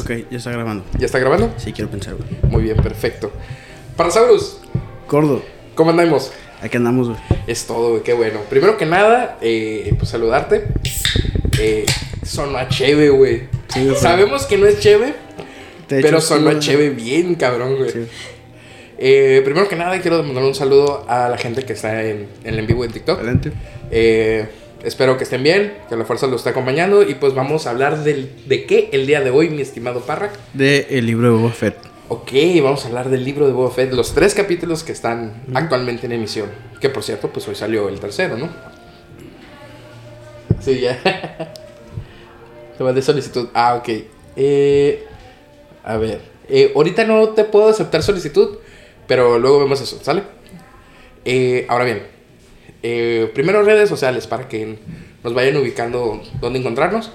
Ok, ya está grabando. ¿Ya está grabando? Sí, quiero pensar, güey. Muy bien, perfecto. Parasaurus, Gordo, ¿cómo andamos? aquí andamos, güey. Es todo, güey, qué bueno. Primero que nada, eh, pues saludarte. Eh, sonó chévere, güey. Sí, güey. Sabemos que no es hecho, pero sí, sonó güey. chévere bien, cabrón, güey. Sí. Eh, primero que nada, quiero mandar un saludo a la gente que está en, en el en vivo en TikTok. Adelante. Eh, espero que estén bien, que la fuerza los esté acompañando. Y pues vamos a hablar del, de qué el día de hoy, mi estimado Parra. De el libro de Boba Fett. Ok, vamos a hablar del libro de Boba Fett, los tres capítulos que están actualmente en emisión. Que por cierto, pues hoy salió el tercero, ¿no? Sí, ya. Te mandé solicitud. Ah, ok. Eh, a ver. eh, ahorita no te puedo aceptar solicitud, pero luego vemos eso, ¿sale? Eh, ahora bien, eh, primero redes sociales para que nos vayan ubicando dónde encontrarnos.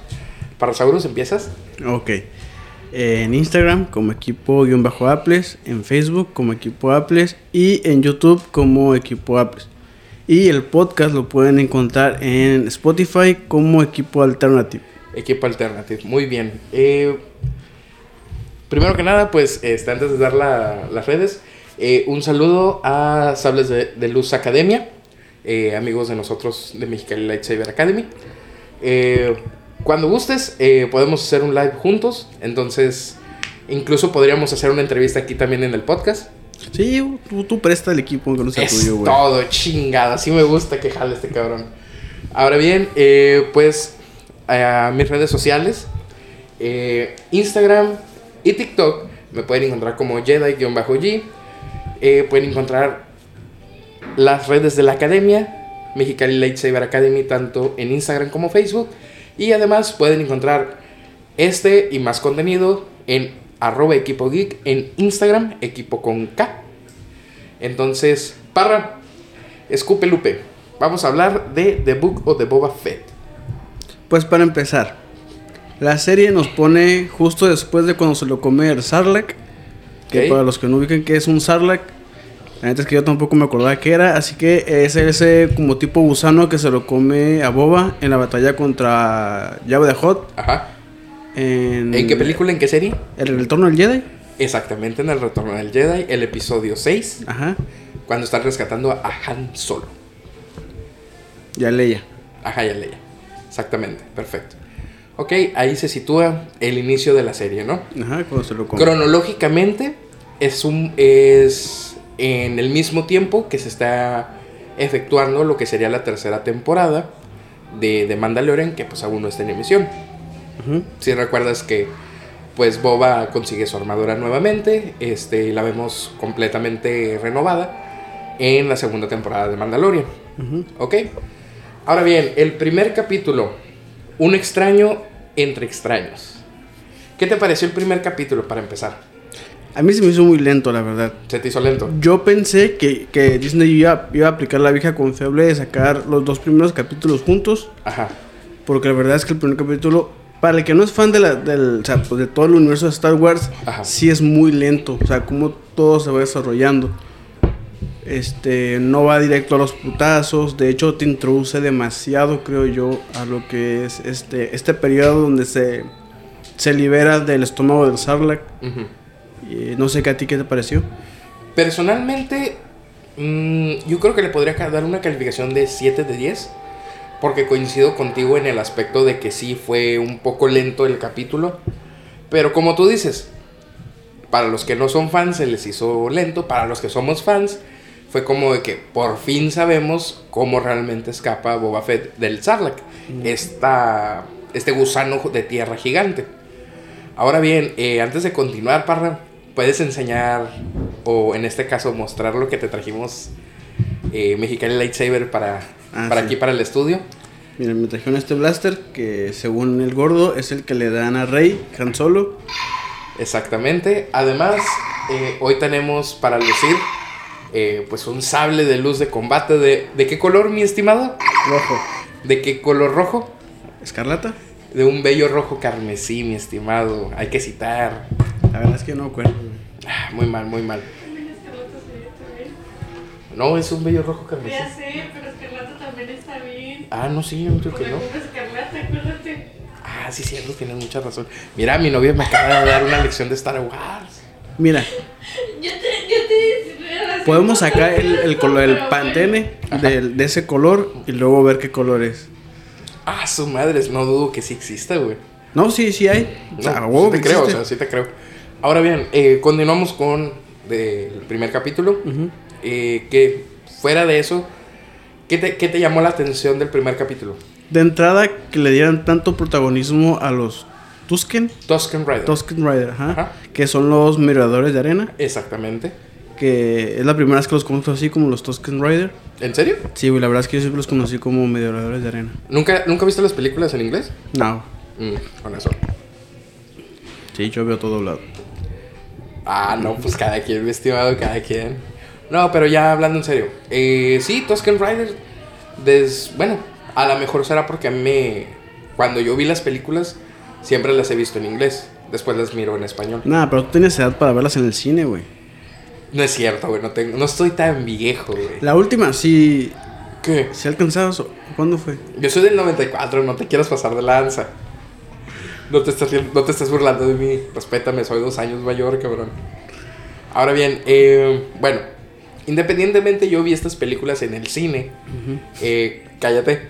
Para Saurus, empiezas. Ok. Eh, en Instagram como equipo-apples, en Facebook como equipo apples y en YouTube como equipo apples. Y el podcast lo pueden encontrar en Spotify como equipo alternative. Equipo Alternative, muy bien. Eh, primero que nada, pues este, antes de dar la- las redes, eh, un saludo a Sables de, de Luz Academia, eh, amigos de nosotros de Mexicali Lightsaber Academy. Eh, cuando gustes, eh, podemos hacer un live juntos, entonces incluso podríamos hacer una entrevista aquí también en el podcast. Sí, tú, tú presta el equipo aunque no sea Es tuyo, güey. todo chingada. Así me gusta que jale este cabrón. Ahora bien, eh, pues a mis redes sociales, eh, Instagram y TikTok, me pueden encontrar como Jedi-G. Eh, pueden encontrar las redes de la academia, Mexicali Lightsaber Academy, tanto en Instagram como Facebook. Y además pueden encontrar este y más contenido en arroba equipo geek en Instagram, equipo con K. Entonces, Parra, escupe Lupe. Vamos a hablar de The Book of the Boba Fett. Pues para empezar, la serie nos pone justo después de cuando se lo come el Sarlacc. Que para los que no ubican que es un Sarlacc, la neta es que yo tampoco me acordaba qué era. Así que es ese como tipo gusano que se lo come a Boba en la batalla contra Jabba de Hot. Ajá. En, ¿En qué película? ¿En qué serie? El retorno del Jedi. Exactamente en El Retorno del Jedi, el episodio 6, Ajá. cuando están rescatando a Han Solo. Ya leía. Ajá, ya leía. Exactamente, perfecto. Ok, ahí se sitúa el inicio de la serie, ¿no? Ajá, cuando se lo come. Cronológicamente es un es en el mismo tiempo que se está efectuando lo que sería la tercera temporada de, de Mandalorian, que pues aún no está en emisión. Si recuerdas que pues Boba consigue su armadura nuevamente, este, la vemos completamente renovada en la segunda temporada de Mandalorian. ¿Ok? Ahora bien, el primer capítulo, un extraño entre extraños. ¿Qué te pareció el primer capítulo para empezar? A mí se me hizo muy lento, la verdad. ¿Se te hizo lento? Yo pensé que, que Disney iba, iba a aplicar la vieja confiable de sacar los dos primeros capítulos juntos. Ajá. Porque la verdad es que el primer capítulo, para el que no es fan de, la, del, o sea, pues, de todo el universo de Star Wars, Ajá. sí es muy lento. O sea, cómo todo se va desarrollando. Este, no va directo a los putazos. De hecho, te introduce demasiado, creo yo, a lo que es este, este periodo donde se, se libera del estómago del Sarlacc. Ujú. Y no sé qué a ti qué te pareció. Personalmente, mm, yo creo que le podría dar una calificación de 7 de 10. Porque coincido contigo en el aspecto de que sí fue un poco lento el capítulo. Pero como tú dices, para los que no son fans se les hizo lento. Para los que somos fans, fue como de que por fin sabemos cómo realmente escapa Boba Fett del Sarlacc. Esta, este gusano de tierra gigante. Ahora bien, eh, antes de continuar, Parra, puedes enseñar, o en este caso mostrar lo que te trajimos eh, Mexicali Lightsaber para, Ah, para sí. aquí, para el estudio. Miren, me trajeron este blaster que según el gordo es el que le dan a Rey, Han Solo. Exactamente. Además, eh, hoy tenemos para lucir eh, pues un sable de luz de combate. De, ¿De qué color, mi estimado? Rojo. ¿De qué color rojo? ¿Escarlata? De un bello rojo carmesí, mi estimado. Hay que citar. La verdad es que no acuerdo. Ah, Muy mal, muy mal. No, es un bello rojo carmesí. Ya sé, pero Escarlata también está bien. Ah, no, sí, yo creo que no. Escarlata, acuérdate. Ah, sí, cierto, tienes mucha razón. Mira, mi novia me acaba de dar una lección de Star Wars. Mira, Yo te, yo te dije, "Mira, podemos sacar el, el color, el pantene del- de ese color y luego ver qué color es. Ah, su madre, no dudo que sí exista, güey. No, sí, sí hay. O sea, sí te creo, o existe. sea, sí te creo. Ahora bien, eh, continuamos con de- el primer capítulo. Eh, que fuera de eso, ¿qué te, qué te llamó la atención del primer capítulo? De entrada, que le dieran tanto protagonismo a los Tusken, Tusken Rider. Tusken Rider, ajá, Ajá. que son los merodeadores de arena, Exactamente. que es la primera vez que los conozco así como los Tusken Rider. ¿En serio? Sí, güey, la verdad es que yo siempre los conocí como merodeadores de arena. ¿Nunca, ¿Nunca viste las películas en inglés? No, Mm, con eso. sí, yo veo todo doblado. Ah, no, pues cada quien, mi estimado, cada quien. No, pero ya hablando en serio. Eh, sí, Tusken Rider. Des, bueno, a lo mejor será porque a mí me. Cuando yo vi las películas, siempre las he visto en inglés. Después las miro en español. Nada, pero tú tienes edad para verlas en el cine, güey. No es cierto, güey. No, tengo, no estoy tan viejo, güey. La última, sí, ¿Qué? ¿sí alcanzabas? o- ¿Cuándo fue? Yo soy del 94, no te quieras pasar de lanza. No te estás, no te estás burlando de mí. Respétame, soy dos años mayor, cabrón. Ahora bien, eh, bueno, independientemente yo vi estas películas en el cine. eh, cállate.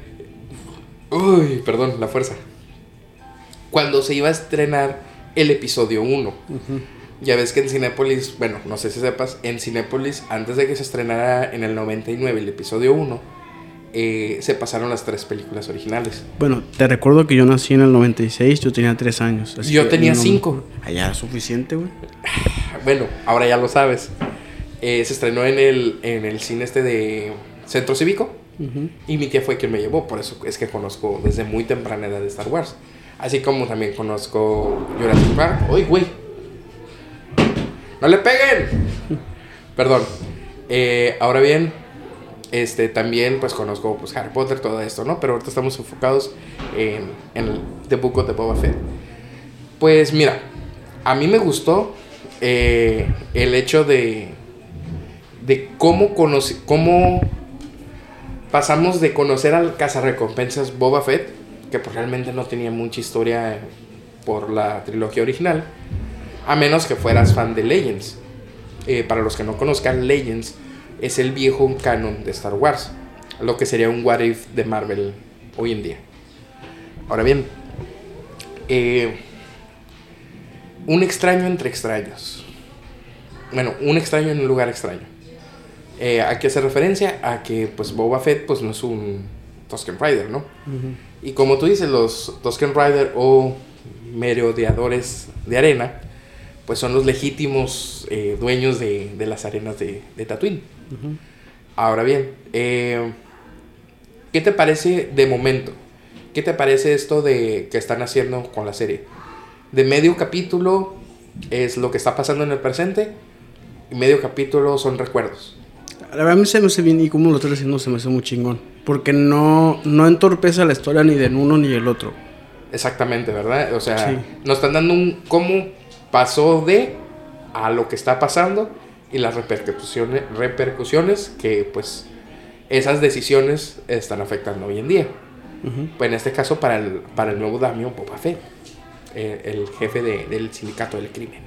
Uy, perdón, la fuerza. Cuando se iba a estrenar el episodio 1. Ya ves que en Cinépolis, bueno, no sé si sepas, en Cinépolis, antes de que se estrenara en el 99 el episodio 1, eh, se pasaron las tres películas originales. Bueno, te recuerdo que yo nací en el 96, yo tenía 3 años. así Yo tenía no- cinco. Ah, ya, es suficiente, güey. Bueno, ahora ya lo sabes. Eh, se estrenó en el, en el cine este de Centro Cívico Ujú. y mi tía fue quien me llevó, por eso es que conozco desde muy temprana edad de Star Wars. Así como también conozco Jurassic Park. ¡Uy, güey! ¡No le peguen! Perdón. Eh, ahora bien, este, también pues conozco pues, Harry Potter, todo esto, ¿no? Pero ahorita estamos enfocados en, el The Book of Boba Fett. Pues mira, a mí me gustó eh, el hecho de, de cómo, conocí, cómo pasamos de conocer al cazarrecompensas Boba Fett, que pues realmente no tenía mucha historia por la trilogía original, a menos que fueras fan de Legends. Eh, para los que no conozcan, Legends es el viejo canon de Star Wars, lo que sería un What If de Marvel hoy en día. Ahora bien, eh, un extraño entre extraños. Bueno, un extraño en un lugar extraño. Eh, ¿A qué hace referencia? A que pues Boba Fett pues no es un Tusken Rider, ¿no? Y como tú dices, los Tusken Rider o merodeadores de arena, pues son los legítimos eh, dueños de, de las arenas de, de Tatooine. Ahora bien, eh, ¿qué te parece de momento? ¿Qué te parece esto de que están haciendo con la serie? De medio capítulo es lo que está pasando en el presente y medio capítulo son recuerdos. La verdad a mí se me hace bien y como lo estás diciendo se me hace muy chingón. Porque no, no entorpece la historia ni del uno ni del otro. Exactamente, ¿verdad? O sea, Sí. nos están dando un cómo pasó de a lo que está pasando y las repercusiones, repercusiones que pues esas decisiones están afectando hoy en día. Ujú. Pues en este caso para el, para el nuevo Damio Boba Fett, eh, el jefe de- del sindicato del crimen.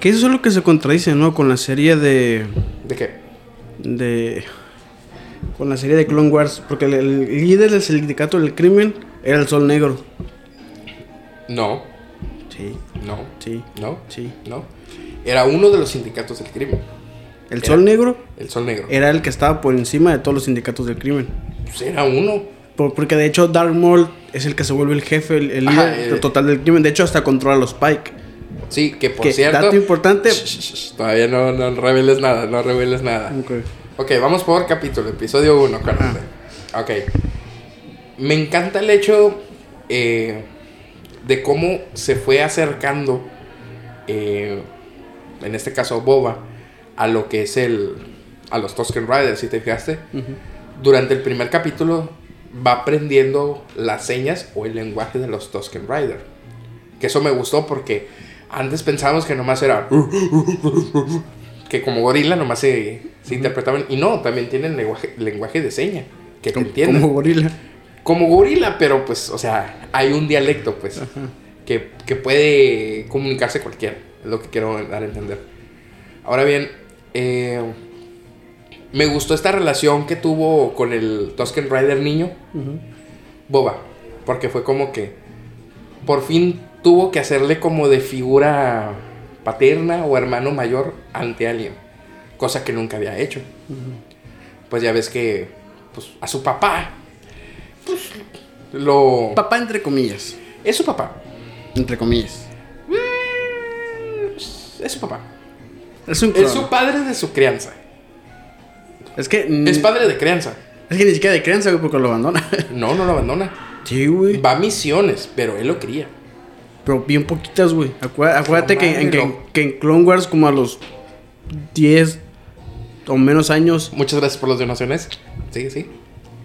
Que eso es lo que se contradice, ¿no? Con la serie de... ¿De qué? de con la serie de Clone Wars. Porque el, el líder del sindicato del crimen era el Sol Negro. No, Sí, no, sí, no, sí. no. Era uno de los sindicatos del crimen, El Era- Sol Negro el Sol Negro. era el que estaba por encima de todos los sindicatos del crimen. Pues era uno. Por- porque de hecho Dark Maul es el que se vuelve el jefe, el, el Ajá, líder eh. total del crimen. De hecho hasta controla a los Pike. Sí, que por Que, cierto... dato importante. Todavía no, no reveles nada, no reveles nada. Ok. Ok, vamos por capítulo, episodio 1, carnal. Ok. Me encanta el hecho eh, de cómo se fue acercando, eh, en este caso Boba, a lo que es el. a los Tusken Riders, si te fijaste. Durante el primer capítulo va aprendiendo las señas o el lenguaje de los Tusken Rider. Que eso me gustó porque antes pensábamos que nomás era. que como gorila nomás se, se interpretaban. Y no, también tienen lenguaje, lenguaje de seña. Que te entienden. como gorila. Como gorila, pero pues, o sea, hay un dialecto, pues, que, que puede comunicarse cualquiera, es lo que quiero dar a entender. Ahora bien, eh, me gustó esta relación que tuvo con el Tusken Rider niño, Boba, porque fue como que por fin tuvo que hacerle como de figura paterna o hermano mayor ante alguien, cosa que nunca había hecho. Pues ya ves que pues, a su papá, pues lo... Papá entre comillas. Es su papá. Entre comillas. Es su papá. Es un Es su padre de su crianza. Es que. mm, Es padre de crianza. Es que ni siquiera de crianza, güey, porque lo abandona. No, no lo abandona. sí, güey. Va a misiones, pero él lo cría. Pero bien poquitas, güey. Acué- acuérdate No que, en, que, mames, que en Clone Wars, como a los 10 o menos años, Muchas gracias por las donaciones. Sí, sí.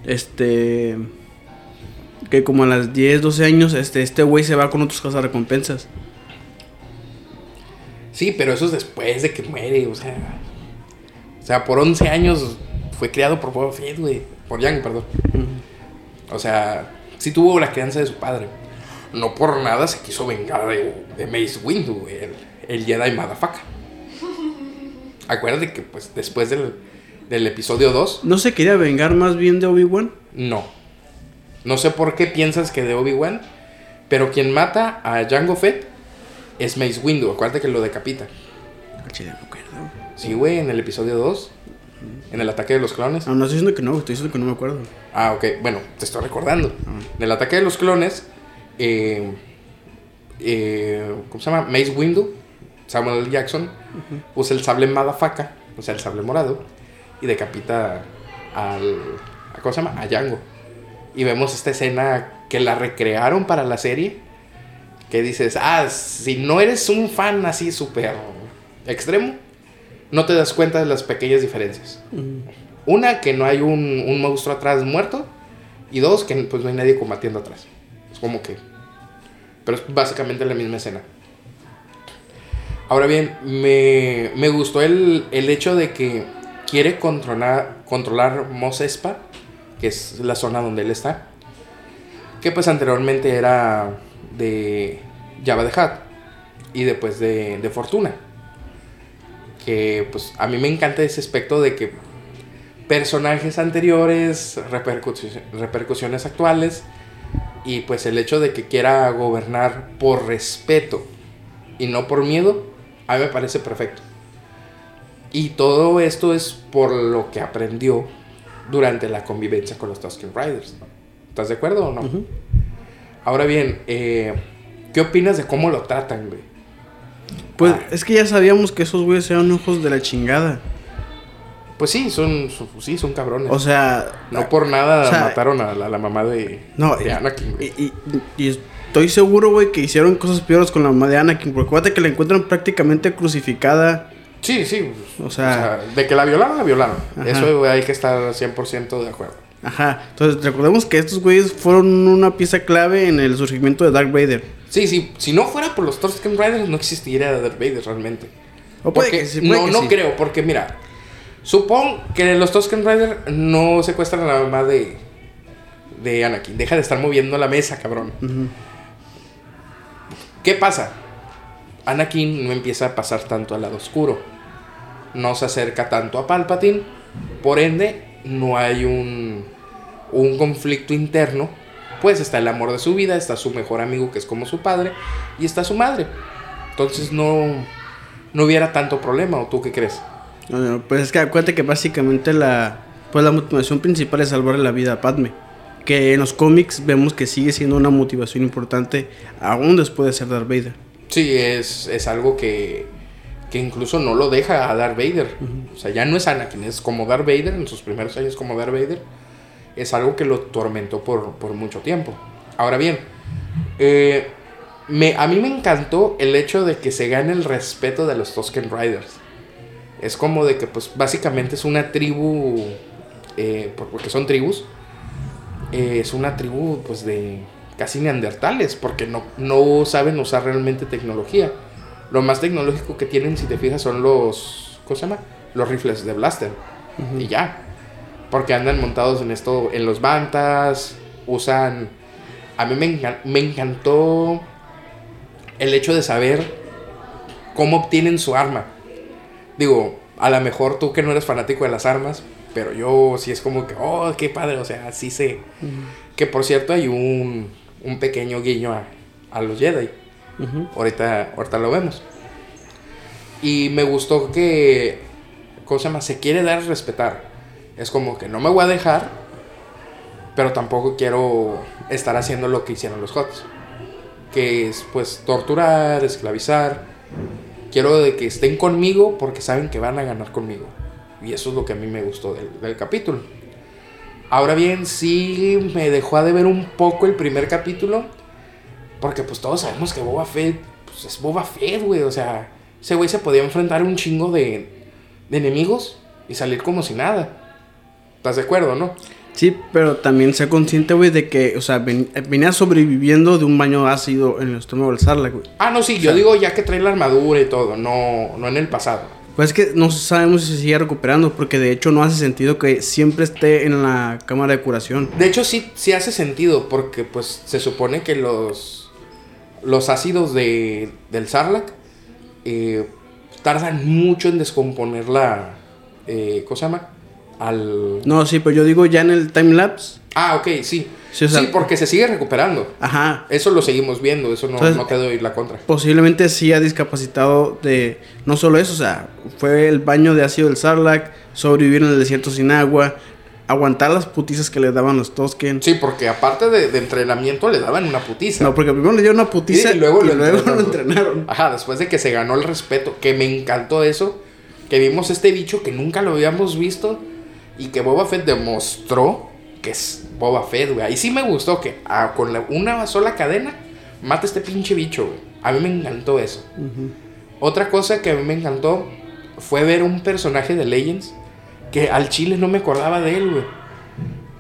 este. Que como a las 10, 12 años, este este güey se va con otros cazarrecompensas. Sí, pero eso es después de que muere, o sea. O sea, por 11 años fue criado por Boba Fett, güey. Por Yang, perdón. O sea, sí tuvo la crianza de su padre. No por nada se quiso vengar de, de Mace Windu, güey. El, el Jedi Motherfucker. Acuérdate que, pues, después del, del episodio 2, ¿No se quería vengar más bien de Obi-Wan? no. No sé por qué piensas que de Obi-Wan, pero quien mata a Jango Fett es Mace Windu. Acuérdate que lo decapita. Chile no acuerdo. Sí, güey, en el episodio 2. En el ataque de los clones. No, no estoy diciendo que no, estoy diciendo que no me acuerdo. Ah, ok. Bueno, te estoy recordando. En el ataque de los clones, eh, eh, ¿cómo se llama? Mace Windu, Samuel L. Jackson, usa el sable Madafaka, o sea, el sable morado, y decapita al. ¿Cómo se llama? A Django. Y vemos esta escena que la recrearon para la serie. Que dices, ah, si no eres un fan así súper extremo, no te das cuenta de las pequeñas diferencias. Una, que no hay un, un monstruo atrás muerto. Y dos, que pues no hay nadie combatiendo atrás. Es como que... Pero es básicamente la misma escena. Ahora bien, me, me gustó el, el hecho de que quiere controlar, controlar Mos Espa, que es la zona donde él está. Que pues anteriormente era de Java de Hat y después de, de Fortuna. Que pues a mí me encanta ese aspecto de que personajes anteriores, repercusi- repercusiones actuales y pues el hecho de que quiera gobernar por respeto y no por miedo, a mí me parece perfecto. Y todo esto es por lo que aprendió durante la convivencia con los Tusken Riders. ¿Estás de acuerdo o no? Ahora bien, eh, ¿qué opinas de cómo lo tratan, güey? Pues Ah. es que ya sabíamos que esos güeyes eran hijos de la chingada. Pues sí, son, son- sí, son cabrones. O sea. no por nada o sea, mataron a la, mamá de, No, de y- Anakin, güey. Y, y- y estoy seguro, güey, que hicieron cosas peores con la mamá de Anakin. Porque acuérdate que la encuentran prácticamente crucificada. Sí, sí. O sea- de que la violaron, la violaron. Ajá. Eso hay que estar 100% de acuerdo. Ajá. Entonces, recordemos que estos güeyes fueron una pieza clave en el surgimiento de Dark Vader. Sí, sí. Si no fuera por los Tusken Riders, no existiría Darth Vader realmente. O puede Porque- que sí, puede no, que no sí. creo, porque mira, supongo que los Tusken Riders no secuestran a la mamá de, de Anakin. Deja de estar moviendo la mesa, cabrón. ¿Qué pasa? Anakin no empieza a pasar tanto al lado oscuro. No se acerca tanto a Palpatine. Por ende, no hay un, un conflicto interno. Pues está el amor de su vida, está su mejor amigo que es como su padre y está su madre. Entonces no, no hubiera tanto problema. ¿O tú qué crees? Pues es que acuérdate que básicamente la, pues la motivación principal es salvarle la vida a Padme. Que en los cómics vemos que sigue siendo una motivación importante aún después de ser Darth Vader. Sí, es, es algo que, que incluso no lo deja a Darth Vader. O sea, ya no es Anakin, es como Darth Vader en sus primeros años como Darth Vader. Es algo que lo tormentó por, por mucho tiempo. Ahora bien, eh, me, a mí me encantó el hecho de que se gane el respeto de los Tusken Riders. Es como de que, pues, básicamente es una tribu, eh, por- porque son tribus, eh, es una tribu, pues, de casi neandertales, porque no, no saben usar realmente tecnología. Lo más tecnológico que tienen, si te fijas, son los, ¿cómo se llama? Los rifles de blaster. Y ya. Porque andan montados en esto, en los bantas, usan... A mí me, me encantó el hecho de saber cómo obtienen su arma. Digo, a lo mejor tú que no eres fanático de las armas, pero yo sí es como que, oh, qué padre, o sea, sí sé. Que por cierto hay un, un pequeño guiño a, a los Jedi. Ahorita, ahorita lo vemos. Y me gustó que, ¿cómo se llama? Se quiere dar a respetar. Es como que no me voy a dejar, pero tampoco quiero estar haciendo lo que hicieron los Hots. Que es, pues, torturar, esclavizar. Quiero de que estén conmigo porque saben que van a ganar conmigo. Y eso es lo que a mí me gustó del, del capítulo. Ahora bien, sí me dejó a de ver un poco el primer capítulo. Porque pues todos sabemos que Boba Fett pues, es Boba Fett, güey. O sea, ese güey se podía enfrentar a un chingo de, de enemigos y salir como si nada. ¿Estás de acuerdo, no? Sí, pero también sé consciente, güey, de que, o sea, ven- venía sobreviviendo de un baño ácido en el estómago del Sarlacc, güey. Ah, no, sí, yo digo ya que trae la armadura y todo, no, no en el pasado. Pues es que no sabemos si se sigue recuperando, porque de hecho no hace sentido que siempre esté en la cámara de curación. De hecho, sí, sí hace sentido, porque pues se supone que los, los ácidos de, del Sarlacc eh, tardan mucho en descomponer la... Eh, ¿Cómo se llama? Al... No, sí, pero yo digo ya en el timelapse. Ah, ok, sí. Sí, o sea- sí, porque se sigue recuperando. Ajá. Eso lo seguimos viendo, eso no, Entonces- no te doy la contra. Posiblemente sí ha discapacitado de... No solo eso, o sea, fue el baño de ácido del Sarlacc, sobrevivir en el desierto sin agua, aguantar las putizas que le daban los Tosken. Sí, porque aparte de, de entrenamiento le daban una putiza. No, porque primero le dieron una putiza Y luego lo lo entrenaron. entrenaron. Ajá, después de que se ganó el respeto, que me encantó eso, que vimos este bicho que nunca lo habíamos visto y que Boba Fett demostró que es Boba Fett, güey. Ahí sí me gustó que ah, con la- una sola cadena mata este pinche bicho, güey. A mí me encantó eso. Otra cosa que a mí me encantó fue ver un personaje de Legends que al chile no me acordaba de él, güey.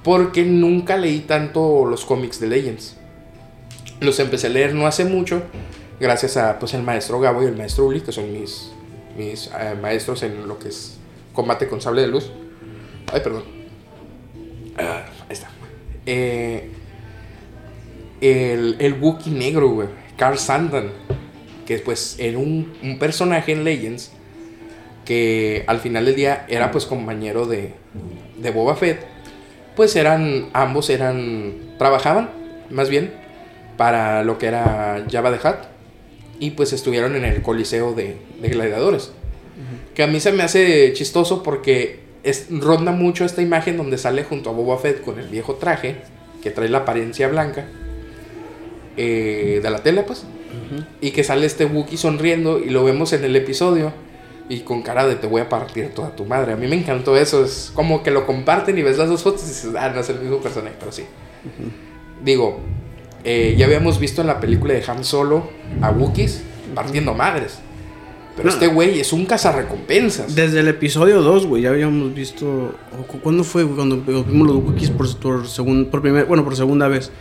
Porque nunca leí tanto los cómics de Legends. Los empecé a leer no hace mucho, gracias a pues el maestro Gabo y el maestro Uli, que son mis, mis eh, maestros en lo que es combate con sable de luz. Ay, perdón. Ah. Eh, el, el Wookiee negro, güey. Carl Sandan. Que pues era un, un personaje en Legends. Que al final del día era pues compañero de, de Boba Fett. Pues eran, ambos eran, trabajaban, más bien, para lo que era Java de Hutt. Y pues estuvieron en el Coliseo de, de Gladiadores. Que a mí se me hace chistoso porque es, ronda mucho esta imagen donde sale junto a Boba Fett con el viejo traje, que trae la apariencia blanca, eh, de la tela pues. Y que sale este Wookiee sonriendo y lo vemos en el episodio. Y con cara de te voy a partir toda tu madre. A mí me encantó eso. Es como que lo comparten y ves las dos fotos y dices, ah, no es el mismo personaje, pero sí. Digo, eh, ya habíamos visto en la película de Han Solo a Wookiees partiendo madres. Pero No. este güey es un cazarrecompensas. Desde el episodio 2, güey, ya habíamos visto. ¿Cuándo fue, güey? Cuando vimos los Wookiees por, por, segun- por primer, bueno, por segunda vez.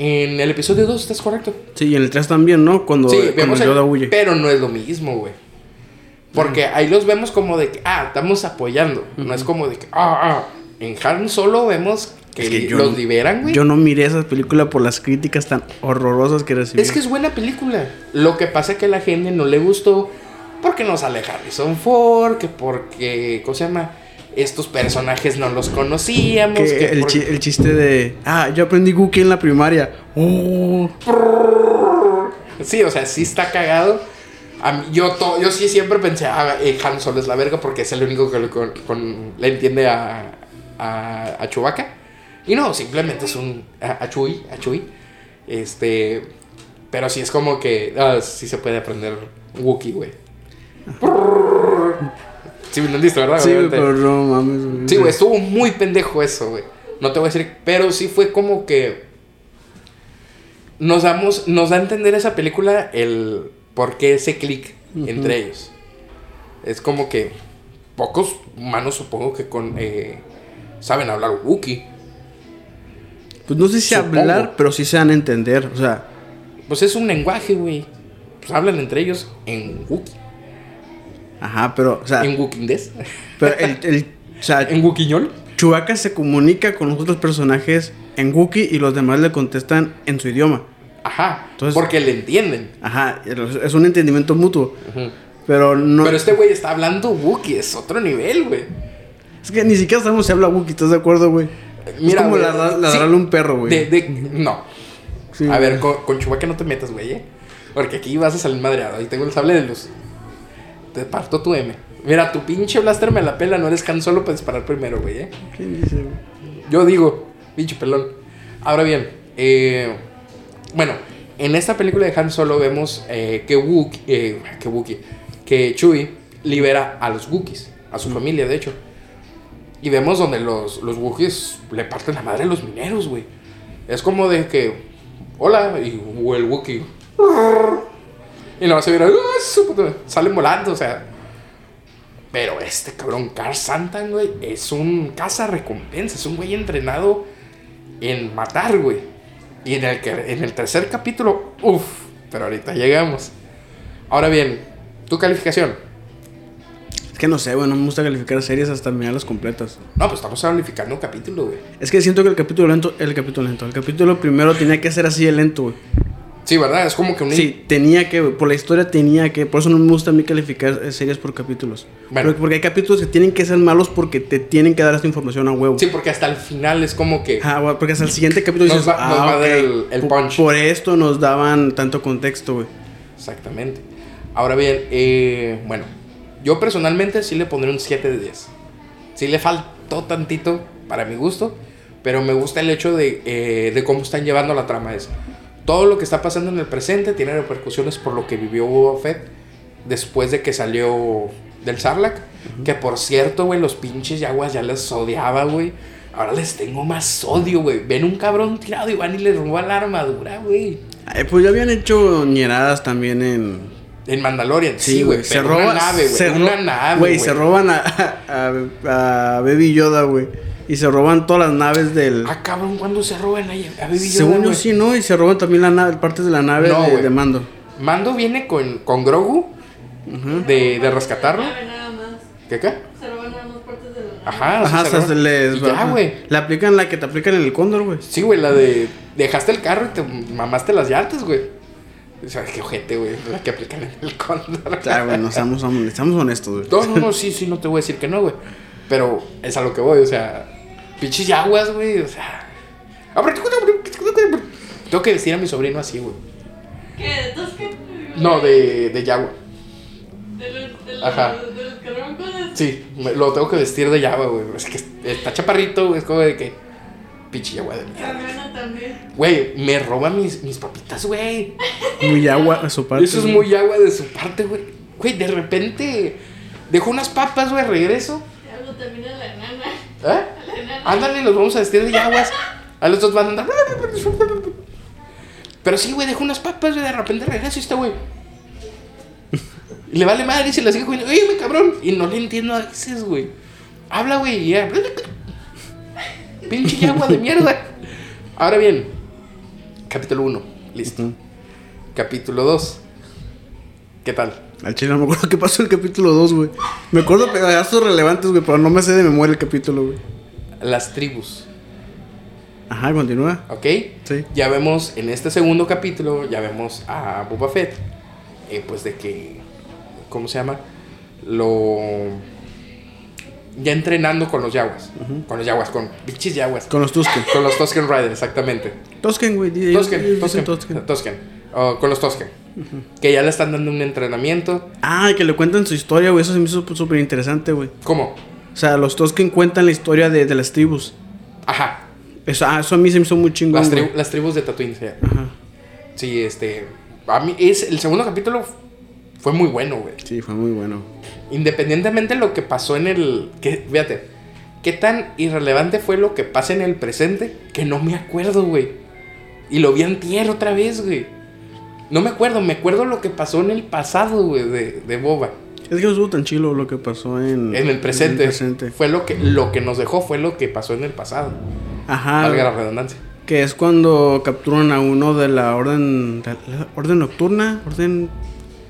En el episodio 2, ¿estás correcto? Sí, y en el 3 también, ¿no? Cuando, Sí, cuando vemos Yoda el- huye. Pero no es lo mismo, güey. Porque ahí los vemos como de que, ah, estamos apoyando. No es como de que, ah, ah. En Han Solo vemos que, Es que li- yo los no- liberan, güey. Yo no miré esa película por las críticas tan horrorosas que recibí. Es que es buena película. Lo que pasa es que a la gente no le gustó porque no sale Harrison Ford, que porque, ¿cómo se llama? Estos personajes no los conocíamos. Que que el, por- chi- el chiste de. Ah, yo aprendí Wookiee en la primaria. Oh. Sí, o sea, sí está cagado. A mí- yo, to- yo sí siempre pensé, ah, eh, Han Solo es la verga porque es el único que le, con- con- le entiende a, a, a Chewbacca. Y no, simplemente es un. A, a Chewie, a Chewie. Este. Pero sí es como que. Ah, sí se puede aprender Wookiee, güey. Sí, me entendiste, ¿verdad? Sí, Obviamente. pero no mames. Sí, güey, estuvo muy pendejo eso, güey. No te voy a decir, pero sí fue como que nos damos, nos da a entender esa película el por qué ese clic entre ellos. Es como que pocos humanos supongo que con eh, saben hablar Wookiee. Pues no sé si Supongo. hablar, pero sí se dan a entender. O sea, Pues es un lenguaje, güey. Pues hablan entre ellos en Wookiee. Ajá, pero. O sea, En Wookiees. pero el, el- o sea, En Wookieeñol. Chewbacca se comunica con los otros personajes en Wookiee y los demás le contestan en su idioma. Ajá. Entonces- porque le entienden. Ajá, es un entendimiento mutuo. Ujú. Pero no. Pero este güey está hablando Wookiee, es otro nivel, güey. Es que ni siquiera sabemos si habla Wookiee, ¿estás de acuerdo, güey? Mira, es como güey, ladra- sí. ladrarle un perro, güey. De, de- no. Sí, a güey. ver, con, con Chewbacca no te metas, güey, ¿eh? Porque aquí vas a salir madreado. Ahí tengo el sable de luz. Te parto tu M. Mira, tu pinche blaster me la pela, no eres Han Solo para disparar primero, güey, ¿eh? ¿Quién dice, güey? Yo digo, pinche pelón. Ahora bien, eh, bueno, en esta película de Han Solo vemos eh, que Wookiee, eh, que Wookiee, que Chewie libera a los Wookiees, a su familia, de hecho. Y vemos donde los, los Wookiees le parten la madre a los mineros, güey. Es como de que, hola, y el Wookiee. Y no se "Ah, puta", salen volando, o sea. Pero este cabrón, Carl Santan, güey, es un caza recompensas, es un güey entrenado en matar, güey. Y en el, que- en el tercer capítulo, uff, pero ahorita llegamos. Ahora bien, tu calificación. Es que no sé, güey, no me gusta calificar series hasta mirarlas completas. No, pues estamos calificando un capítulo, güey. Es que siento que el capítulo lento, el capítulo lento, el capítulo primero tenía que ser así de lento, güey. Sí, ¿verdad? Es como que un... Sí, tenía que, por la historia tenía que, por eso no me gusta a mí calificar series por capítulos. Bueno. Porque, porque hay capítulos que tienen que ser malos porque te tienen que dar esta información a huevo. Sí, porque hasta el final es como que... Güey, porque hasta el siguiente capítulo Nos dices, va- nos va ah, dar ok, el- el por- punch. Por esto nos daban tanto contexto, güey. Exactamente. Ahora bien, eh, bueno, yo personalmente sí le pondré un 7 de 10. Sí le faltó tantito para mi gusto, pero me gusta el hecho de, eh, de cómo están llevando la trama esa. Todo lo que está pasando en el presente tiene repercusiones por lo que vivió Boba Fett después de que salió del Sarlacc. Que por cierto, güey, los pinches yaguas ya les odiaba, güey. Ahora les tengo más odio, güey. Ven un cabrón tirado y van y les roban la armadura, güey. Pues ya habían hecho ñeradas también en... En Mandalorian, sí, güey. se roban... Una nave, güey. se Una nave, güey. se roban a, a, a Baby Yoda, güey. Y se roban todas las naves del... Ah, cabrón, ¿cuándo se roban ahí? Según yo sí, ¿no? Y se roban también la nave, partes de la nave No, de, Mando. Mando viene con, con Grogu de, de rescatarlo. Nave nada más. ¿Qué qué? Se roban nada más partes de la nave. Ajá, Ajá, se se roban. les... Ya, ajá. güey. Le aplican la que te aplican en el cóndor, güey. Sí, güey, la de. Dejaste el carro y te mamaste las llantas, güey. O sea, qué ojete, güey. La que aplican en el cóndor. Claro, güey, no seamos, hon- seamos honestos, güey. No, no, no, sí, sí, no te voy a decir que no, güey. Pero es a lo que voy, o sea. Pinches yaguas, güey, o sea. Tengo que vestir a mi sobrino así, güey. ¿Qué? ¿De Tusken? No, de, de yagua. De los, de los, Ajá. de los. Sí, me- lo tengo que vestir de yagua, güey. Es que está chaparrito, güey. Es como de que. Pinche yagua de Mi mierda. Güey, me roba mis, mis papitas, güey. Muy agua a su parte. Eso es muy agua de su parte, güey. Güey, de repente dejó unas papas, güey, regreso. Algo también a la nana. ¿Eh? Ándale, los vamos a vestir de yaguas. A los dos van a andar. Pero sí, güey, dejó unas papas, güey, de repente regreso y está, güey. Y le vale madre y se la sigue comiendo. Oye, güey, cabrón. Y no le entiendo a veces, güey. Habla, güey, y ya. Pinche yagua de mierda. Ahora bien, capítulo 1, listo. Capítulo 2. ¿Qué tal? Al chile no me acuerdo qué pasó en el capítulo 2, güey. Me acuerdo pedazos relevantes, güey, pero no me sé de memoria el capítulo, güey. Las tribus. Ajá, continúa. ¿Ok? Sí. Ya vemos en este segundo capítulo, ya vemos a Boba Fett, eh, pues de que, ¿cómo se llama? Lo... Ya entrenando con los yaguas. Con los yaguas, con bichis yaguas. Con los Tusken. Con los Tusken Riders, exactamente. Tosken, güey. Tusken, Tusken, Tusken. Tusken. Oh, con los Tusken. Que ya le están dando un entrenamiento. Ah, que le cuentan su historia, güey. Eso se me hizo súper interesante, güey. ¿Cómo? O sea, los Tosken cuentan la historia de, de las tribus. Ajá. Eso, ah, eso a mí se me hizo muy chingón, Las, tribu- las tribus de Tatooine. sí. Ajá. Sí, este... A mí es, el segundo capítulo fue muy bueno, güey. Sí, fue muy bueno. Independientemente de lo que pasó en el. Que, fíjate, qué tan irrelevante fue lo que pasa en el presente que no me acuerdo, güey. Y lo vi antier otra vez, güey. No me acuerdo, me acuerdo lo que pasó en el pasado, güey, de, de Boba. Es que no estuvo tan chilo lo que pasó en... En el presente. en el presente. Fue lo que, lo que nos dejó, fue lo que pasó en el pasado. Ajá. Valga la redundancia. Que es cuando capturan a uno de la orden... de la orden nocturna. Orden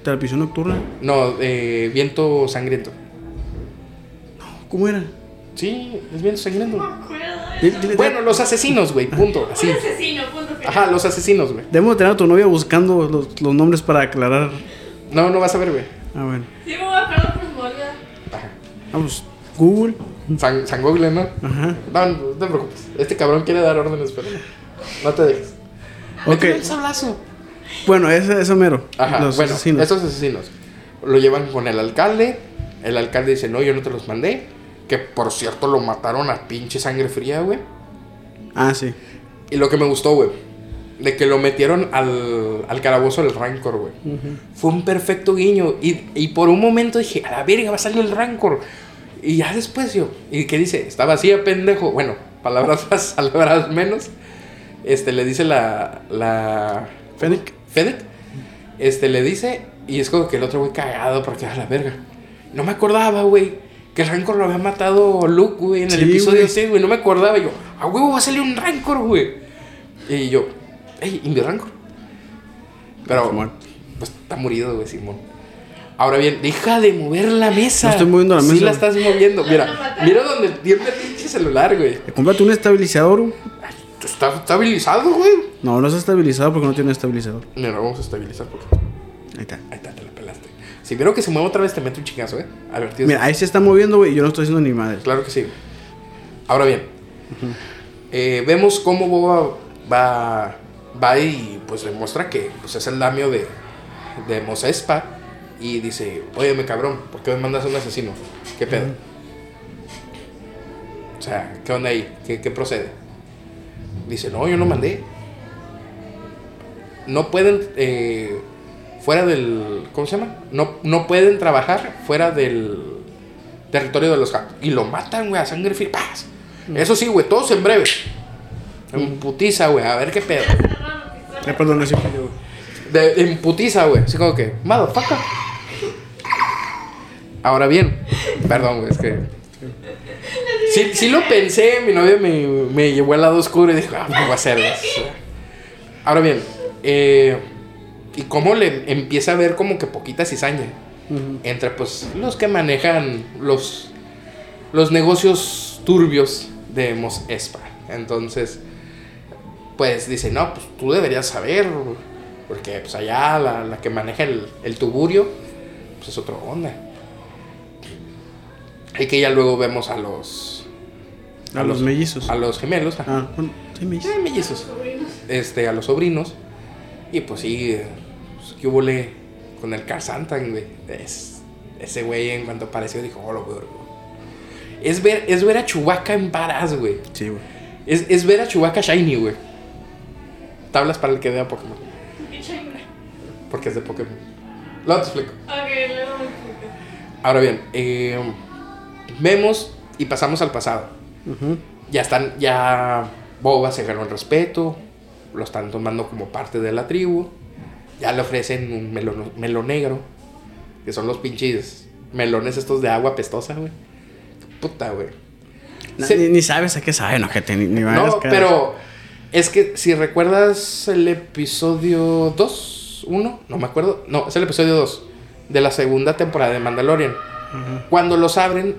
de la visión nocturna. No, eh, viento sangriento. ¿Cómo era? Sí, es bien sangrento. No me acuerdo. Dile- dile- Bueno, los asesinos, güey, punto. Así. Un asesino, punto. Ajá, los asesinos, güey. Debemos tener a tu novia buscando los, los nombres para aclarar. No, no vas a ver, güey. Ah, bueno. Sí, me voy a me olvida. Ajá. Vamos, Google. San, San Google, ¿no? Ajá. No, no te preocupes. Este cabrón quiere dar órdenes, pero no te dejes. Ok. El sablazo. Bueno, ese, eso mero. Ajá, los bueno, asesinos. estos asesinos lo llevan con el alcalde. El alcalde dice, no, yo no te los mandé. Que por cierto lo mataron a pinche sangre fría, güey. Ah, sí. Y lo que me gustó, güey, de que lo metieron al, al calabozo del Rancor, güey. Fue un perfecto guiño. Y, y por un momento dije, a la verga, va a salir el Rancor. Y ya después yo, ¿y qué dice? Está vacía, pendejo. Bueno, palabras más, palabras menos. Este, le dice la. la Fennec. Fennec. Este, le dice, y es como que el otro güey cagado porque a la verga. No me acordaba, güey, que el Rancor lo había matado Luke, güey, en el Sí, episodio güey. 6, güey. No me acordaba. Y yo, a huevo va a salir un Rancor, güey. Y yo, ey, ¿y mi Rancor? Pero, pues está murido, güey, Simón. Ahora bien, deja de mover la mesa. No estoy moviendo la Sí mesa. la estás moviendo. Mira, mira donde tiembla el pinche celular, güey. Cómprate un estabilizador. güey. Está estabilizado, güey. No, no está estabilizado porque no tiene estabilizador. Mira, vamos a estabilizar porque... Ahí está. Ahí está, te la pelaste. Si vieron que se mueve otra vez, te meto un chingazo, ¿eh? Advertido. Mira, ahí se está moviendo, güey, y yo no estoy haciendo ni madre. Claro que sí. Ahora bien, eh, vemos cómo Boba va, va y pues le muestra que pues, es el damio de, de Mos Espa y dice, óyeme cabrón, ¿por qué me mandas a un asesino? ¿Qué pedo? O sea, ¿qué onda ahí? ¿Qué, qué procede? Dice, no, yo no mandé. No pueden, eh, fuera del, ¿cómo se llama? No, no pueden trabajar fuera del territorio de los Hack. Y lo matan, güey, a sangre fría. ¡Paz! Eso sí, güey, todos en breve. En putiza, güey, a ver qué pedo. Eh, perdón, fui yo, güey. De, en putiza, güey. Así como que, motherfucker. Ahora bien, perdón, güey, es que. Sí, sí lo pensé, mi novia me, me llevó al lado oscuro y dijo, ah, no voy a hacer. Ahora bien, eh, y cómo le empieza a ver como que poquita cizaña entre pues los que manejan los los negocios turbios de Mos Espa. Entonces, pues dice, no, pues tú deberías saber, porque pues allá la, la que maneja el, el tuburio, pues es otra onda. Y que ya luego vemos a los... A los mellizos. A los gemelos. Ah, sí, mellizos. Eh, mellizos este, a los sobrinos. Y pues sí, eh, pues, ¿qué hubo le con el Car Santa, güey? Es- ese güey en cuanto apareció dijo, oh, lo güey". Es ver, es ver a Chewbacca en varas, güey. Sí, güey. Es, es ver a Chewbacca shiny, güey. Tablas para el que vea Pokémon. Porque es de Pokémon. Luego te explico. Ok, luego me explico. Ahora bien, eh, vemos y pasamos al pasado. Ya están, ya Boba se ganó el respeto, lo están tomando como parte de la tribu, ya le ofrecen un melón, melón negro, que son los pinches melones estos de agua pestosa, güey. Puta, güey. Se- Ni, ni sabes a qué saben, ojete, ni, ni No, pero es que si recuerdas el episodio 2, 1, no me acuerdo, no, es el episodio 2 de la segunda temporada de Mandalorian. Cuando los abren,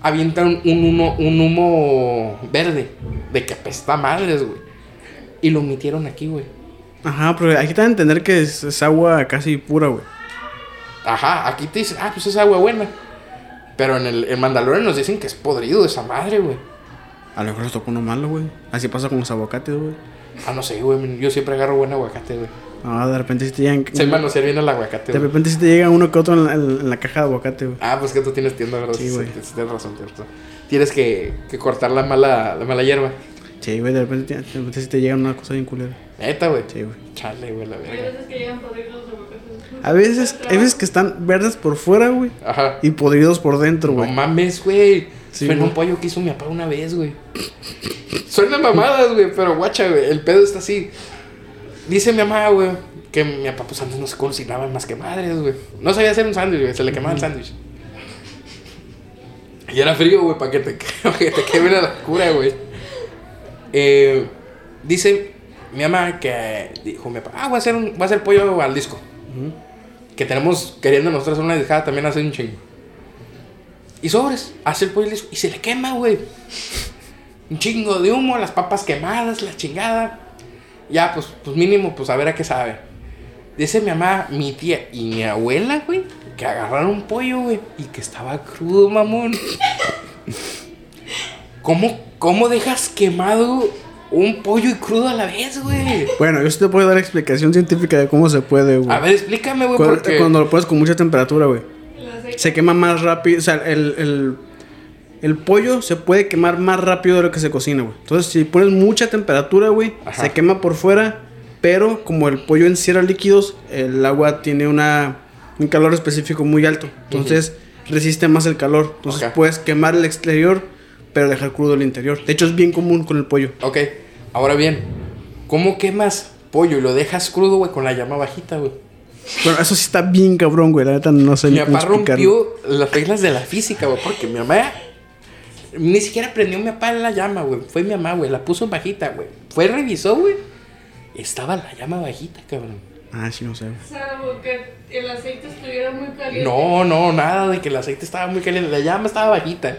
avientan un humo, un humo verde de que apesta madres, güey. Y lo omitieron aquí, güey. Ajá, pero que también entender que es, es agua casi pura, güey. Ajá, aquí te dicen, ah, pues es agua buena. Pero en el en Mandalorian nos dicen que es podrido esa madre, güey. A lo mejor les tocó uno malo, güey. Así pasa con los aguacates, güey. Ah, no sé, güey. Yo siempre agarro buen aguacate, güey. Ah, de repente si te llegan. Sé manosear bien el aguacate, De repente si te llega uno que otro en la, en la caja de aguacate, güey. Ah, pues que tú tienes tienda, ¿verdad? Sí, güey. sí, tienes razón, tienes razón. Tienes que, que cortar la mala, la mala hierba. Sí, güey, de repente, de repente si te llega una cosa bien culera. Neta, güey. Sí, güey. Chale, güey, la Hay verga. veces que llegan podridos los aguacates. A veces, hay veces que están verdes por fuera, güey. Ajá. Y podridos por dentro, No güey. mames, güey. Sí, güey. un pollo que hizo mi papá una vez, güey. Suena mamadas, güey, pero guacha, güey. El pedo está así. Dice mi mamá, güey, que mi papá, pues antes no se cocinaba más que madres, güey. No sabía hacer un sándwich, güey. Se le quemaba el sándwich. Y era frío, güey, para que te, pa' que te la cura, güey. Eh, dice mi mamá que dijo mi papá, ah, voy a hacer, un, voy a hacer pollo al disco. Que tenemos queriendo nosotros hacer una discada también hace un chingo. Y sobres, hace el pollo y se le quema, güey. Un chingo de humo, las papas quemadas, la chingada. Ya, pues, pues mínimo, pues a ver a qué sabe. Dice mi mamá, mi tía y mi abuela, güey, que agarraron un pollo, güey, y que estaba crudo, mamón. ¿Cómo, ¿Cómo dejas quemado un pollo y crudo a la vez, güey? Bueno, yo sí te puedo dar explicación científica de cómo se puede, güey. A ver, explícame, güey, porque... Cuando lo pones con mucha temperatura, güey. Se quema más rápido. O sea, el, el, el pollo se puede quemar más rápido de lo que se cocina, güey. Entonces, si pones mucha temperatura, güey, se quema por fuera. Pero como el pollo encierra líquidos, el agua tiene una, un calor específico muy alto. Entonces, resiste más el calor. Entonces, puedes quemar el exterior, pero dejar crudo el interior. De hecho, es bien común con el pollo. Ok, ahora bien, ¿cómo quemas pollo y lo dejas crudo, güey, con la llama bajita, güey? Bueno, eso sí está bien cabrón, güey. La neta no sé Mi ni cómo papá explicarlo. rompió las reglas de la física, güey, porque mi mamá ni siquiera prendió mi papá la llama, güey. Fue mi mamá, güey, la puso bajita, güey. Fue, revisó, güey. Estaba la llama bajita, cabrón. Ah, sí, no sé. O sea, porque el aceite estuviera muy caliente. No, no, nada de que el aceite estaba muy caliente. La llama estaba bajita.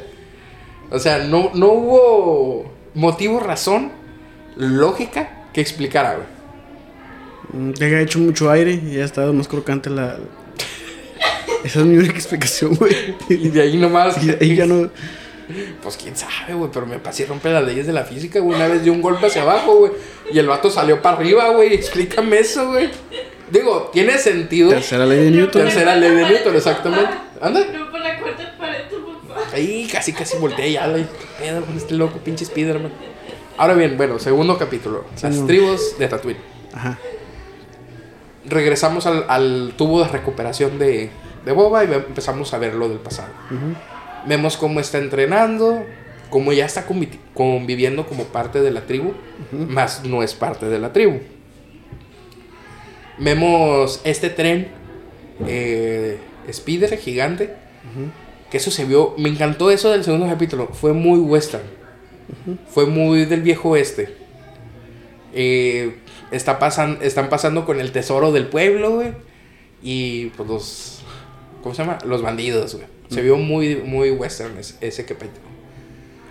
O sea, no, no hubo motivo, razón, lógica que explicara, güey. Que haya hecho mucho aire y ya estado más crocante la. Esa es mi única explicación, güey. Y de ahí nomás. Y de ahí ya no. Pues quién sabe, güey, pero mi papá sí rompe las leyes de la física, güey. Una vez dio un golpe hacia abajo, güey. Y el vato salió para arriba, güey. Explícame eso, güey. Digo, tiene sentido. Tercera ley de Newton. Tercera ley de Newton, exactamente. Anda. No por la cuarta pared tu papá. Ahí casi, casi volteé ya. güey. ¿Qué pedo con este loco, pinche Spiderman? Ahora bien, bueno, segundo capítulo. Las tribus de Tatooine. Ajá. Regresamos al, al tubo de recuperación de, de Boba y empezamos a ver lo del pasado. Vemos cómo está entrenando, cómo ya está convi- conviviendo como parte de la tribu, más no es parte de la tribu. Vemos este tren, eh, Spider gigante, que eso se vio, me encantó eso del segundo capítulo, fue muy western, fue muy del viejo oeste. Eh, está pasan, están pasando con el tesoro del pueblo, güey, y pues los, ¿cómo se llama? Los bandidos, güey. Se vio muy, muy western ese, ese capítulo.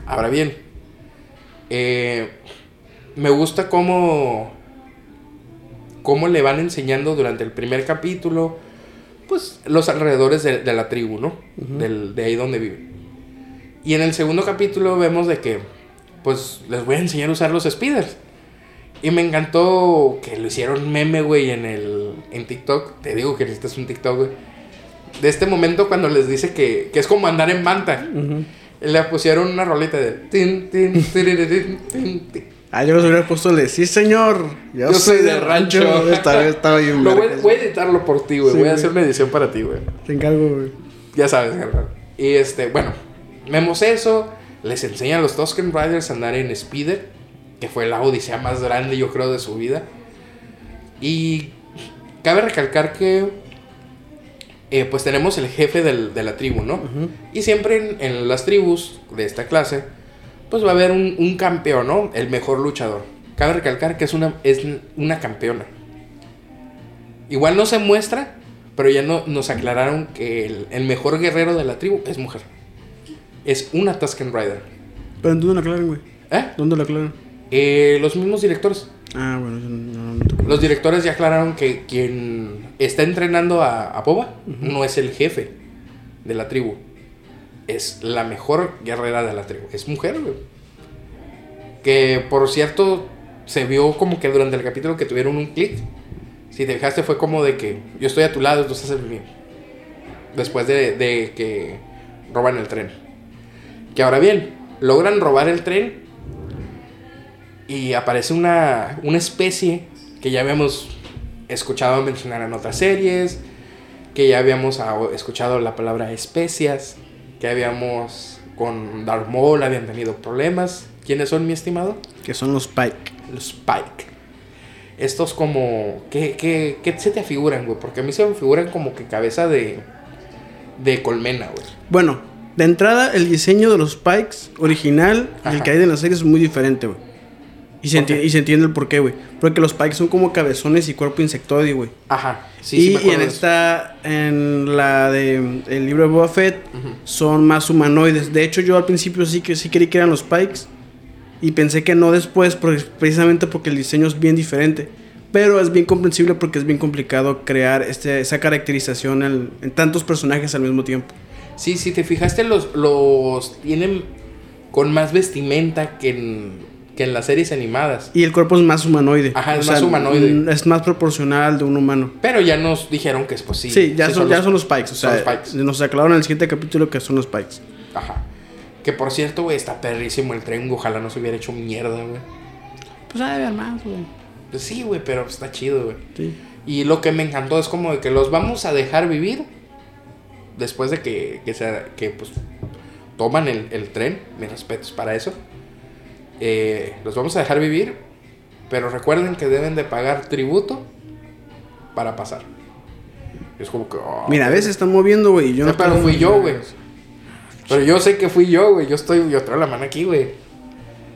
Ahora bien, eh, me gusta cómo, cómo le van enseñando durante el primer capítulo, pues, los alrededores de, de la tribu, ¿no? Del- de ahí donde viven. Y en el segundo capítulo vemos de que, pues, les voy a enseñar a usar los speeders. Y me encantó que lo hicieron meme, güey, en el en TikTok. Te digo que necesitas un TikTok, güey. De este momento cuando les dice que, que es como andar en manta. Le pusieron una rolita de... tin, tin. Ah, yo los hubiera puesto de sí, señor. Yo, Yo soy de rancho. Estaba, estaba bien. Lo voy, a editarlo por ti, güey. Sí, voy a hacer una edición para ti, güey. Te encargo, güey. Ya sabes, carnal. Y este, bueno, vemos eso. Les enseña a los Tusken Riders a andar en Speeder, que fue la odisea más grande, yo creo, de su vida. Y cabe recalcar que, eh, pues tenemos el jefe del- de la tribu, ¿no? Y siempre en, en las tribus de esta clase, pues va a haber un, un campeón, ¿no? El mejor luchador. Cabe recalcar que es una, es una campeona. Igual no se muestra, pero ya no, nos aclararon que el, el mejor guerrero de la tribu es mujer. Es una Tusken Rider. Pero ¿en dónde lo aclaran, güey? ¿Eh? ¿Dónde lo aclaran? Eh, los mismos directores. Ah, bueno, no, no. Los directores ya aclararon que quien está entrenando a, a Boba no es el jefe de la tribu. Es la mejor guerrera de la tribu. Es mujer, güey. Que por cierto, se vio como que durante el capítulo que tuvieron un clic. Si te fijaste, fue como de que yo estoy a tu lado, tú estás en. Después de, de que roban el tren. Que ahora bien, logran robar el tren y aparece una, una especie que ya habíamos escuchado mencionar en otras series, que ya habíamos escuchado la palabra especias, que habíamos con Darth Maul habían tenido problemas. ¿Quiénes son, mi estimado? Que son los Pike. Los Pike. Estos como... ¿Qué, qué, qué se te figuran, güey? Porque a mí se me figuran como que cabeza de... De colmena, güey. Bueno, de entrada, el diseño de los Pikes original y el que hay de la serie es muy diferente, güey. Y se, ¿Por qué? enti- y se entiende el porqué, güey. Porque los Pikes son como cabezones y cuerpo insectoide, güey. Ajá. Sí, y, sí, me y en esta, en la de el libro de Boba Fett, Ujú. son más humanoides. De hecho, yo al principio sí que sí creí que eran los Pikes. Y pensé que no después, porque- precisamente porque el diseño es bien diferente. Pero es bien comprensible porque es bien complicado crear este, esa caracterización en, en tantos personajes al mismo tiempo. Sí, si te fijaste, los, los tienen con más vestimenta que en, que en las series animadas. Y el cuerpo es más humanoide. Ajá, es más humanoide. mm, Es más proporcional de un humano. Pero ya nos dijeron que pues sí. Sí, ya, son, ya los- son los Pikes. O son sea, los Pikes. nos aclararon en el siguiente capítulo que son los Pikes. Ajá. Que por cierto, güey, está perrísimo el tren. Ojalá no se hubiera hecho mierda, güey. Pues ha de haber más, güey. Pues sí, güey, pero está chido, güey. Sí. Y lo que me encantó es como de que los vamos a dejar vivir después de que, que, se- que, pues, toman el, el tren. Mis respetos para eso. Eh, los vamos a dejar vivir, pero recuerden que deben de pagar tributo para pasar. Es como que... oh, Mira, a veces están moviendo, güey. y Yo no pero fui yo, güey. Pero yo sé que fui yo, güey. Yo estoy, yo traigo la mano aquí, güey.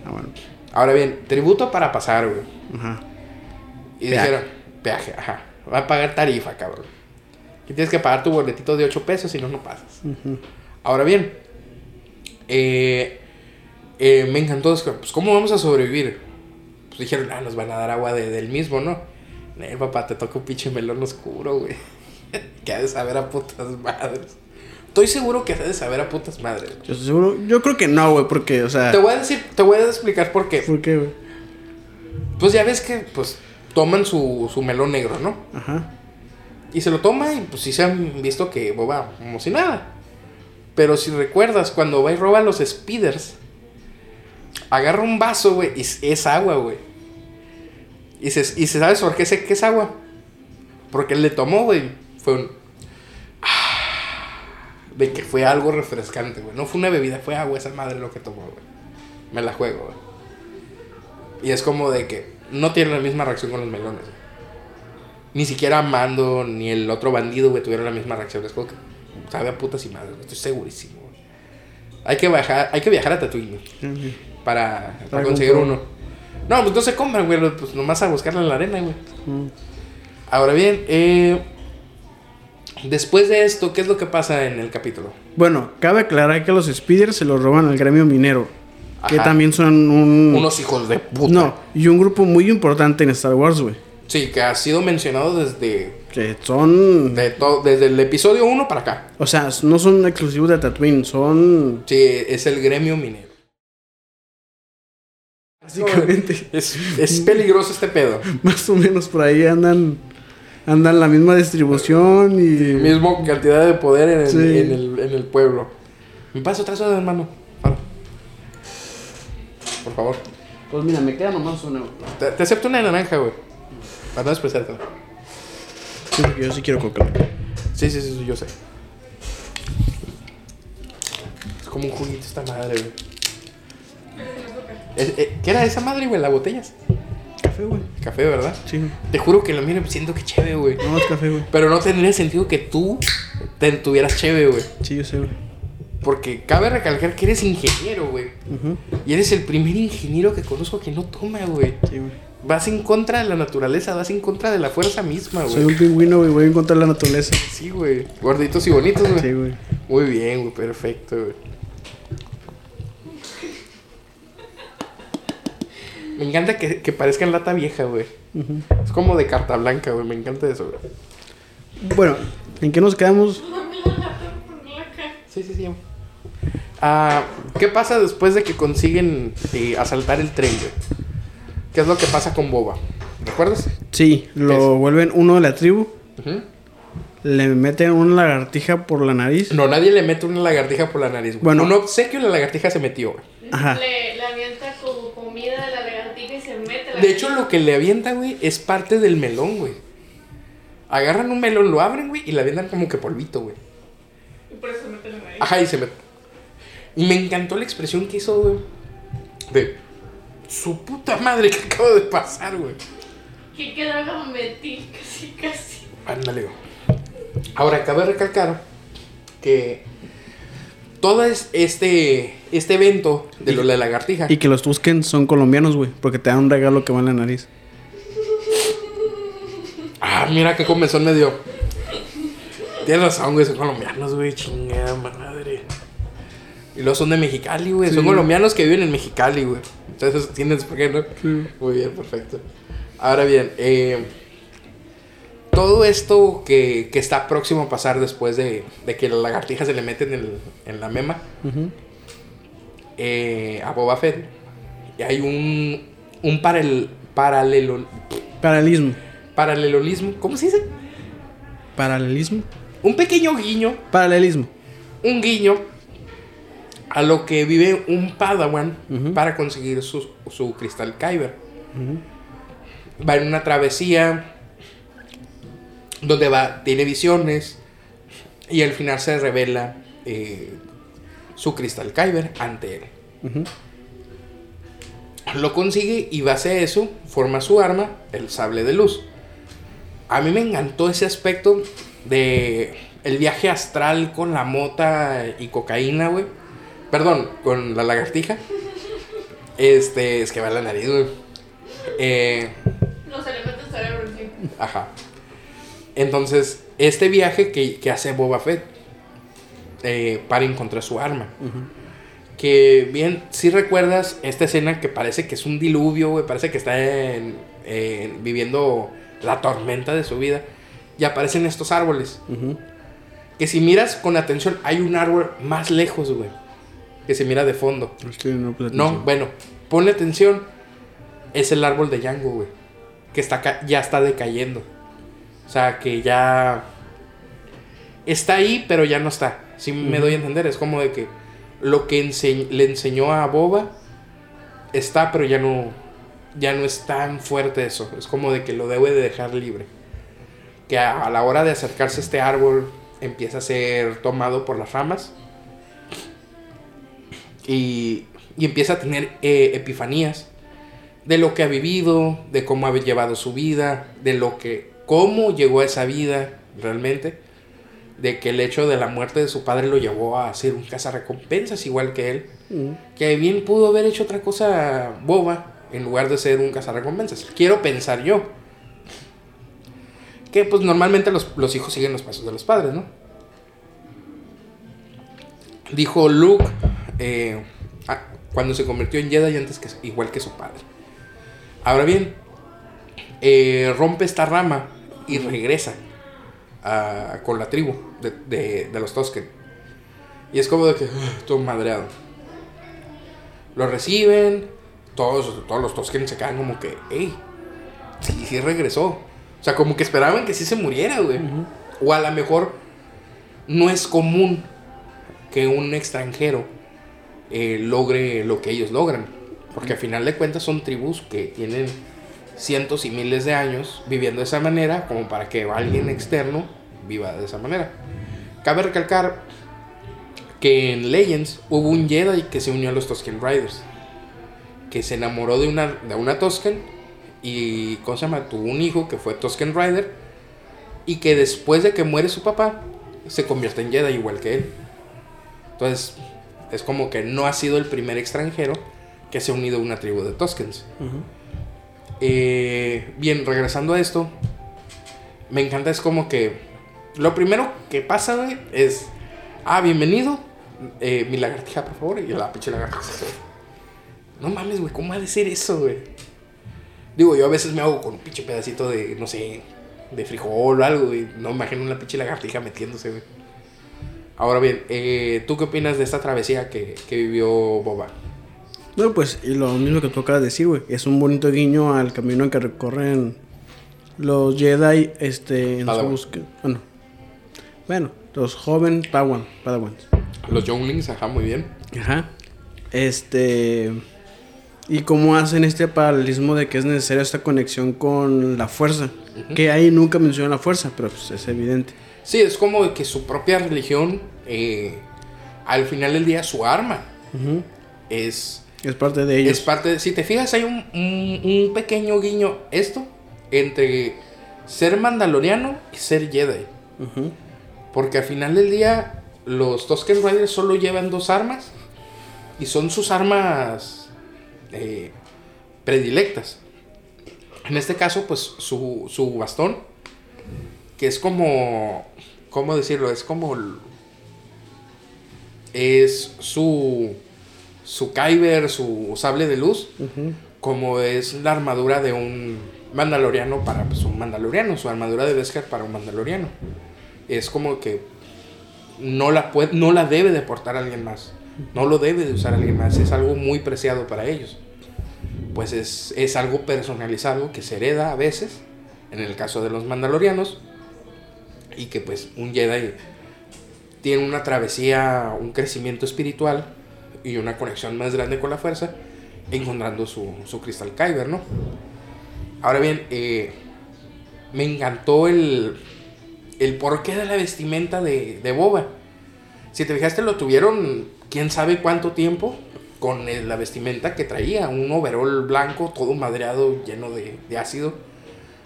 Ah, bueno. Ahora bien, tributo para pasar, güey. Ajá. Y Peaje. dijeron, peaje, ajá. Va a pagar tarifa, cabrón. Y tienes que pagar tu boletito de 8 pesos, si no, no pasas. Ujú. Ahora bien, eh, eh, me encantó. Pues, ¿cómo vamos a sobrevivir? Pues dijeron, ah, nos van a dar agua de- del mismo, ¿no? Eh, papá, te toca un pinche melón oscuro, güey. que ha de saber a putas madres. Estoy seguro que ha de saber a putas madres. güey. Yo estoy seguro. Yo creo que no, güey, porque, o sea. Te voy a decir, te voy a explicar por qué. ¿Por qué, güey? Pues ya ves que, pues, toman su, su melón negro, ¿no? Ajá. Y se lo toma y pues sí se han visto que boba como si nada. Pero si recuerdas, cuando va y roba los speeders, agarra un vaso, güey, y es- agua, güey. Y se, y se sabe por qué sé que es agua. Porque él le tomó, güey. Fue un. Ah, De que fue algo refrescante, güey. No fue una bebida, fue agua esa madre lo que tomó, güey. Me la juego, güey. Y es como de que no tiene la misma reacción con los melones, güey. Ni siquiera Mando ni el otro bandido, güey, tuvieron la misma reacción. Es como que sabe a putas y madres. Estoy segurísimo, güey. Hay que hay que viajar a Tatooine. Para, para Para conseguir comprar uno. No, pues no se compran, güey. Pues nomás a buscarla en la arena, güey. Mm. Ahora bien, eh, después de esto, ¿qué es lo que pasa en el capítulo? Bueno, cabe aclarar que los speeders se los roban al gremio minero. Que también son un. Unos hijos de puta. No, y un grupo muy importante en Star Wars, güey. Sí, que ha sido mencionado desde, Que son. de desde el episodio 1 para acá. O sea, no son exclusivos de Tatooine, son. Sí, es el gremio minero. Básicamente, Es, es peligroso este pedo. más o menos por ahí andan. Andan la misma distribución y. Mismo cantidad de poder en el, Sí. en el, en el pueblo. Me pasa otra soda, hermano. Para. Por favor. Pues mira, me queda nomás una. Te, te acepto una de naranja, güey. Para no despreciártela. Sí, yo sí quiero coca. Sí, sí, sí, yo sé. Es como un juguito esta madre, güey. Eh, ¿Qué era esa madre, güey? ¿La botellas? Café, güey. Café, ¿verdad? Sí, güey. Te juro que lo miro siento que chévere, güey. No, es café, güey. Pero no tendría sentido que tú te tuvieras chévere, güey. Sí, yo sé, güey. Porque cabe recalcar que eres ingeniero, güey. Ujú. Y eres el primer ingeniero que conozco que no toma, güey. Sí, güey. Vas en contra de la naturaleza, vas en contra de la fuerza misma, Soy güey. un pingüino, güey. Voy a encontrar la naturaleza. Sí, güey. Gorditos y bonitos, güey. Sí, güey. Muy bien, güey. Perfecto, güey. Me encanta que, que parezcan lata vieja, güey. Ujú. Es como de carta blanca, güey. Me encanta eso, güey. Bueno, ¿en qué nos quedamos? Sí, sí, sí. Ah, ¿Qué pasa después de que consiguen eh, asaltar el tren, güey? ¿Qué es lo que pasa con Boba? ¿Recuerdas? Sí, lo Es- vuelven uno de la tribu. Ujú. Le meten una lagartija por la nariz. No, nadie le mete una lagartija por la nariz, güey. Bueno. Un obsequio la lagartija se metió, güey. Ajá. Le, le avienta como comida a la lagartija y se mete la De hecho, lo que le avienta, güey, es parte del melón, güey. Agarran un melón, lo abren, güey, y le avientan como que polvito, güey. Y por eso mete la nariz. Ajá, y se mete. Y me encantó la expresión que hizo, güey. De su puta madre que acaba de pasar, güey. Que quedaba metí casi, casi. Ándale, güey. Ahora, cabe recalcar que todo es este, este evento de lo de la lagartija. Y que los Tusken son colombianos, güey, porque te dan un regalo que va en la nariz. Ah, mira qué comezón me dio. Tienes razón, güey, son colombianos, güey, chingada madre. Y luego son de Mexicali, güey. Son colombianos que viven en Mexicali, güey. Entonces, ¿tienes por qué no? Sí. Muy bien, perfecto. Ahora bien, eh, todo esto que, que está próximo a pasar después de, de que la lagartija se le mete en, el- en la mema eh, a Boba Fett, y hay un, un paralel, paralelo, Paralelismo. paralelismo, ¿cómo se dice? Paralelismo. Un pequeño guiño, Paralelismo. un guiño a lo que vive un Padawan para conseguir su, su cristal Kyber. Va en una travesía donde va, tiene visiones y al final se revela eh, su cristal Kyber ante él. Lo consigue y base a eso forma su arma, el sable de luz. A mí me encantó ese aspecto de el viaje astral con la mota y cocaína, güey. Perdón, con la lagartija. Este, es que va la nariz, güey. Eh, Los elementos cerebro, sí. Ajá. Entonces, este viaje que, que hace Boba Fett eh, para encontrar su arma. Que bien, si recuerdas esta escena que parece que es un diluvio, güey, parece que está en- en- viviendo la tormenta de su vida. Y aparecen estos árboles. Que si miras con atención, hay un árbol más lejos, güey. Que se mira de fondo. Es que no No, bueno, ponle atención. Es el árbol de Django, güey. Que está ya está decayendo. O sea, que ya está ahí, pero ya no está. Si me doy a entender, es como de que lo que ense- le enseñó a Boba está, pero ya no ya no es tan fuerte eso. Es como de que lo debe de dejar libre. Que a, a la hora de acercarse a este árbol empieza a ser tomado por las ramas y, y empieza a tener eh, epifanías de lo que ha vivido, de cómo ha llevado su vida, de lo que cómo llegó a esa vida realmente, de que el hecho de la muerte de su padre lo llevó a ser un cazarrecompensas igual que él, Ujú. que bien pudo haber hecho otra cosa boba en lugar de ser un cazarrecompensas. Quiero pensar yo. Que pues normalmente los, los hijos siguen los pasos de los padres, ¿no? Dijo Luke eh, cuando se convirtió en Jedi antes que igual que su padre. Ahora bien, eh, rompe esta rama y regresa a- con la tribu de, de- de los Tosken. Y es como de que "Ugh, todo madreado. Lo reciben, todos, todos los Tosken se quedan como que, hey, sí, sí regresó. O sea, como que esperaban que sí se muriera, güey. O a lo mejor no es común que un extranjero eh, logre lo que ellos logran. Porque al final de cuentas son tribus que tienen cientos y miles de años viviendo de esa manera, como para que alguien externo viva de esa manera. Cabe recalcar que en Legends hubo un Jedi que se unió a los Tusken Riders, que se enamoró de una, de una Tusken y, ¿cómo se llama? Tuvo un hijo que fue Tusken Rider y que después de que muere su papá se convierte en Jedi igual que él. Entonces, es como que no ha sido el primer extranjero que se ha unido a una tribu de Tuskens. Ujú. Eh, bien, regresando a esto, me encanta, es como que lo primero que pasa, güey, es, ah, bienvenido, eh, mi lagartija, por favor, y la pinche lagartija. No mames, güey, ¿cómo ha de ser eso, güey? Digo, yo a veces me hago con un pinche pedacito de, no sé, de frijol o algo, güey. No me imagino una pinche lagartija metiéndose, güey. Ahora bien, eh, ¿tú qué opinas de esta travesía que, que vivió Boba? No, pues, y lo mismo que tú acabas de decir, güey. Es un bonito guiño al camino que recorren los Jedi, este, en su Padawan. búsqueda. Bueno, bueno, los jóvenes Padawan, Padawans. Los Younglings, ajá, muy bien. Ajá. Este. Y cómo hacen este paralelismo de que es necesaria esta conexión con la fuerza. Que ahí nunca mencionan la fuerza, pero pues es evidente. Sí, es como que su propia religión, eh, al final del día, su arma Ujú. es, Es parte de ellos. es parte de... Si te fijas, hay un, un- un pequeño guiño, esto, entre ser mandaloriano y ser Jedi. Porque al final del día, los Tusken Riders solo llevan dos armas y son sus armas eh, predilectas. En este caso, pues su, su bastón, que es como, ¿cómo decirlo? Es como, es su, su Kyber, su sable de luz, como es la armadura de un mandaloriano para pues, un mandaloriano, su armadura de Beskar para un mandaloriano. Es como que no la, puede, no la debe de portar alguien más. No lo debe de usar alguien más. Es algo muy preciado para ellos. Pues es, es algo personalizado que se hereda a veces, en el caso de los mandalorianos, y que pues un Jedi tiene una travesía, un crecimiento espiritual y una conexión más grande con la fuerza, encontrando su, su cristal Kyber, ¿no? Ahora bien, eh, me encantó el, el porqué de la vestimenta de, de Boba. Si te fijaste, lo tuvieron quién sabe cuánto tiempo con el- la vestimenta que traía. Un overol blanco, todo madreado, lleno de, de ácido.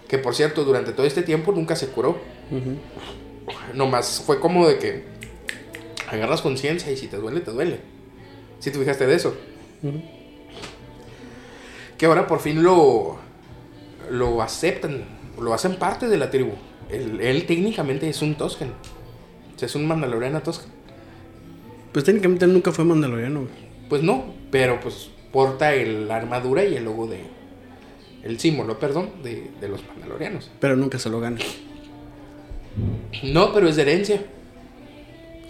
Que por cierto, durante todo este tiempo nunca se curó. Nomás fue como de que agarras conciencia y si te duele, te duele. Si te fijaste de eso. Que ahora por fin lo, lo aceptan, lo hacen parte de la tribu. Él, él técnicamente es un Toscan. O sea, es un mandaloriano Toscan. Pues técnicamente nunca fue mandaloriano. Pues no, pero pues porta el, la armadura y el logo de. El símbolo, perdón, de, de los mandalorianos. Pero nunca se lo gana. No, pero es de herencia.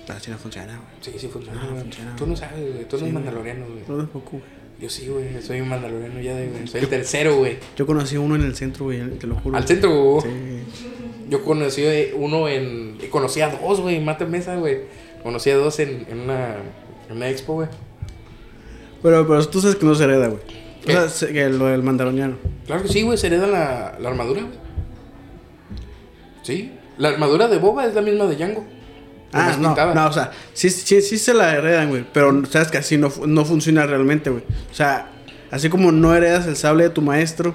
Así no funciona, güey. Sí, sí funciona. Ah, güey. funciona, Tú no sabes, güey. Tú no Sí, eres güey. mandaloriano, güey. No tampoco, güey. Yo sí, güey. Soy un mandaloriano ya de. Soy el tercero, güey. Yo conocí a uno en el centro, güey, te lo juro. Al centro, güey. Sí. Yo conocí eh, uno en. y Conocí a dos, güey. Mate mesa, güey. Conocí a dos en, en una. En una expo, güey. Pero, pero tú sabes que no se hereda, güey. O sea, se- que lo del mandaloriano. Claro que sí, güey. Se hereda la, la armadura, güey. Sí. La armadura de Boba es la misma de Django. Ah, no, pintada. no, o sea, sí, sí, sí se la heredan, güey. Pero sabes que así no, no funciona realmente, güey. O sea, así como no heredas el sable de tu maestro,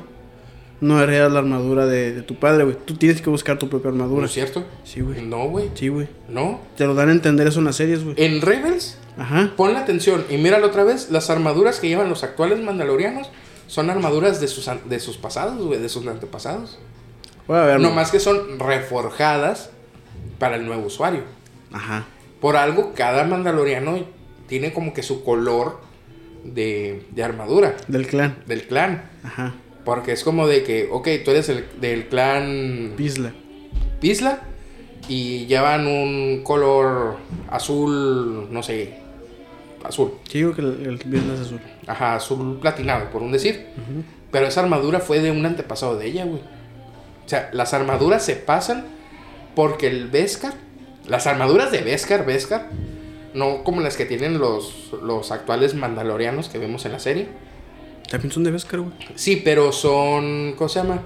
no heredas la armadura de, de tu padre, güey. Tú tienes que buscar tu propia ¿No armadura. es cierto? Sí, güey. No, güey. Sí, güey. No. Te lo dan a entender eso en las series, güey. En Rebels, Ajá. ponle atención y míralo otra vez. Las armaduras que llevan los actuales mandalorianos son armaduras de sus, de sus pasados, güey, de sus antepasados. Voy a ver. No más que son reforjadas para el nuevo usuario. Ajá. Por algo, cada mandaloriano tiene como que su color de, de armadura Del clan. del clan. Ajá. Porque es como de que, ok, tú eres el, del clan Pisla. Pisla y llevan un color azul, no sé, azul. Sí, digo que el, Pisla es azul. Ajá, azul platinado, por un decir. Pero esa armadura fue de un antepasado de ella, güey. O sea, las armaduras se pasan porque el Beskar, las armaduras de Beskar, Beskar, no como las que tienen los, los actuales mandalorianos que vemos en la serie. También son de Beskar, güey. Sí, pero son, ¿cómo se llama?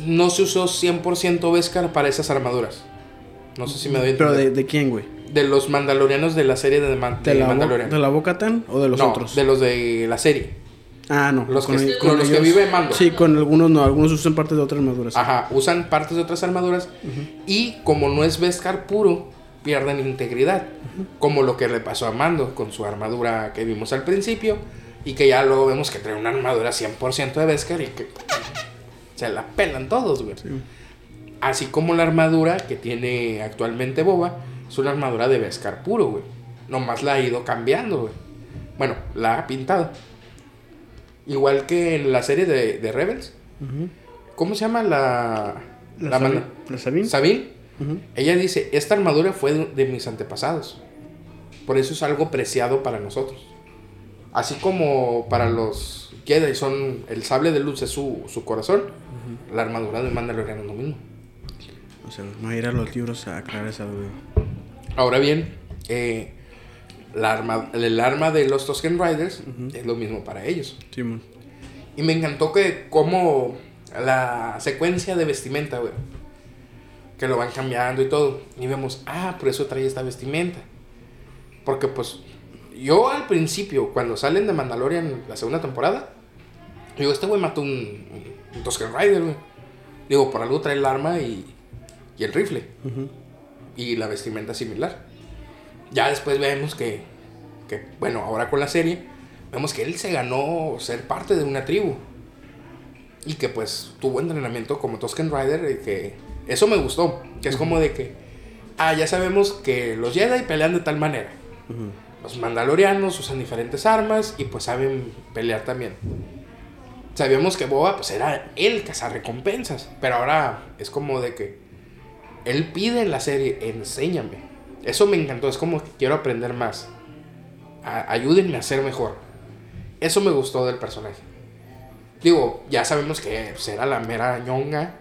No se usó 100% Beskar para esas armaduras. No sé si me doy Pero de, de quién, güey? de... los mandalorianos de la serie de, Man- ¿De, de la, Mandalorian. ¿De la Boca Tan o de los no, otros? de los de la serie. Ah, no. los que- el- con los que vive Mando. Sí, con algunos no. Algunos usan parte de otras armaduras. Ajá, usan partes de otras armaduras y como no es Beskar puro, pierden integridad. Como lo que le pasó a Mando con su armadura que vimos al principio y que ya luego vemos que trae una armadura 100% de Beskar y que se la pelan todos, güey. Sí. Así como la armadura que tiene actualmente Boba es una armadura de Beskar puro, güey. Nomás la ha ido cambiando, güey. Bueno, la ha pintado. Igual que en la serie de, de Rebels. Ujú. ¿Cómo se llama la... La, la Sabi- manda- ¿La Sabine? Sabine? Ujú. Ella dice, esta armadura fue de, de mis antepasados. Por eso es algo preciado para nosotros. Así como para los Jedi son el sable de luz es su, su corazón, la armadura de Mandaloriano es lo mismo. O sea, vamos a ir a los libros a aclarar esa duda. Ahora bien, eh, la arma, el arma de los Tusken Riders es lo mismo para ellos. Simón. Y me encantó que como la secuencia de vestimenta, güey. Que lo van cambiando y todo. Y vemos, ah, por eso trae esta vestimenta. Porque pues yo al principio, cuando salen de Mandalorian la segunda temporada, digo, este güey mató un, un, Tusken Rider, güey. Digo, por algo trae el arma y, y el rifle. Ujú. Y la vestimenta similar. Ya después vemos que, que, bueno, ahora con la serie, vemos que él se ganó ser parte de una tribu. Y que pues tuvo entrenamiento como Tusken Rider y que eso me gustó, que es como de que, ah, ya sabemos que los Jedi pelean de tal manera. Los mandalorianos usan diferentes armas y pues saben pelear también. Sabíamos que Boba pues era el recompensas, pero ahora es como de que él pide en la serie, enséñame. Eso me encantó, es como que quiero aprender más. ayúdenme a ser mejor. Eso me gustó del personaje. Digo, ya sabemos que era la mera ñonga,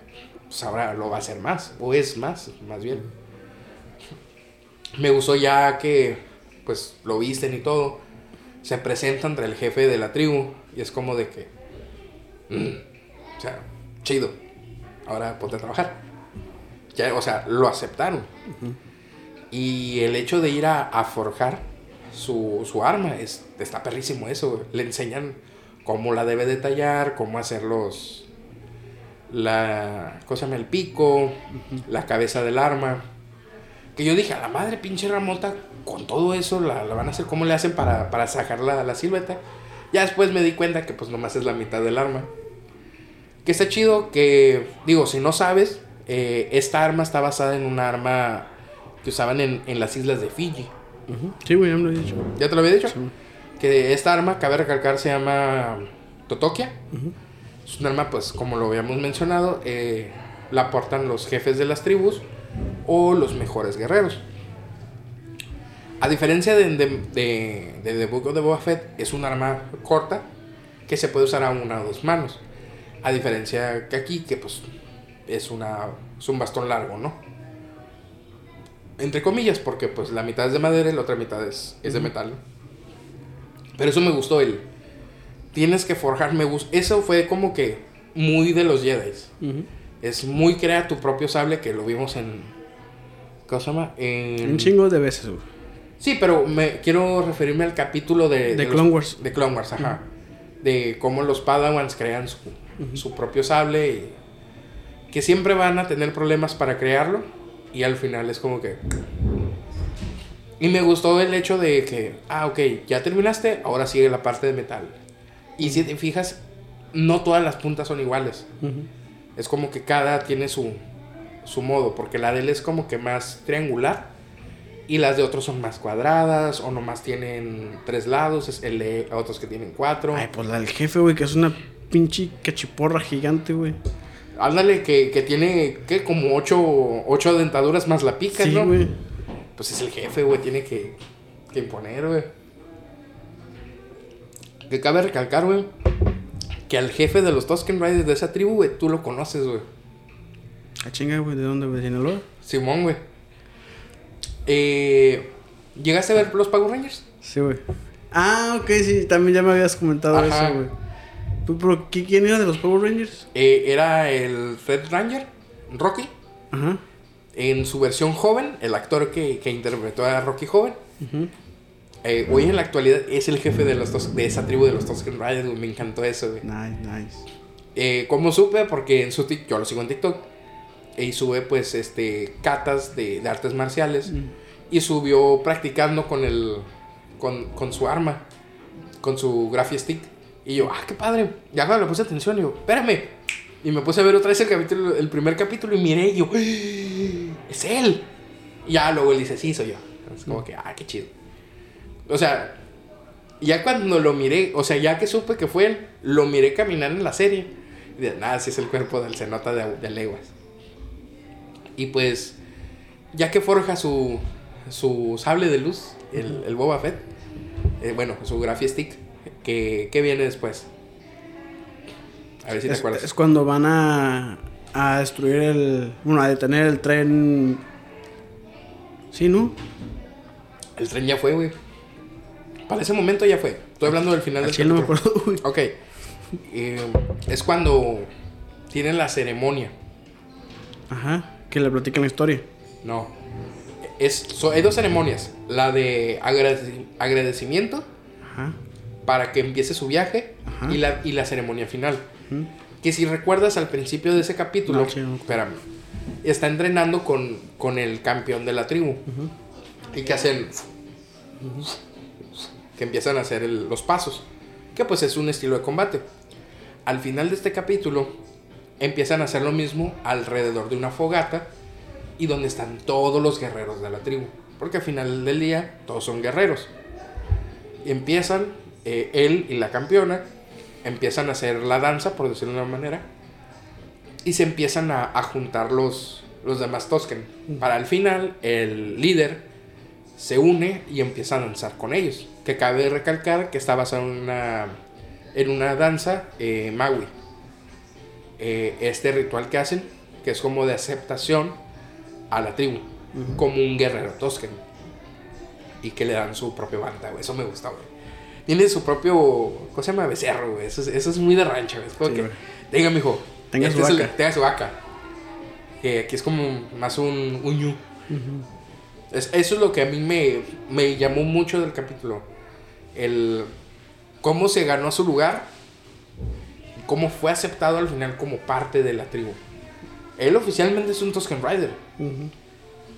pues ahora lo va a hacer más, o es más, más bien. Me gustó ya que, pues, lo visten y todo. Se presenta entre el jefe de la tribu y es como de que, mm, o sea, chido. Ahora ponte a trabajar. Ya, o sea, lo aceptaron. Y el hecho de ir a, forjar su, su, arma, es, está perrísimo eso. Le enseñan cómo la debe detallar, cómo hacer los... La... cosa el pico, la cabeza del arma. Que yo dije, a la madre pinche Ramota, con todo eso la, van a hacer, ¿cómo le hacen para, para sacar la, la silueta? Ya después me di cuenta que pues nomás es la mitad del arma. Que está chido que, digo, si no sabes, eh, esta arma está basada en una arma que usaban en, en las islas de Fiji. Sí, güey, ya me lo he dicho. ¿Ya te lo había dicho? Que esta arma, cabe recalcar, se llama Totokia. Es un arma, pues, como lo habíamos mencionado, eh, la portan los jefes de las tribus o los mejores guerreros. A diferencia de, de, de, de The Book of the Boba Fett, es un arma corta que se puede usar a una o dos manos. A diferencia que aquí, que pues es, una, es un bastón largo, ¿no? Entre comillas, porque pues la mitad es de madera y la otra mitad es, es de metal. Pero eso me gustó, el... Tienes que forjar, me gusta. Eso fue como que muy de los Jedi. Es muy crea tu propio sable que lo vimos en... ¿Cómo se llama? En... Un chingo de veces, Sí, pero me quiero referirme al capítulo de... De, Clone Wars. De Clone Wars, ajá. De cómo los Padawans crean su, su propio sable y que siempre van a tener problemas para crearlo y al final es como que... Y me gustó el hecho de que, ah, ok, ya terminaste, ahora sigue la parte de metal. Y si te fijas, no todas las puntas son iguales. Es como que cada tiene su, su modo, porque la de él es como que más triangular y las de otros son más cuadradas o nomás tienen tres lados, es el de otros que tienen cuatro. Ay, pues la del jefe, güey, que es una pinche cachiporra gigante, güey. Ándale, que, que tiene, ¿qué? Como ocho, ocho dentaduras más la pica, ¿no? Güey. Pues es el jefe, güey, tiene que, que imponer, güey. Que cabe recalcar, güey, que al jefe de los Tusken Riders de esa tribu, güey, tú lo conoces, güey. ¿A ah, chinga, güey? ¿De dónde, güey? ¿De Sinaloa? Simón, güey. Eh, ¿Llegaste a ver los Power Rangers? Sí, güey. Ah, ok, sí, también ya me habías comentado eso, güey. ¿Pero quién era de los Power Rangers? Eh, era el Red Ranger, Rocky. Ajá. En su versión joven, el actor que, que interpretó a Rocky joven. Eh, hoy en la actualidad es el jefe de, los de esa tribu de los Tusken Riders. Me encantó eso, güey. Nice, nice. Eh, ¿Cómo supe? Porque en su TikTok, yo lo sigo en TikTok. Y sube, pues, este, catas de, de artes marciales. Mm. Y subió practicando con el. Con, con su arma. Con su Graffy Stick. Y yo, ah, qué padre. Ya cuando le puse atención, yo, espérame. Y me puse a ver otra vez el capítulo, el primer capítulo y miré y yo, ¡Ah! es él. Y ya luego él dice, sí, soy yo. Es como que, ah, qué chido. O sea, ya cuando lo miré, o sea, ya que supe que fue él, lo miré caminar en la serie. Y de nada, si es el cuerpo del se nota de, de leguas. Y pues, ya que forja su, su sable de luz, el, el Boba Fett, eh, bueno, su Graffy Stick, ¿Qué, viene después? A ver si te acuerdas. Es cuando van a, a destruir el. Bueno, a detener el tren. ¿Sí, no? El tren ya fue, güey. Para ese momento ya fue. Estoy hablando del final del no me acuerdo, Ok. Eh, es cuando tienen la ceremonia. Ajá. Que le platican la historia. No. Es, hay dos ceremonias. La de agradecimiento. Ajá para que empiece su viaje y la, y la ceremonia final. Que si recuerdas al principio de ese capítulo, espérame, está entrenando con, con el campeón de la tribu. Y que hacen, que empiezan a hacer el- los pasos, que pues es un estilo de combate. Al final de este capítulo empiezan a hacer lo mismo alrededor de una fogata y donde están todos los guerreros de la tribu, porque al final del día todos son guerreros. Y empiezan, eh, él y la campeona, empiezan a hacer la danza, por decirlo de una manera, y se empiezan a, a juntar los, los demás Tosken. Para al final, el líder se une y empieza a danzar con ellos. Que cabe recalcar que está basado en una, en una danza eh, Maui. Eh, este ritual que hacen, que es como de aceptación a la tribu, como un guerrero Tosken. Y que le dan su propia banda. Eso me gusta, güey. Tiene su propio. ¿Cómo se llama? Becerro, güey. Eso es, eso es muy de rancho, güey. Es como Sí, que. Tenga, mijo. Tenga este su es el- vaca". tenga su vaca. Que aquí es como más un, un ñu. Es- eso es lo que a mí me, me llamó mucho del capítulo. El cómo se ganó su lugar. Cómo fue aceptado al final como parte de la tribu. Él oficialmente es un Tusken Rider.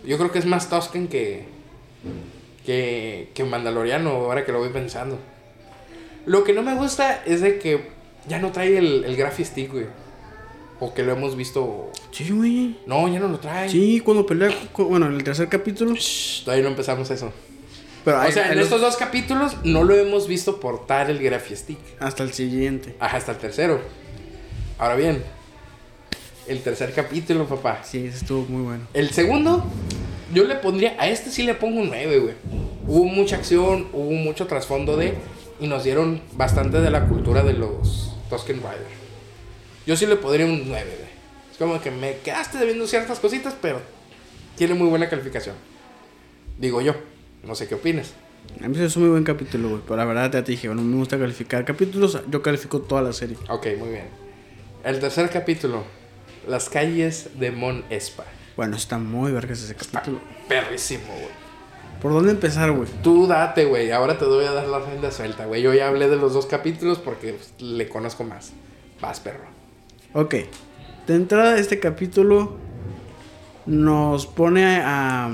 Yo creo que es más Tusken que, que, que Mandaloriano, ahora que lo voy pensando. Lo que no me gusta es de que ya no trae el, el Graphy Stick, güey. O que lo hemos visto. Sí, güey. No, ya no lo trae. Sí, cuando pelea, con- bueno, en el tercer capítulo. Shh, todavía no empezamos eso. Pero O ahí- sea, ahí en los- estos dos capítulos no lo hemos visto portar el Graphy Stick. Hasta el siguiente. Ajá, hasta el tercero. Ahora bien, el tercer capítulo, papá. Sí, ese estuvo muy bueno. El segundo, yo le pondría, a este sí le pongo un 9, güey. Hubo mucha acción, hubo mucho trasfondo de, y nos dieron bastante de la cultura de los Tusken Rider. Yo sí le pondría un 9, güey. Es como que me quedaste debiendo ciertas cositas, pero tiene muy buena calificación. Digo yo, no sé qué opinas. A mí se hizo muy buen capítulo, güey. Pero la verdad te dije, bueno, me gusta calificar capítulos. Yo califico toda la serie. Ok, muy bien. El tercer capítulo, las calles de Mon Espa. Bueno, está muy vergas ese capítulo. Perrísimo, güey. ¿Por dónde empezar, güey? Tú date, güey. Ahora te voy a dar la rienda suelta, güey. Yo ya hablé de los dos capítulos porque pues, le conozco más. Vas, perro. Ok. De entrada, este capítulo nos pone a,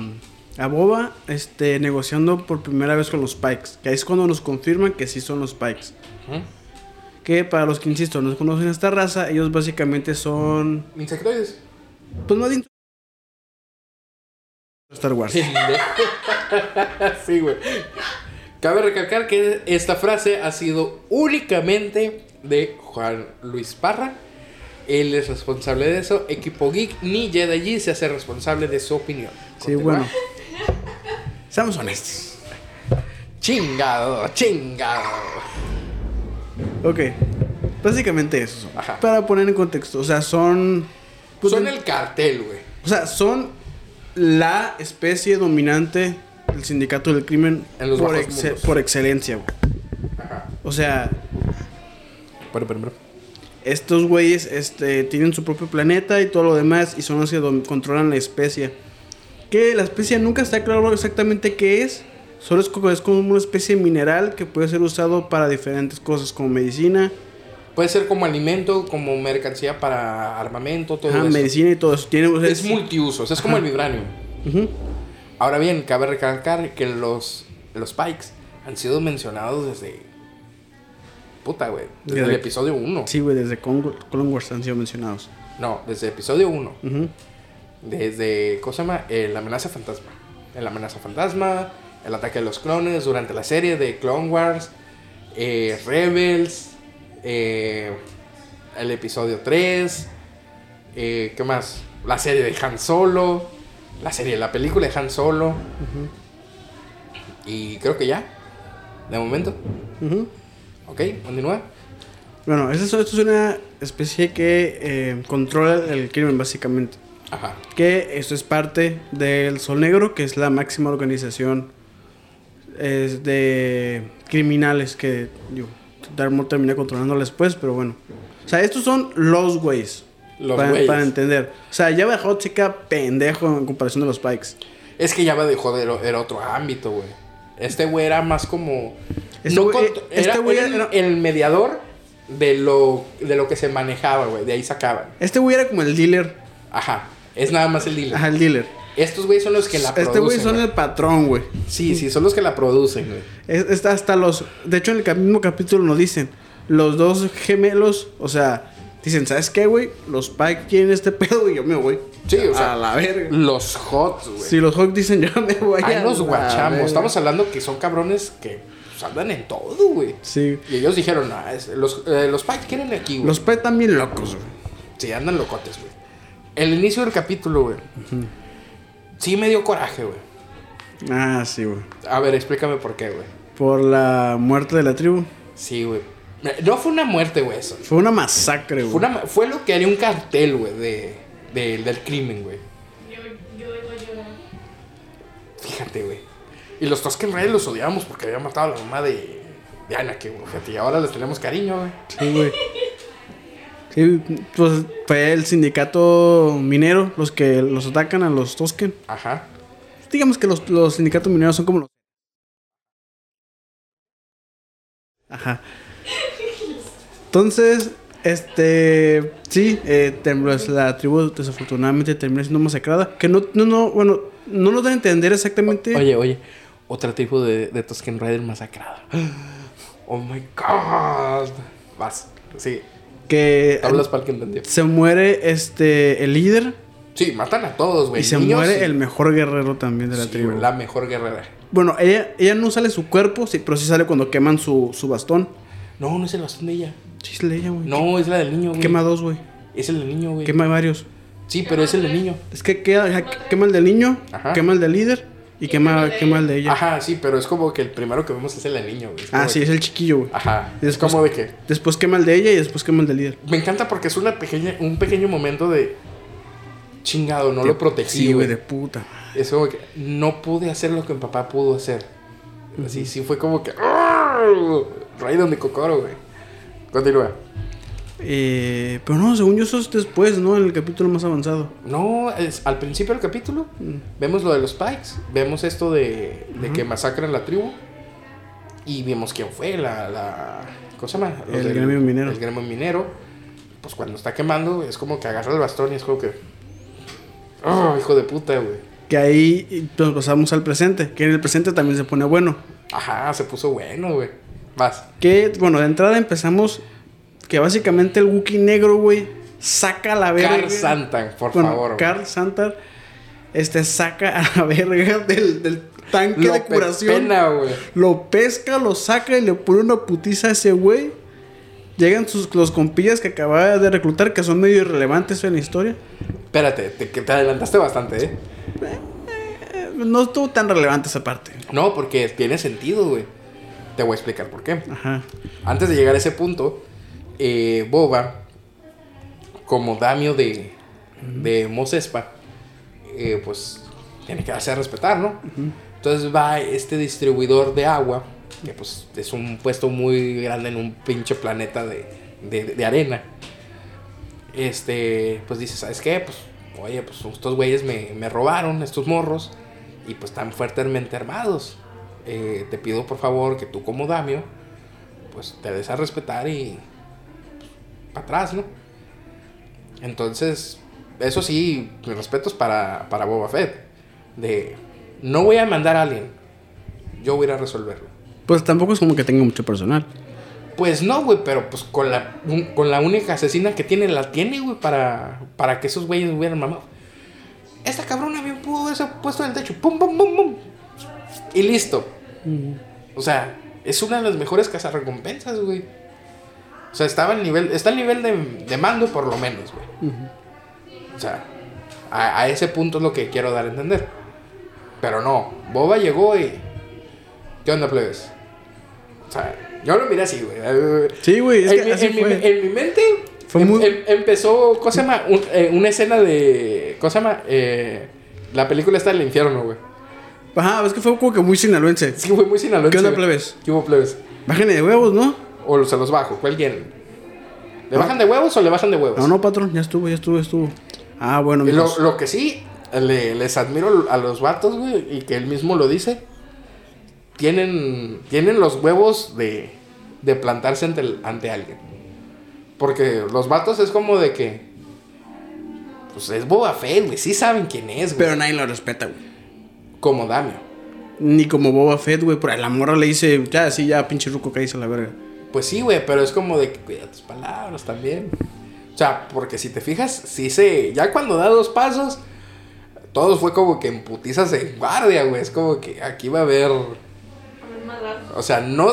a Boba este, negociando por primera vez con los Pikes. Que ahí es cuando nos confirman que sí son los Pikes. Que para los que, insisto, no conocen esta raza, ellos básicamente son. Insectoides. Pues más de Star Wars. sí, güey. Cabe recalcar que esta frase ha sido únicamente de Juan Luis Parra. Él es responsable de eso. Equipo Geek ni Jedi se hace responsable de su opinión. Sí, Continúa. bueno. Seamos honestos. Chingado, chingado. Ok. Básicamente eso son. Ajá. Para poner en contexto. O sea, son. pues, Son el cartel, güey. O sea, son la especie dominante del sindicato del crimen por, por excelencia, güey. O sea, Bueno, pero, pero. estos güeyes este, tienen su propio planeta y todo lo demás y son los que controlan la especie. Que la especie nunca está claro exactamente qué es. Solo es como, es como una especie mineral que puede ser usado para diferentes cosas como medicina, Puede ser como alimento, como mercancía para armamento, todo ajá, eso. medicina y todo eso. Tiene, o sea, Es multiusos, es como el vibranium. Ujú. Ahora bien, cabe recalcar que los, los Pikes han sido mencionados desde. Puta, güey. Desde Desde- el episodio 1. Sí, güey, desde Clone Wars han sido mencionados. No, desde el episodio 1. Ujú. Desde. ¿Cómo se llama? Eh, la amenaza fantasma. El amenaza fantasma. El ataque de los clones durante la serie de Clone Wars. eh, Rebels. eh, el episodio 3. eh, ¿Qué más? La serie de Han Solo. La serie, la película de Han Solo. Y creo que ya. De momento. Ujú. Ok, continúa. Bueno, esto es una especie que eh, controla el crimen básicamente. Ajá. Que esto es parte del Sol Negro, que es la máxima organización es de criminales que yo Darmo termina controlando después, pero bueno. O sea, estos son los güeyes. Los para, entender. O sea, ya bajó chica pendejo en comparación de los Pikes. Es que ya va de era otro ámbito, güey. Este güey era más como. Este no güey- cont- este era, güey era el, era- el mediador de lo, de lo que se manejaba, güey. De ahí sacaban. Este güey era como el dealer. Ajá. Es nada más el dealer. Ajá, el dealer. Estos güeyes son los que la Este producen. güey son güey. el patrón, güey. Sí, sí, son los que la producen, güey. Es, hasta los. De hecho, en el mismo capítulo nos dicen: los dos gemelos, o sea, dicen, ¿sabes qué, güey? Los Pike quieren este pedo y yo me voy. Sí, o sea, a la verga. Los Hots, güey. Si los Hawks dicen, yo me voy Ahí a los guachamos. verga. Estamos hablando que son cabrones que andan en todo, güey. Sí. Y ellos dijeron, ah, es- los, eh, los Pike quieren aquí, güey. Los Pike bien locos, güey. Sí, andan locotes, güey. El inicio del capítulo, güey. Sí me dio coraje, güey. Ah, sí, güey. A ver, explícame por qué, güey. Por la muerte de la tribu. Sí, güey. No fue una muerte, güey, eso. Fue una masacre, güey. Fue, una- fue lo que haría un cartel, güey, de, de- del crimen, güey. Yo, yo iba a llorar. Fíjate, güey. Y los Tusken Raiders los odiábamos porque habían matado a la mamá de, de Anakin, güey. Fíjate, y ahora les tenemos cariño, güey. Sí, güey. Sí, pues fue el sindicato minero los que los atacan a los Tosken. Ajá. Digamos que los, los sindicatos mineros son como los. Ajá. Entonces, este. Sí, eh, pues, la tribu desafortunadamente terminó siendo masacrada. Que no, no, no, bueno, no nos dan a entender exactamente. Oye, oye. Otra tipo de, de Tusken Raider masacrada. Oh my god. Vas. Sí. que Hablas para el que entendió. se muere este el líder Sí, matan a todos, güey. y se Niños, muere sí. el mejor guerrero también de la Sí, tribu. la mejor guerrera. Bueno, ella, ella no sale su cuerpo, sí, pero sí sale cuando queman su, su bastón. No, no es el bastón de ella. Sí, es la de ella, güey. No, es la del niño, güey. Quema dos, güey. Es el del niño, güey. Quema varios. Sí, pero es el del niño. Es que queda, quema el del niño, Ajá. quema el del líder y quema, quema el de ella. Ajá, sí, pero es como que el primero que vemos es el del niño, güey. Ah, sí, es el chiquillo, güey. Ajá. Y Es después- como de que. Después quema el de ella y después quema el del líder. Me encanta porque es una pequeña, un pequeño momento de. Chingado, no lo protegí, Sí, güey, de puta. Es como que no pude hacer lo que mi papá pudo hacer. Así, sí fue como que. ¡Arr! Raiden de Kokoro, güey. Continúa. Eh, pero no, según yo eso es después, ¿no? En el capítulo más avanzado. No, es, al principio del capítulo vemos lo de los Pikes, vemos esto de, de que masacran la tribu y vemos quién fue, la... la ¿Cómo se llama? Los El del- gremio minero. El gremio minero. Pues cuando está quemando es como que agarra el bastón y es como que... ¡Oh, hijo de puta, güey! Que ahí nos pasamos al presente, que en el presente también se pone bueno. Ajá, se puso bueno, güey. Vas. Que, bueno, de entrada empezamos que básicamente el Wookiee negro, güey, saca la verga. Carl Santan, por bueno, favor. Carl Santar, este, saca a la verga del, del tanque Lo de curación. güey. Lo pesca, lo saca y le pone una putiza a ese güey. Llegan sus, los compillas que acababa de reclutar, que son medio irrelevantes en la historia. Espérate, te, te adelantaste bastante, ¿eh? Eh, no estuvo tan relevante esa parte. No, porque tiene sentido, güey. Te voy a explicar por qué. Ajá. Antes de llegar a ese punto, eh, Boba, como damio de, de Mos Espa, eh, pues tiene que darse a respetar, ¿no? Entonces va este distribuidor de agua, que pues es un puesto muy grande en un pinche planeta de, de, de arena. Este, pues dice, ¿sabes qué? Pues, oye, pues estos güeyes me, me robaron, estos morros, y pues están fuertemente armados. Eh, te pido por favor que tú como damio, pues te des a respetar y para atrás, ¿no? Entonces, eso sí, mis respetos para, para Boba Fett. De, no voy a mandar a alguien, yo voy a ir a resolverlo. Pues tampoco es como que tenga mucho personal. Pues no, güey, pero pues con la, un- con la única asesina que tiene, la tiene, güey, para, para que esos güeyes hubieran mamado. Esta cabrona bien pudo haberse puesto en el techo, pum, pum, pum, pum. Y listo. O sea, es una de las mejores cazarrecompensas, güey. O sea, estaba al nivel, está al nivel de, de mando por lo menos, güey. O sea, a, a ese punto es lo que quiero dar a entender. Pero no, Boba llegó y... ¿Qué onda, plebes? O sea, yo lo miré así, güey. Sí, güey, es en, que mi, así en mi- en mi mente Fue em- muy- em- empezó, ¿cómo se llama? Un- eh, una escena de... ¿Cómo se llama? Eh, la película está del infierno, güey. Ajá, es que fue como que muy sinaloense. Sí, fue muy sinaloense. ¿Qué onda, plebes? ¿Qué hubo, plebes? Bájenle de huevos, ¿no? O se los bajo, ¿cuál quieren? ¿Le bajan de huevos o le bajan de huevos? No, no, patrón, ya estuvo, ya estuvo, ya estuvo. Ah, bueno, Y Lo, lo que sí, le- les admiro a los vatos, güey, y que él mismo lo dice. Tienen, tienen los huevos de, de plantarse ante, el- ante alguien. Porque los vatos es como de que. Pues es Boba Fett, güey. Sí saben quién es, güey. Pero nadie lo respeta, güey. Como Damio. Ni como Boba Fett, güey. Por la morra le dice, ya, sí, ya, pinche ruco, caíse a la verga. Pues sí, güey, pero es como de que cuida tus palabras también. O sea, porque si te fijas, sí se. Ya cuando da dos pasos, todo fue como que en putizas en guardia, güey. Es como que aquí va a haber. O sea, no.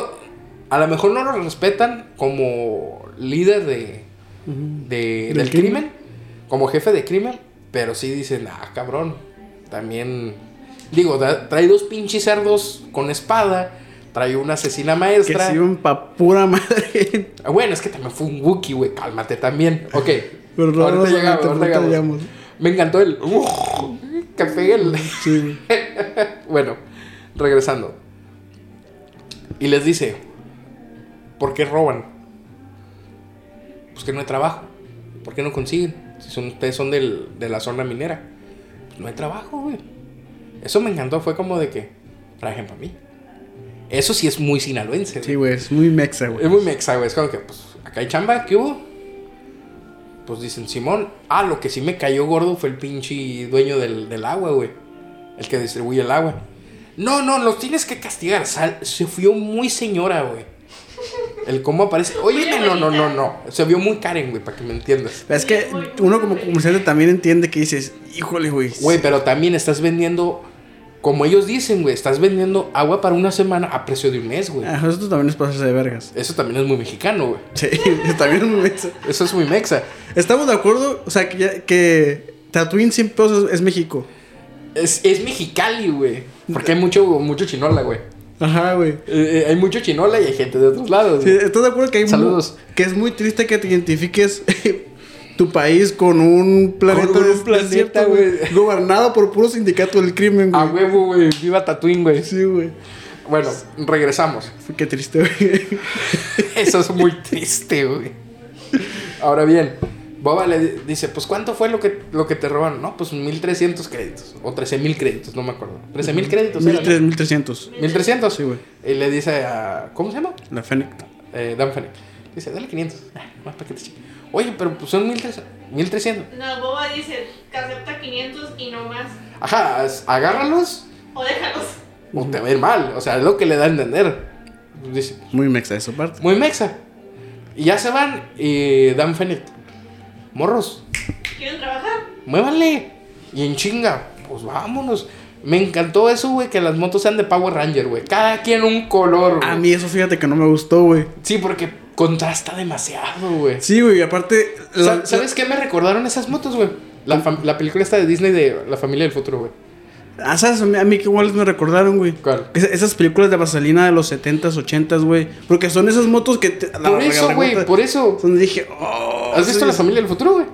A lo mejor no lo respetan como líder de. de- ¿Del del crimen? crimen. Como jefe de crimen. Pero sí dicen, ah, cabrón. También. Digo, trae dos pinches cerdos con espada. Trae una asesina Que maestra. se iban pa' pura madre. Ah, Bueno, es que también fue un Wookiee, güey. Cálmate también. Ok. Pero no, ahorita llegamos, ahorita- llegamos. llegamos. Me encantó el. que pegue el. Sí. Bueno, regresando. Y les dice: ¿Por qué roban? Pues que no hay trabajo. ¿Por qué no consiguen? Si son, ustedes son del- de la zona minera. Pues no hay trabajo, güey. Eso me encantó. Fue como de que. Trabajen para mí. Eso sí es muy sinaloense. Sí, güey, es muy mexa, güey. Es muy mexa, güey. Es como que, pues, acá hay chamba, ¿qué hubo? Pues dicen, Simón. Ah, lo que sí me cayó gordo fue el pinche dueño del, del agua, güey. El que distribuye el agua. No, no, los tienes que castigar. Sal- se vio muy señora, güey. El cómo aparece. Oye, no, no, no, no. Se vio muy Karen, güey, para que me entiendas. Es que uno como comerciante también entiende que dices, híjole, güey. Güey, pero también estás vendiendo, como ellos dicen, güey, estás vendiendo agua para una semana a precio de un mes, güey. Ah, esto también es pasarse de vergas. Eso también es muy mexicano, güey. Sí, también es muy mexa. Eso es muy mexa. Estamos de acuerdo, o sea, que, que Tatooine 100 pesos es, México. Es, es Mexicali, güey. Porque hay mucho, mucho chinola, güey. Ajá, güey. Eh, eh, hay mucho chinola y hay gente de otros lados. Sí. ¿Estás de acuerdo que hay Saludos. que es muy triste que te identifiques tu país con un planeta, Con un planeta, güey. gobernado por puro sindicato del crimen, güey. A huevo, güey. Viva Tatooine, güey. Sí, güey. Bueno, regresamos. Qué triste, güey. Eso es muy triste, güey. Ahora bien, Boba le di- dice, pues ¿cuánto fue lo que, lo que te robaron? No, pues 1300 créditos. O 13000 créditos, no me acuerdo. 13000 créditos. eran, ¿no? 1300. 1300. Sí, güey. Y le dice a... ¿Cómo se llama? La Fennec. Eh, Dan Fennec. Dice, dale 500. Ah, más para que te chingue. Oye, pero pues son 1300. 1300. No, Boba dice que acepta 500 y no más. Ajá, agárralos O déjalos. o te va a ir mal. O sea, es lo que le da a entender. Dice, Muy mexa esa parte. muy mexa. Y ya se van y Dan Fennec. Morros, ¿Quieren trabajar? muévanle. Y en chinga, pues vámonos. Me encantó eso, güey, que las motos sean de Power Ranger, güey. Cada quien un color, güey. A mí eso fíjate que no me gustó, güey. Sí, porque contrasta demasiado, güey. Sí, güey, y aparte... la- ¿Sabes qué me recordaron esas motos, güey? La, la película esta de Disney de La Familia del Futuro, güey. Ah, ¿sabes? A mí, que igual me recordaron, güey. ¿Cuál? Es- esas películas de vaselina de los 70s, 80s, güey. Porque son esas motos que... te- Por eso, güey, por eso. Donde dije, oh... ¿Has visto sí, La. Familia del Futuro, güey?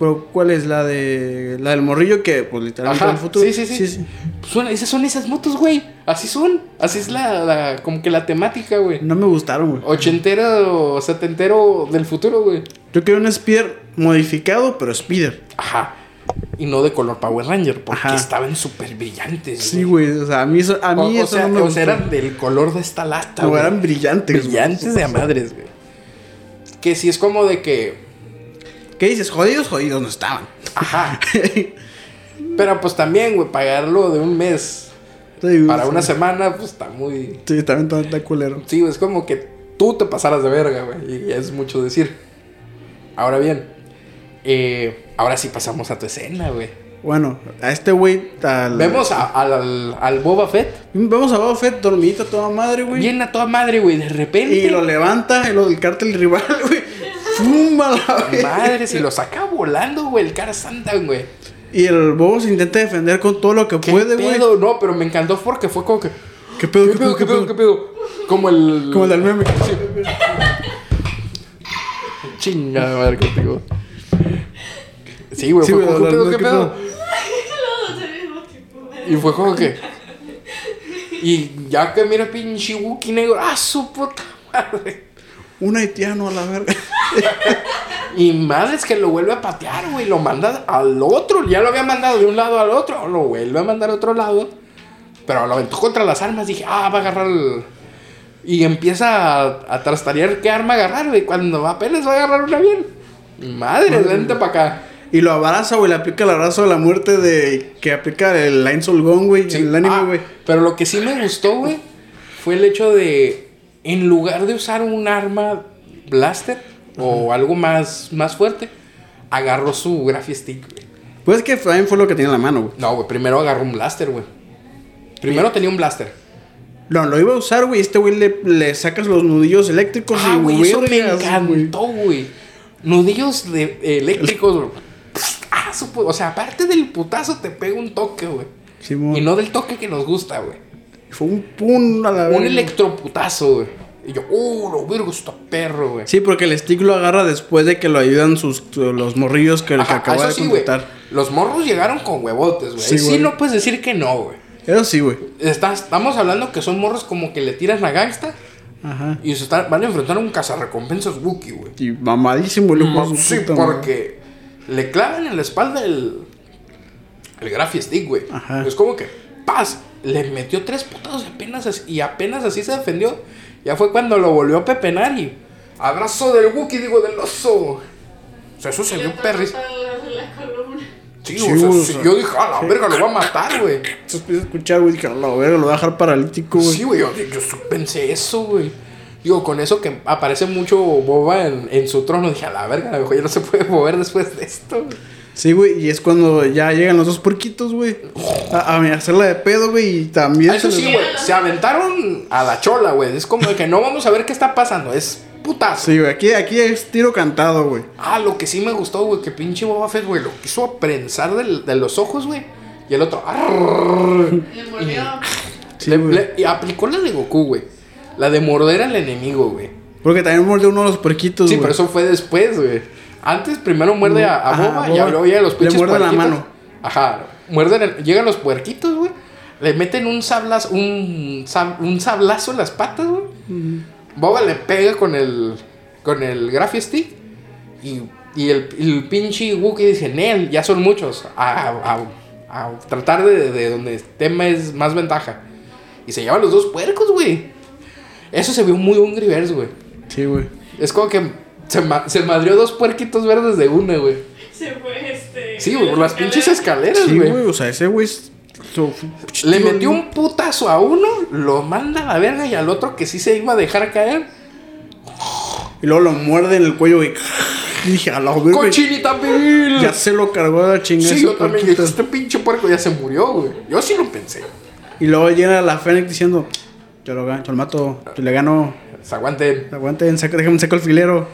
Pero ¿cuál es? La de... La del morrillo que, pues, literalmente Ajá, en el futuro. sí, sí, sí. Pues son- esas son esas motos, güey. Así son. Así es la, la- como que la temática, güey. No me gustaron, güey. Ochentero, setentero del futuro, güey. Yo quería un Speeder modificado, pero Speeder. Ajá. Y no de color Power Ranger, porque Ajá. estaban súper brillantes. Sí, güey. O sea, a mí eso, a O, mí o eso sea, no me o sea, eran del color de esta lata, No, güey. eran brillantes. güey. brillantes de a madres, güey. Que si es como de que. ¿Qué dices? Jodidos, jodidos no estaban. Ajá. Pero pues también, güey, pagarlo de un mes Sí, para sí. una semana, pues está muy. Sí, también está, está culero. Sí, es como que tú te pasaras de verga, güey. Y es mucho decir. Ahora bien, eh, ahora sí pasamos a tu escena, güey. Bueno, a este güey... al- Vemos a- al, al, al Boba Fett. Vemos a Boba Fett dormidito toda madre, güey. Bien a toda madre, güey. De repente. Y lo levanta, y lo del cártel rival, güey. Fuma la. Madre, si lo saca volando, güey. El cara santa, güey. Y el bobo se intenta defender con todo lo que ¿Qué puede, güey. No, pero me encantó porque fue como que. ¿Qué pedo, ¿Qué pedo, qué pedo, qué pedo? Como el. Como el del meme. Chingada madre contigo. Sí, güey, Sí, fue como, ¿qué pedo, qué ¿qué pedo? Y fue como que. Y ya que mira pinche Wookie negro, ¡ah, su puta madre! Un haitiano a la verga. Y madres que lo vuelve a patear, güey. Lo manda al otro. Ya lo había mandado de un lado al otro. Lo vuelve a mandar a otro lado. Pero lo aventó contra las armas. Dije, ah, va a agarrar el. Y empieza a, a trastarear qué arma agarrar, güey. Cuando apenas va a agarrar una bien. Madre, vente para acá. Y lo abraza, güey, le aplica el abrazo de la muerte de... Que aplica el Line Soul Gone, güey, Sí, el anime, ah, güey. pero lo que sí me gustó, güey, fue el hecho de, en lugar de usar un arma blaster o algo más, más fuerte, agarró su Graphy Stick, güey. Pues es que también fue lo que tenía en la mano, güey. No, güey, primero agarró un blaster, güey. Primero tenía un blaster. No, lo iba a usar, güey. Este güey le, le sacas los nudillos eléctricos Ah, y güey, eso me encantó, güey. Nudillos de, eléctricos, güey. Ah, o sea, aparte del putazo te pega un toque, güey. Simón. Y no del toque que nos gusta, güey. Fue un pum a la Un verga. electroputazo, güey. Y yo, uh, lo virgo, está perro, güey. Sí, porque el stick lo agarra después de que lo ayudan sus, los morrillos que, que Ajá, acaba eso de sí, güey. Los morros llegaron con huevotes, güey. Sí, Sí, güey. no puedes decir que no, güey. Eso sí, güey. Está- Estamos hablando que son morros como que le tiran a gangsta Ajá. y se están, van a enfrentar a un cazarrecompensas Wookiee, güey. Y mamadísimo el de su Sí, puta madre. porque le clavan en la espalda el, el Graphy Stick, güey. Ajá. Es como que, paz, le metió tres putados y apenas, así- y apenas así se defendió. Ya fue cuando lo volvió a pepenar y abrazo del Wookiee, digo, del oso. O sea, eso se vio perris. Sí, Sí, o sea, sí, yo dije, a la verga, lo va a matar, güey. Se empieza a escuchar, güey. Dije, a la verga, lo va a dejar paralítico, güey. Sí, güey, yo, yo pensé eso, güey. Digo, con eso que aparece mucho Boba en, en su trono, dije, a la verga, a lo mejor ya no se puede mover después de esto, güey. Sí, güey. Y es cuando ya llegan los dos puerquitos, güey. A, a hacerla de pedo, güey. Y también. Ah, Eso sí, les- güey, se aventaron a la chola, güey. Es como de que no vamos a ver qué está pasando, es putazo. Sí, güey. Aquí, aquí es tiro cantado, güey. Ah, lo que sí me gustó, güey, que pinche Boba Fett, güey, lo quiso prensar del- de los ojos, güey. Y el otro, arrrr, Le. Sí, le- y aplicó la de Goku, güey. La de morder al enemigo, güey. Porque también mordió uno de los puerquitos, Sí, güey. pero eso fue después, güey. Antes primero muerde a, a Ajá, Boba y luego llega los Le pinches muerde la puerquitos. mano. Ajá, muerden, el- llegan los puerquitos, güey. Le meten un sablazo, un, sab- un sablazo en las patas, güey. Boba le pega con el, con el Graphy Stick y, y el, el pinche Wookiee dice, Nel, ya son muchos. A, a- a tratar de, de donde esté más, más ventaja. Y se llevan los dos puercos, güey. Eso se vio muy Hungry Bears, güey. Sí, güey. Es como que se, ma- se madrió dos puerquitos verdes de una, güey. Se fue este. Sí, güey, por las pinches escaleras. escaleras, Sí, güey. güey. O sea, ese güey. Le metió un putazo a uno, lo manda a la verga y al otro que sí se iba a dejar caer. Y luego lo muerde en el cuello, güey. Y dije, a la verga. ¡Cochinita pibil! Ya se lo cargó a la chingada. Sí, yo también. Este pinche puerco ya se murió, güey. Yo sí lo pensé. Y luego llega la Fennec diciendo: Yo lo, gano, yo lo mato, yo le gano. Se aguanten. Aguanten, saca, déjame sacar el filero.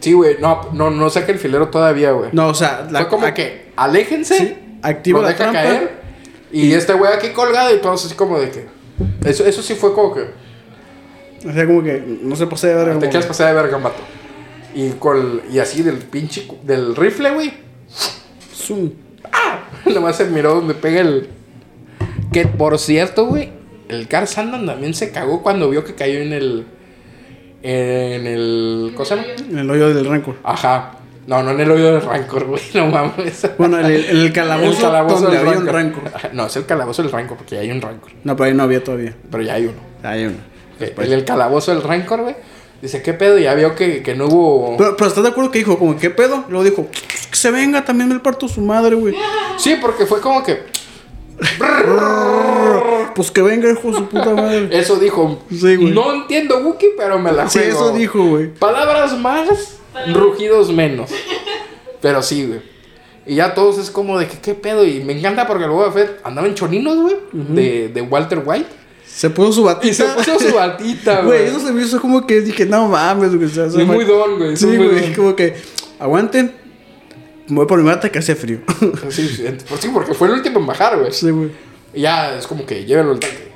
Sí, güey. No, no, no saca el filero todavía, güey. No, o sea, Fue como que aléjense. Sí, activa lo la deja trampa. caer. Y este güey aquí colgado y todos así como de que. Eso, eso sí fue como que. O sea, como que no se pase de verga. Te como quieres pasar de verga, vato. Y, con, y así del pinche. Del rifle, güey. Zoom. Nomás se miró donde pega el. Que por cierto, güey. El Car Sandan también se cagó cuando vio que cayó en el. En el. ¿Cómo se llama? En el hoyo del rancor. Ajá. No, no en el hoyo del Rancor, güey. No mames. Bueno, en el, en el calabozo, el calabozo donde había un Rancor. rancor. Ajá, No, es el calabozo del Rancor, porque ya hay un Rancor. No, pero ahí no había todavía. Pero ya hay uno. Hay uno. Ok, En el calabozo del Rancor, güey. Dice, ¿qué pedo? Ya vio que, que no hubo. Pero, pero ¿estás de acuerdo que dijo, como, ¿qué pedo? Luego dijo, que se venga también el parto su madre, güey. Sí, porque fue como que. Pues que venga, hijo de su puta madre. Eso dijo. Sí, güey. No entiendo Wookiee, pero me la Sí, juego. eso dijo, güey. Palabras más, rugidos menos. Pero sí, güey. Y ya todos es como de que qué pedo. Y me encanta porque el Boba Fett andaba en choninos, güey. de, de Walter White. Se puso su batita. Y se puso su batita, Güey, güey. eso se me hizo como que dije, no mames, güey. o sea, se Es muy don, güey. Sí, güey, don. como que, aguanten. Me voy por mi bata que hace frío. Sí, sí, sí, porque fue el último en bajar, güey. sí, güey. Y ya es como que llévenlo al tanque.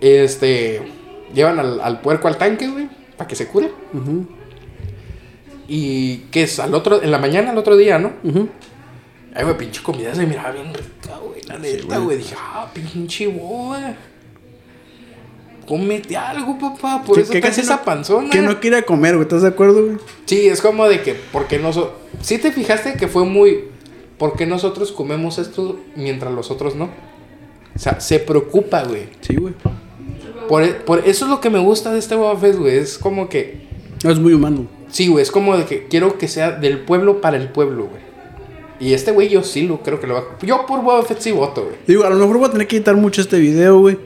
Este. Llevan al, al puerco al tanque, güey. Para que se cure. Y que es al otro, en la mañana, al otro día, ¿no? ujú. Ay, güey, pinche comida se miraba bien rica, güey. La neta, güey. Dije, ah, pinche boba. Cómete algo, papá. Por eso que casi hace esa no- panzona. Que no quiera comer, güey. ¿Estás de acuerdo, güey? Sí, es como de que, porque nosotros. Sí te fijaste que fue muy. ¿Por qué nosotros comemos esto mientras los otros no? O sea, se preocupa, güey. Sí, güey. Por, e- por eso es lo que me gusta de este Boba Fett, güey. Es como que. No, es muy humano. Sí, güey, es como de que quiero que sea del pueblo para el pueblo, güey. Y este güey yo sí lo creo que lo va a... Yo por Boba Fett sí voto, güey. Digo, a lo mejor voy a tener que editar mucho este video, güey.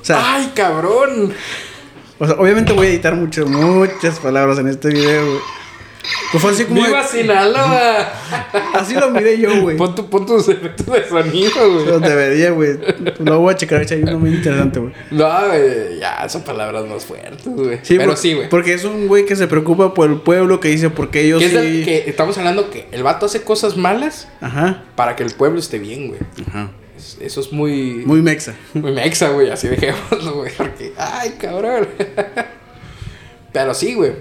O sea, ¡Ay, cabrón! o sea, obviamente voy a editar mucho, muchas palabras en este video, güey. Pues fue así como. ¡Viva Sinaloa! Así lo miré yo, güey. pon, tu, pon tus efectos de sonido, güey. debería, güey. Lo voy a checar, hay uno muy interesante, güey. No, güey, ya son palabras más fuertes, güey. Sí, Pero por- sí, güey. Porque es un güey que se preocupa por el pueblo, que dice, porque ellos Que es sí. del que estamos hablando que el vato hace cosas malas Ajá. para que el pueblo esté bien, güey. Ajá. Es- Eso es muy... Muy mexa. Muy mexa, güey, así dejémoslo, güey, porque, ay, cabrón. Pero sí, güey.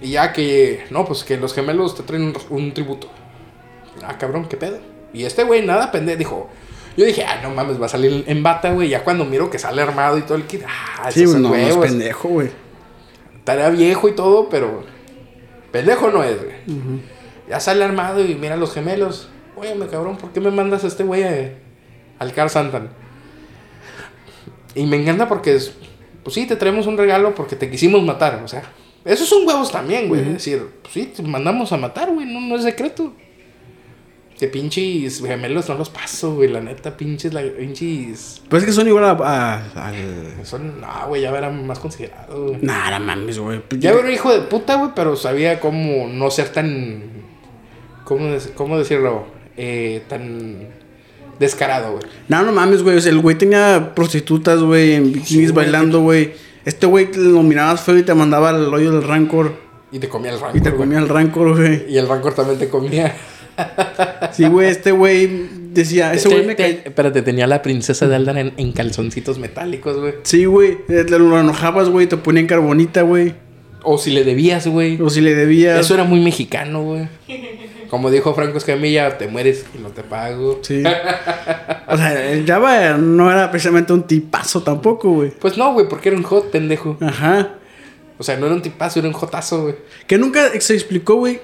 Y ya que, no, pues que los gemelos te traen un, un tributo. Ah, cabrón, qué pedo. Y este güey, nada, pendejo, dijo. Yo dije, ah, no mames, va a salir en bata, güey. Ya cuando miro que sale armado y todo el kit, ah, Sí, no, es pendejo, güey. Estaría viejo y todo, pero pendejo no es, güey. Ya sale armado y mira a los gemelos. Oye, cabrón, ¿por qué me mandas a este güey a- al Car Santan? Y me encanta porque es, pues sí, te traemos un regalo porque te quisimos matar, o sea. Esos son huevos también, güey. Es decir, pues sí, te mandamos a matar, güey, no, no es secreto. Que pinches gemelos no los paso, güey, la neta, pinches, la, pinches... Pues es que son igual a. Son, no, güey, ya verán más considerados. Nah, no mames, güey. Pues Ya era un hijo de puta, güey, pero sabía cómo no ser tan. ¿Cómo, cómo decirlo? Eh, tan descarado, güey. No, no mames, güey. O sea, el güey tenía prostitutas, güey, en bikinis bailando, güey. Este güey lo mirabas feo y te mandaba al hoyo del rancor. Y te comía el rancor. Y te comía el rancor, güey. Y el rancor también te comía. Sí, güey, este güey decía, ese güey me Espérate, tenía la princesa de Aldan en, en calzoncitos metálicos, güey. Sí, güey. Te lo enojabas, güey, te ponían carbonita, güey. O si le debías, güey. O si le debías. Eso era muy mexicano, güey. Como dijo Franco Escamilla, te mueres y no te pago. Sí. O sea, el Java no era precisamente un tipazo tampoco, güey. Pues no, güey, porque era un hot, pendejo. Ajá. O sea, no era un tipazo, era un jotazo, güey. Que nunca se explicó, güey.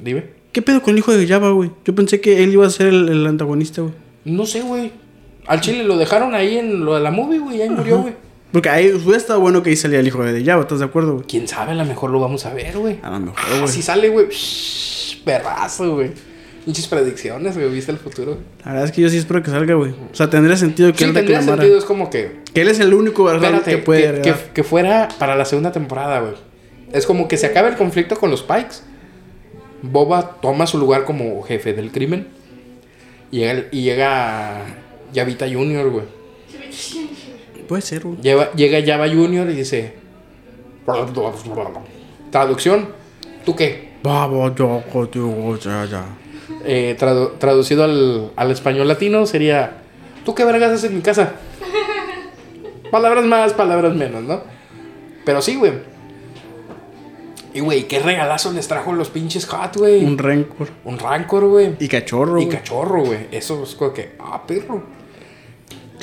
Dime. ¿Qué pedo con el hijo de Java, güey? Yo pensé que él iba a ser el, el antagonista, güey. No sé, güey. Al chile lo dejaron ahí en lo de la movie, güey. Ahí murió, güey. Porque ahí hubiera estado bueno que ahí salía el hijo de Java, ¿estás de acuerdo, güey? Quién sabe, a lo mejor lo vamos a ver, güey. A lo mejor, Ah, güey. si sale, güey. Perrazo, güey. Muchas predicciones, güey. ¿Viste el futuro? La verdad es que yo sí espero que salga, güey. O sea, tendría sentido que Sí, él tendría reclamara. sentido. Es como que. Que él es el único ¿verdad? Espérate, que puede que, que, agregar. que fuera para la segunda temporada, güey. Es como que se acaba el conflicto con los Pikes. Boba toma su lugar como jefe del crimen. Y llega, y llega Yavita Jr., güey. Puede ser, güey. Lleva- llega Java Jr. y dice... Traducción. ¿Tú qué? Babo, yo, yo, ya, ya. Eh, tradu- traducido al, al español latino sería... ¿Tú qué vergas haces en mi casa? palabras más, palabras menos, ¿no? Pero sí, güey. Y, güey, qué regalazo les trajo los pinches Hot, güey. Un Un, rencor. rancor, güey. Y cachorro, Y cachorro, güey. Eso es como que... Ah, perro.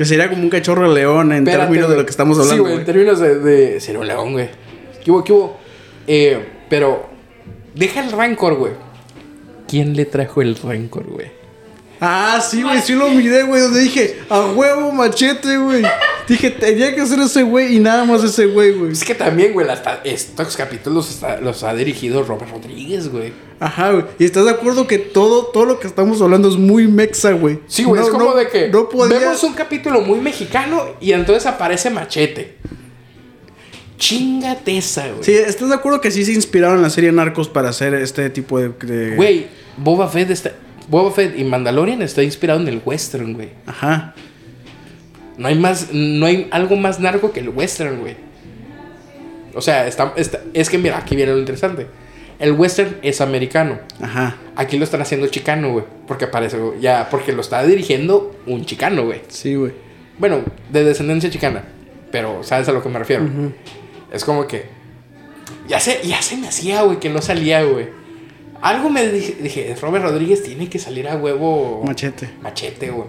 Que sería como un cachorro de león en Espérate, términos de lo que estamos Sí, hablando, güey, en términos de, de ser un león, güey. ¿Qué hubo, qué hubo? Eh, pero, deja el rancor, güey. ¿Quién le trajo el rancor, güey? Ah, sí, güey, sí lo miré, güey. Donde dije, a huevo, machete, güey. Dije, tenía que ser ese güey y nada más ese güey, güey. Es que también, güey, hasta estos capítulos los ha dirigido Robert Rodríguez, güey. Ajá, güey. Y estás de acuerdo que todo, todo lo que estamos hablando es muy mexa, güey. Sí, güey, No, es como no- de que No podía. vemos un capítulo muy mexicano y entonces aparece Machete. Chingate esa, güey. Sí, ¿estás de acuerdo que sí se inspiraron en la serie Narcos para hacer este tipo de. de- Güey, Boba Fett está... Boba Fett y Mandalorian está inspirado en el western, güey. Ajá. No hay más, no hay algo más narco que el western, güey. O sea, está, está- es que mira, aquí viene lo interesante. El western es americano. Ajá. Aquí lo están haciendo chicano, güey. Porque parece, ya, porque lo está dirigiendo un chicano, güey. Sí, güey. Bueno, de descendencia chicana. Pero, ¿sabes a lo que me refiero? Es como que. Ya se, ya se me hacía, güey, que no salía, güey. Algo me dije, dije, Robert Rodríguez tiene que salir a huevo. Machete. Machete, güey.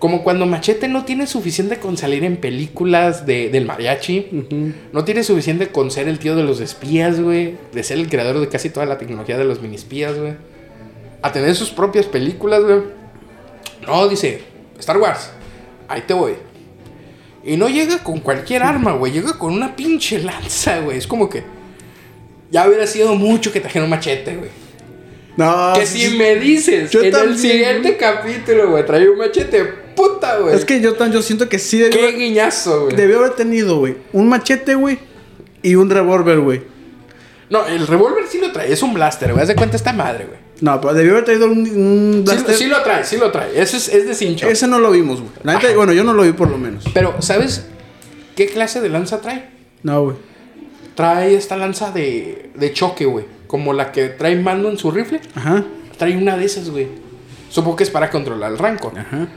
Como cuando Machete no tiene suficiente con salir en películas de, del mariachi. No tiene suficiente con ser el tío de los espías, güey. De ser el creador de casi toda la tecnología de los mini espías, güey. A tener sus propias películas, güey. No, dice, Star Wars, ahí te voy. Y no llega con cualquier arma, güey. Llega con una pinche lanza, güey. Es como que. Ya hubiera sido mucho que trajera un machete, güey. No, que si me dices en también, el siguiente capítulo, güey, trae un machete, puta, güey. Es que yo, tan- yo siento que sí debió, Qué haber- guiñazo, güey. debió haber tenido, güey, un machete, güey, y un revólver, güey. No, el revólver sí lo trae. Es un blaster, güey. Haz de cuenta esta madre, güey. No, pero debió haber traído un, un Sí, blaster. sí lo trae, sí lo trae. Eso es, es de cincho. Ese no lo vimos, güey. Bueno, yo no lo vi por lo menos. Pero, ¿sabes qué clase de lanza trae? No, güey. Trae esta lanza de, de choque, güey. Como la que trae mando en su rifle. Ajá. Trae una de esas, güey. Supongo que es para controlar el rancor. Ajá.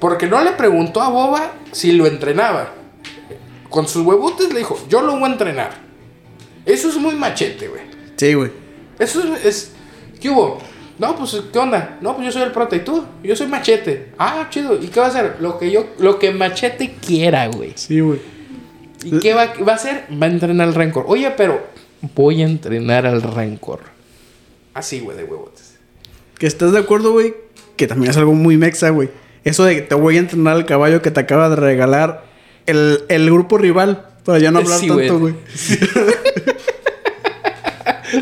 Porque no le preguntó a Boba si lo entrenaba. Con sus huevotes le dijo, yo lo voy a entrenar. Eso es muy machete, güey. Sí, güey. Eso es, es- ¿Qué hubo? No, pues, ¿qué onda? No, pues yo soy el prota y tú. Yo soy machete. Ah, chido. ¿Y qué va a hacer? Lo que yo, lo que machete quiera, güey. Sí, güey. ¿Y qué va, va a hacer? Va a entrenar al rencor. Oye, pero voy a entrenar al rencor. Así, güey, de huevotes. Que estás de acuerdo, güey, que también es algo muy mexa, güey. Eso de que te voy a entrenar al caballo que te acaba de regalar el, el grupo rival. Para ya no hablar Sí, tanto, güey.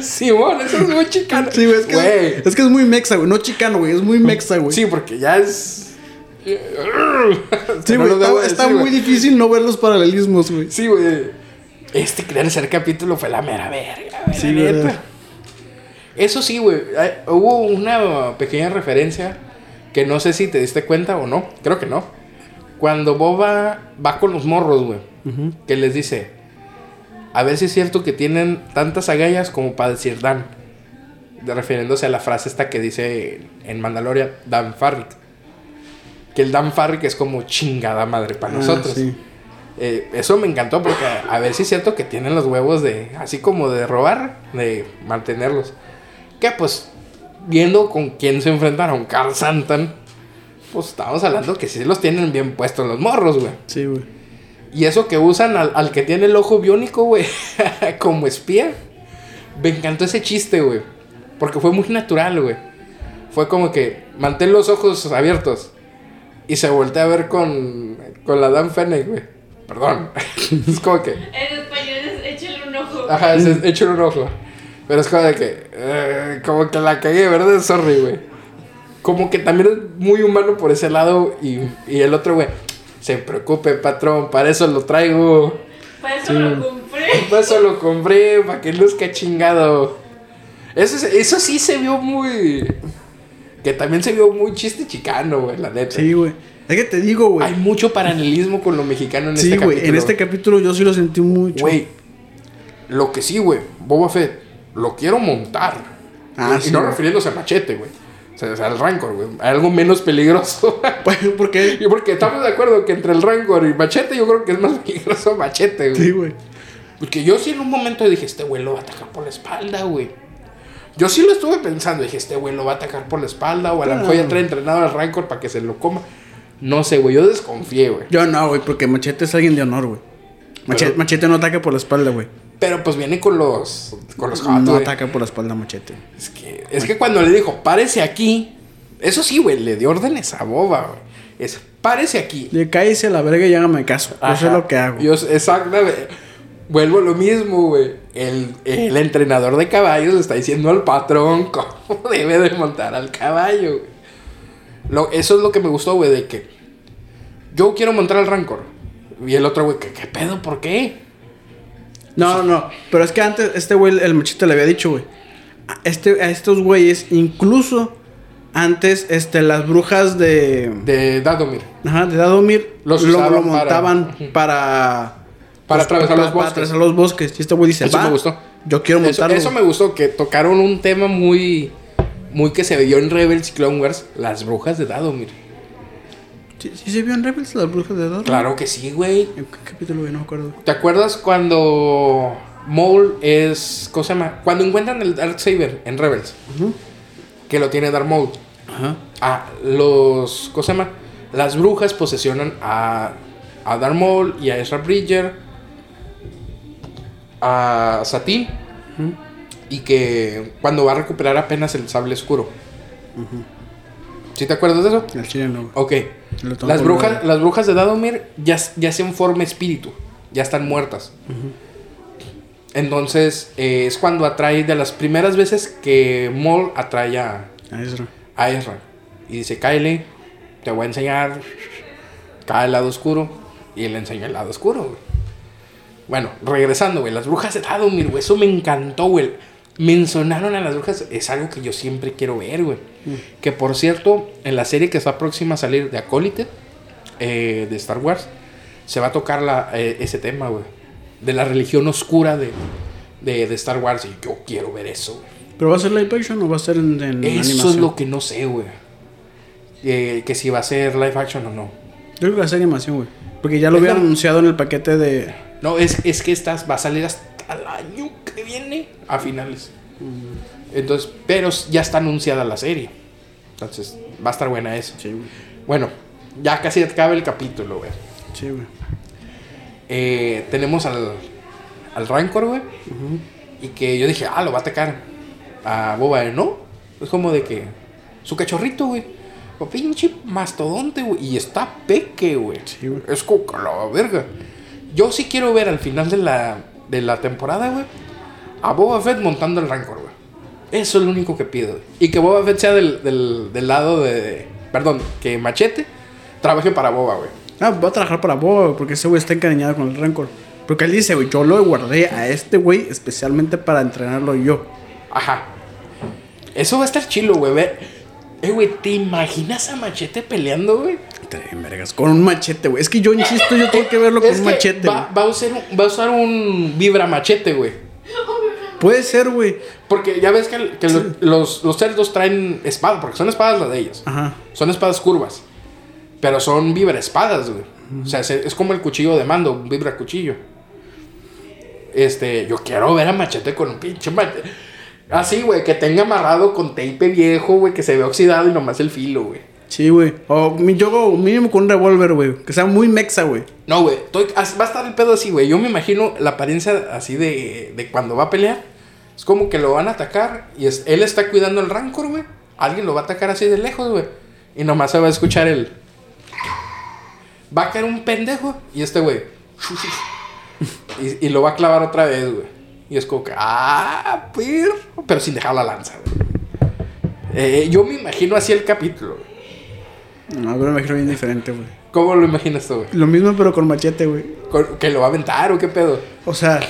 Simón, eso es muy chicano. Sí, güey. Es, que Güey. es, es que es muy mexa, güey. No chicano, güey. Es muy mexa, güey. Sí, porque ya es. Sí, güey. está está decir, muy güey. difícil no ver los paralelismos, güey. Sí, güey. Este tercer capítulo fue la mera verga, güey. Sí, neta. Eso sí, güey. Hubo una pequeña referencia que no sé si te diste cuenta o no. Creo que no. Cuando Boba va con los morros, güey. Que les dice: A ver si es cierto que tienen tantas agallas como para decir Dan. De refiriéndose a la frase esta que dice en Mandalorian: Dan Farrik. Que el Dan Farrik es como chingada madre para Ah, nosotros. sí. Eh, eso me encantó porque a ver si es cierto que tienen los huevos de, así como de robar, de mantenerlos. Que pues, viendo con quién se enfrentaron, Carl Santan, pues estamos hablando que sí los tienen bien puestos los morros, güey. Sí, güey. Y eso que usan al, al que tiene el ojo biónico, güey, como espía. Me encantó ese chiste, güey. Porque fue muy natural, güey. Fue como que mantén los ojos abiertos. Y se voltea a ver con, con la Dan Fennec, güey. Perdón. es como que. En español es échale un ojo. Ajá, es, es- échale un ojo. Pero es como de que. eh, como que la cagué, ¿verdad? Sorry, güey. Como que también es muy humano por ese lado. Y, y el otro, güey. Se preocupe, patrón. Para eso lo traigo. Para eso lo compré. Para eso lo compré. Para que luzca chingado. Eso, es- eso sí se vio muy. Que también se vio muy chiste chicano, güey, la neta. Sí, güey. Es que te digo, güey. Hay mucho paralelismo con lo mexicano en Sí, este güey. capítulo. En este capítulo yo sí lo sentí mucho. Güey, lo que sí, güey, Boba Fett, lo quiero montar. Ah, y sí, no güey. refiriéndose a machete, güey. O sea, o sea, al Rancor, güey. Algo menos peligroso. ¿Por qué? porque estamos de acuerdo que entre el Rancor y machete, yo creo que es más peligroso machete, güey. Sí, güey. Porque yo sí en un momento dije, este güey lo va a atacar por la espalda, güey. Yo sí lo estuve pensando, dije, este güey lo va a atacar por la espalda, o a lo mejor ya trae entrenado al Rancor para que se lo coma. No sé, güey, yo desconfié, güey. Yo no, güey, porque Machete es alguien de honor, güey. Machete, Pero- machete no ataca por la espalda, güey. Pero pues viene con los. Con los hot, No güey. ataca por la espalda, Machete. Es que, es que cuando le dijo, párese aquí. Eso sí, güey, le dio órdenes a Boba, güey. Es, párese aquí. Le cállese a la verga y hágame caso. Yo sé Ajá. lo que hago. Yo, exactamente. Vuelvo a lo mismo, güey. El, el entrenador de caballos le está diciendo al patrón cómo debe de montar al caballo, güey. Lo- eso es lo que me gustó, güey, de que yo quiero montar al Rancor. Y el otro, güey, ¿qué, qué pedo? ¿Por qué? No, no, pero es que antes este güey, el machete le había dicho, güey. A, este, a estos güeyes, incluso antes, este, las brujas de. De Dadomir. Ajá, de Dadomir Los lo, para- montaban Ujú. para. Para atravesar los Para bosques. atravesar los bosques. Y este güey dice, Eso "Va, me gustó. Yo quiero Eso, montarlo. eso me gustó, que tocaron un tema muy, muy que se vio en Rebels y Clone Wars, las brujas de Dadomir. ¿Sí, sí se vio en Rebels las brujas de Dadomir? Claro que sí, güey. ¿En qué capítulo? No me acuerdo. ¿Te acuerdas cuando Maul es, ¿cómo se llama? Cuando encuentran el Darksaber en Rebels, que lo tiene Darth Maul. Ajá. Ah, los, ¿cómo se llama? Las brujas posesionan a, a Darth Maul y a Ezra Bridger, a Satine, Ujú. y que cuando va a recuperar apenas el sable oscuro. ¿Sí te acuerdas de eso? El chile no. Ok. Las brujas, las brujas de Dadomir ya, ya se forma espíritu. Ya están muertas. Entonces, eh, es cuando atrae de las primeras veces que Mol atrae a, Ezra. a Ezra. Y dice, Kylie, te voy a enseñar. Cae el lado oscuro. Y le enseña el lado oscuro, güey. Bueno, regresando, güey. Las brujas de Dadomir, güey. Eso me encantó, güey. Mencionaron a las brujas. Es algo que yo siempre quiero ver, güey. Que por cierto, en la serie que está próxima a salir de Acólite, eh, de Star Wars, se va a tocar la, eh, ese tema, güey. De la religión oscura de, de, de Star Wars. Y yo quiero ver eso, güey. ¿Pero va a ser live action o va a ser en, en Eso animación? es lo que no sé, güey. Eh, que si va a ser live action o no. Yo creo que va a ser animación, güey. Porque ya lo la- anunciado en el paquete de. No, es, es que esta va a salir hasta el año a finales. Entonces, pero ya está anunciada la serie. Entonces, va a estar buena eso. Sí, güey. Bueno, ya casi acaba el capítulo, güey. Sí, güey. Eh, tenemos al, al Rancor, güey. Y que yo dije, ah, lo va a atacar a Boba. No, es como de que su cachorrito, güey. Pinche mastodonte, güey. Y está peque, güey. Sí, güey. Es como que la verga. Yo sí quiero ver al final de la, de la temporada, güey. A Boba Fett montando el Rancor, güey. Eso es lo único que pido. Y que Boba Fett sea del, del, del lado de... Perdón, que Machete trabaje para Boba, güey. Ah, va a trabajar para Boba, güey, porque ese güey está encariñado con el Rancor. Porque él dice, güey, yo lo guardé a este güey especialmente para entrenarlo yo. Ajá. Eso va a estar chilo, güey. Eh, güey, ¿te imaginas a Machete peleando, güey? Vergas, Con un machete, güey. Es que yo insisto, yo tengo que verlo con un machete, va, va a usar un, va a usar un vibra machete, güey. Puede ser, güey. Porque ya ves que, los, los cerdos traen espadas, porque son espadas las de ellos. Ajá. Son espadas curvas. Pero son vibra espadas, güey. O sea, se- es como el cuchillo de mando, un vibra cuchillo. Este, yo quiero ver a Machete con un pinche machete. Así, güey, que tenga amarrado con tape viejo, güey, que se ve oxidado y nomás el filo, güey. Sí, güey. O yo mínimo con un revólver, güey. Que sea muy mexa, güey. No, güey, va a estar el pedo así, güey. Yo me imagino la apariencia así de, de cuando va a pelear. Es como que lo van a atacar y es, él está cuidando el rancor, güey. Alguien lo va a atacar así de lejos, güey. Y nomás se va a escuchar el... Va a caer un pendejo y este, güey... Y, y lo va a clavar otra vez, güey. Y es como que... ¡Ah, perro! Pero sin dejar la lanza, güey. Eh, yo me imagino así el capítulo, güey. No, pero me imagino bien diferente, güey. ¿Cómo lo imaginas tú, güey? Lo mismo, pero con machete, güey. ¿Que lo va a aventar o qué pedo? O sea,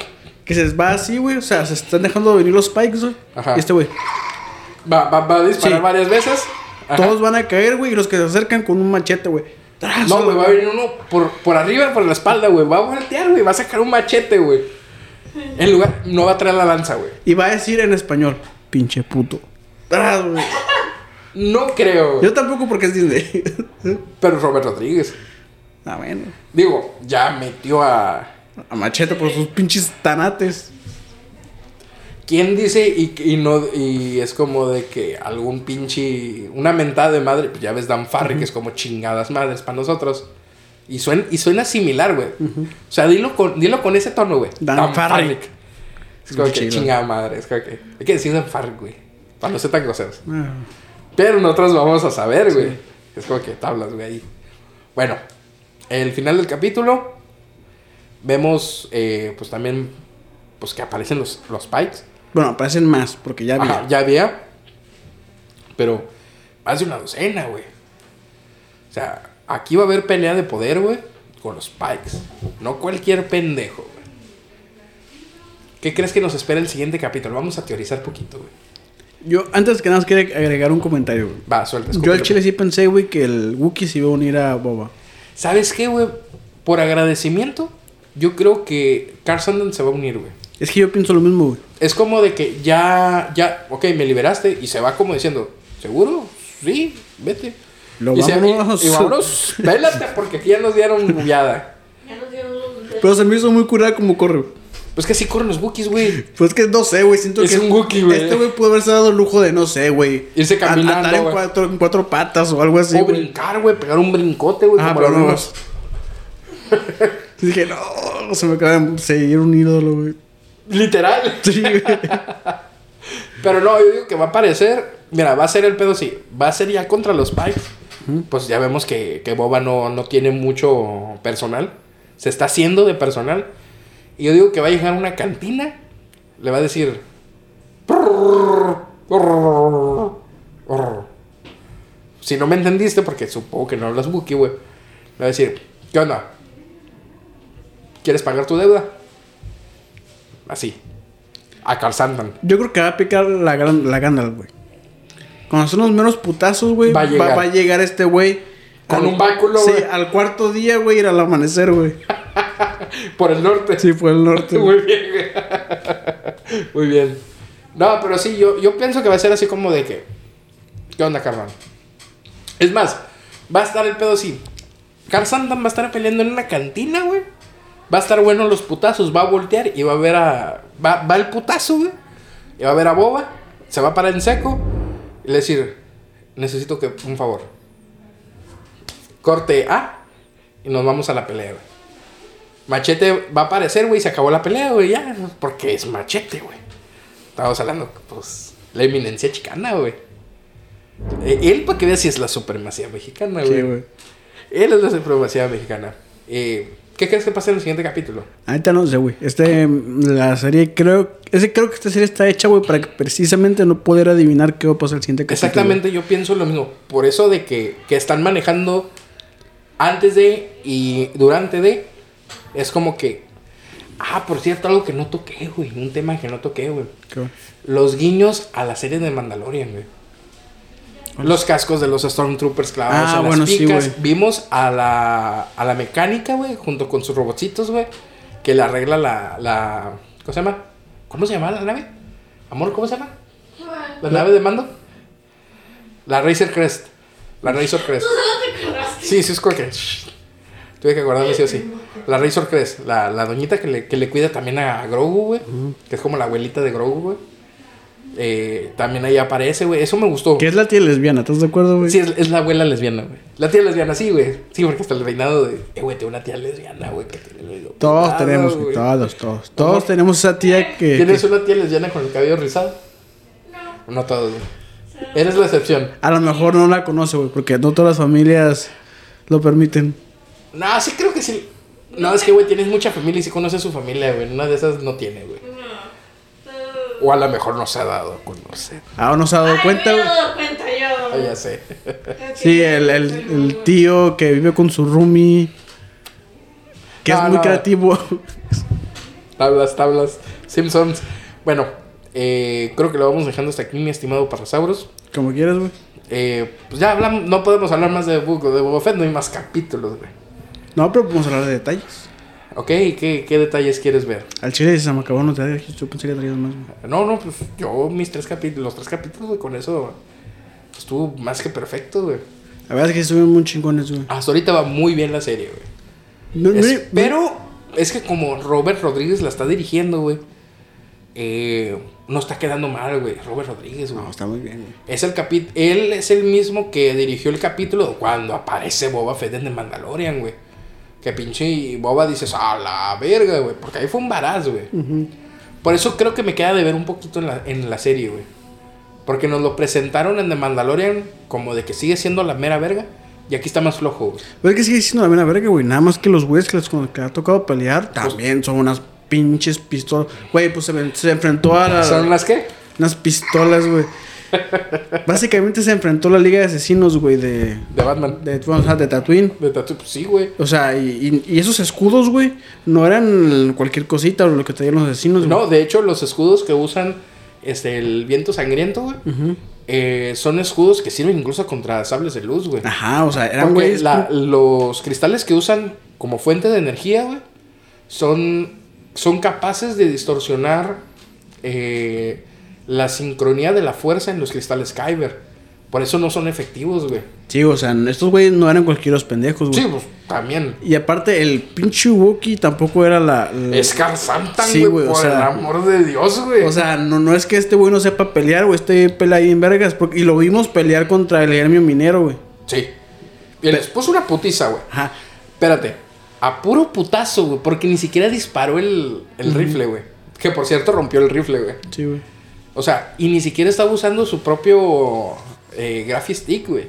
que se va así, güey. O sea, se están dejando venir los spikes, güey. Ajá. Y este, güey. Va, va, va a disparar Sí. varias veces. Ajá. Todos van a caer, güey. Y los que se acercan con un machete, güey. No, güey, va a venir uno por, por arriba, por la espalda, güey. Va a voltear, güey. Va a sacar un machete, güey. En lugar, no va a traer la lanza, güey. Y va a decir en español, pinche puto. ¡Tras, güey! No creo. Yo tampoco porque es Disney. Pero Robert Rodríguez. ah, bueno. Digo, ya metió a. A machete por sus pinches tanates. ¿Quién dice y, y no y es como de que algún pinche una mentada de madre, pues ya ves Dan Farry que es como chingadas madres para nosotros. Y suena y suena similar, güey. O sea, dilo con dilo con ese tono, güey. Dan Farrick. Es como que chingada madre, es como que hay que decir Dan Farrick, güey. Para no ser tan groseros. Ah, Pero nosotros vamos a saber, güey. Es como que tablas, güey, ahí. Bueno, el final del capítulo vemos eh, pues también pues que aparecen los los Pikes. Bueno, aparecen más, porque ya. Ajá, ya había. Pero más de una docena, güey. O sea, aquí va a haber pelea de poder, güey, con los Pikes. No cualquier pendejo, güey. ¿Qué crees que nos espera el siguiente capítulo? Vamos a teorizar poquito, güey. Yo, antes que nada, quiero agregar un comentario, güey. Va, suelta. Yo al chile sí pensé, güey, que el Wookiee se iba a unir a Boba. ¿Sabes qué, güey? Por agradecimiento, yo creo que Carson se va a unir, güey. Es que yo pienso lo mismo, güey. Es como de que ya, ya, ok, me liberaste y se va como diciendo, ¿seguro? Sí, vete. Lo y, se- vámonos. y vámonos, vélate porque aquí ya nos dieron bullada. Ya nos dieron. Pero se me hizo muy curada como corre. güey. Pues que sí corren los Wookiees, güey. Pues que no sé, güey. Siento Es que un Wookiee, güey. Este güey pudo haberse dado el lujo de, no sé, güey. Irse a- caminando, Andar en cuatro, en cuatro patas o algo así, o brincar, güey, pegar un brincote, güey, Ah, pero no. dije, no, se me acaba de seguir un ídolo, güey. Literal. Sí, güey. Pero no, yo digo que va a aparecer Mira, va a ser el pedo, sí. Va a ser ya contra los Pikes. Pues ya vemos que, que Boba no, no tiene mucho personal. Se está haciendo de personal. Y yo digo que va a llegar a una cantina. Le va a decir. Si no me entendiste, porque supongo que no hablas Wookiee, güey. Le va a decir, ¿qué onda? ¿Quieres pagar tu deuda? Así. A Carl. Yo creo que va a picar la, gran- la Gandalf, güey. Cuando son los menos putazos, güey, Va va, a llegar. va a llegar este güey. Con al- un báculo, Sí, güey. al cuarto día, güey, ir al amanecer, güey. Por el norte. Sí, fue el norte. Muy bien. Muy bien. No, pero sí, yo, yo pienso que va a ser así como de que. ¿Qué onda, carnal? Es más, va a estar el pedo así. Carl Sandan va a estar peleando en una cantina, güey. Va a estar bueno los putazos. Va a voltear y va a ver a. Va, va el putazo, güey. Y va a ver a Boba. Se va a parar en seco. Y le decir: Necesito que un favor. Corte A. Y nos vamos a la pelea, güey. Machete va a aparecer, güey, y se acabó la pelea, güey, ya. Porque es machete, güey. Estábamos hablando, pues, la eminencia chicana, güey. Eh, Él, para que veas si es la supremacía mexicana, güey. Sí, güey. Él es la supremacía mexicana. Eh, ¿Qué crees que pasa en el siguiente capítulo? Ahorita no sé, güey. Este, la serie, creo. Ese, creo que esta serie está hecha, güey, para que precisamente no poder adivinar qué va a pasar el siguiente capítulo. Exactamente, yo pienso lo mismo. Por eso de que, que están manejando antes de y durante de. Es como que. Ah, por cierto, algo que no toqué, güey. Un tema que no toqué, güey. Los guiños a la serie de Mandalorian, güey. Los cascos de los Stormtroopers clavados Ah, en las bueno, picas. Vimos a la, a la mecánica, güey, junto con sus robotcitos, güey. Que le arregla la, la. ¿Cómo se llama? ¿Cómo se llama la nave? Amor, ¿cómo se llama? ¿La nave de mando? La Racer Crest. La Razor Crest. Sí, sí, es shh, Tuve que acordarme sí o sí. La Razor Crest. La, la doñita que le, que le cuida también a Grogu, güey. Que es como la abuelita de Grogu, güey. Eh, también ahí aparece, güey. Eso me gustó. Que es la tía lesbiana, ¿estás de acuerdo, güey? Sí, es, es la abuela lesbiana, güey. La tía lesbiana, sí, güey. Sí, porque hasta el reinado de. Eh, güey, tengo una tía lesbiana, güey. Que tiene el Todos tenemos, güey. güey. Todos, todos. Todos tenemos esa tía que. ¿Tienes que- una tía lesbiana con el cabello rizado? No. No todos, güey. Eres la excepción. A lo mejor no la conoce, güey, porque no todas las familias lo permiten. No, sí creo que sí. No, es que, güey, tienes mucha familia y sí conoces su familia, güey. Una de esas no tiene, güey. O a lo mejor no se ha dado a conocer. Ah, no se ha dado Ay, cuenta, me he güey. dado cuenta yo. Ah, ya sé. Sí, el, el, el tío que vive con su roomie. Que No, es muy no. creativo. Tablas, tablas. Simpsons. Bueno, eh, creo que lo vamos dejando hasta aquí, mi estimado Parrasauros. Como quieras, güey. Eh, pues ya hablamos, no podemos hablar más de, Book- de Boba Fett, no hay más capítulos, güey. No, pero podemos hablar de detalles. Ok, ¿qué, qué detalles quieres ver? Al chile se me acabó no te yo pensé que traías más. No, no, pues yo mis tres capítulos, los tres capítulos, güey, con eso estuvo más que perfecto, güey. La verdad es que estuvieron muy chingones, güey. Hasta ahorita va muy bien la serie, güey. No, no, pero es que como Robert Rodríguez la está dirigiendo, güey, eh, no está quedando mal, güey. Robert Rodríguez, güey. No, está muy bien, güey. Es el capi- él es el mismo que dirigió el capítulo cuando aparece Boba Fett en The Mandalorian, güey. Que pinche Boba dices, a la verga, güey. Porque ahí fue un varaz, güey. Por eso creo que me queda de ver un poquito en la, en la serie, güey. Porque nos lo presentaron en The Mandalorian como de que sigue siendo la mera verga. Y aquí está más flojo, güey. Pero es que sigue siendo la buena verga, güey. Nada más que los güeyes que, les- que ha tocado pelear también son unas pinches pistolas. Güey, pues se, se enfrentó a la- ¿Son las qué? unas pistolas, güey. Básicamente se enfrentó a la Liga de Asesinos, güey, de, De Batman. de, bueno, o sea, de Tatooine. De Tattoo, pues sí, güey. O sea, y, y- y esos escudos, güey, no eran cualquier cosita o lo que traían los asesinos, güey. No, de hecho, los escudos que usan este, el viento sangriento, güey, eh, son escudos que sirven incluso contra sables de luz, güey. Ajá, o sea, eran Porque güeyes. la- los cristales que usan como fuente de energía, güey, son, son capaces de distorsionar eh, la sincronía de la fuerza en los cristales Kyber. Por eso no son efectivos, güey. Sí, o sea, estos güeyes no eran cualquier pendejos, güey. Sí, pues también. Y aparte, el pinche Wookiee tampoco era la. la- Es Santan, Sí, güey, o por el amor de Dios, güey. O sea, no, no es que este güey no sepa pelear, güey. Este pelea ahí en vergas. porque- y lo vimos pelear contra el gremio minero, güey. sí. Y les puso una putiza, güey. Ajá. Espérate. A puro putazo, güey. Porque ni siquiera disparó el, el rifle, güey. Que por cierto rompió el rifle, güey. Sí, güey. O sea, y ni siquiera estaba usando su propio eh, graphic stick, güey.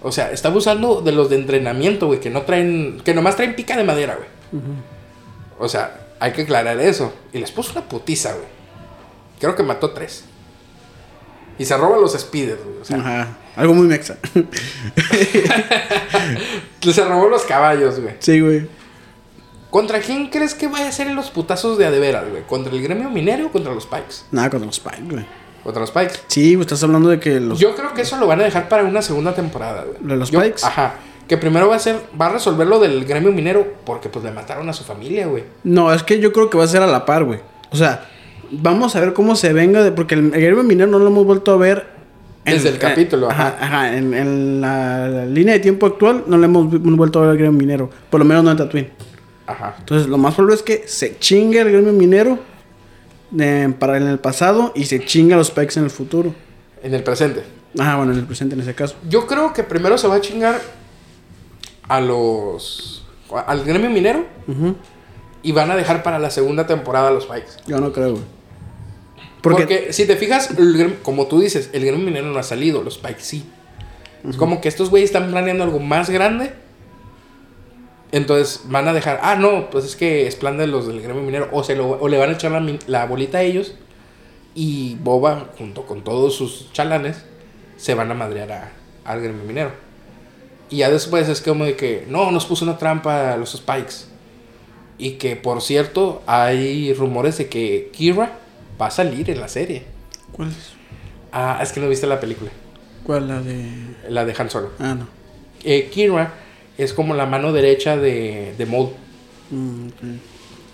O sea, estaba usando de los de entrenamiento, güey, que no traen, que nomás traen pica de madera, güey. O sea, hay que aclarar eso. Y les puso una putiza, güey. Creo que mató tres. Y se roba los speeders, güey. O sea, Ajá. Algo muy mexa. se robó los caballos, güey. sí, güey. ¿Contra quién crees que vaya a ser los putazos de a de veras, güey? ¿Contra el gremio minero o contra los Pikes? Nada contra los Spike, güey. Contra los Pikes. Sí, estás hablando de que los. Yo creo que eso lo van a dejar para una segunda temporada, güey. ¿Lo de los Yo- Pikes? Ajá. Que primero va a ser, va a resolver lo del gremio minero porque pues le mataron a su familia, güey. No, es que yo creo que va a ser a la par, güey. O sea, vamos a ver cómo se venga, de, porque el, el gremio minero no lo hemos vuelto a ver. Desde el capítulo, ajá. ajá. Ajá, en, en la, la línea de tiempo actual no le hemos vuelto a ver al gremio minero. Por lo menos no en Tatooine. Ajá. Entonces, lo más probable es que se chingue el gremio minero eh, para en el pasado y se chinga los Pikes en el futuro. En el presente. Ajá, bueno, en el presente en ese caso. Yo creo que primero se va a chingar a los. al gremio minero Ujú. y van a dejar para la segunda temporada los Pikes. Yo no creo, güey. Porque, Porque, si te fijas, como tú dices, el gremio minero no ha salido, los Pikes sí. Es como que estos güeyes están planeando algo más grande. Entonces van a dejar, ah, no, pues es que es plan de los del gremio minero. O, se lo, o le van a echar la, la bolita a ellos. Y Boba, junto con todos sus chalanes, se van a madrear a- al gremio minero. Y ya después es como de que, no, nos puso una trampa a los Spikes. Y que, por cierto, hay rumores de que Kira va a salir en la serie. ¿cuál es? Ah, es que no viste la película. ¿Cuál la de.? La de Han Solo. Ah, no. Eh, Kira es como la mano derecha de, de Maul. Mm.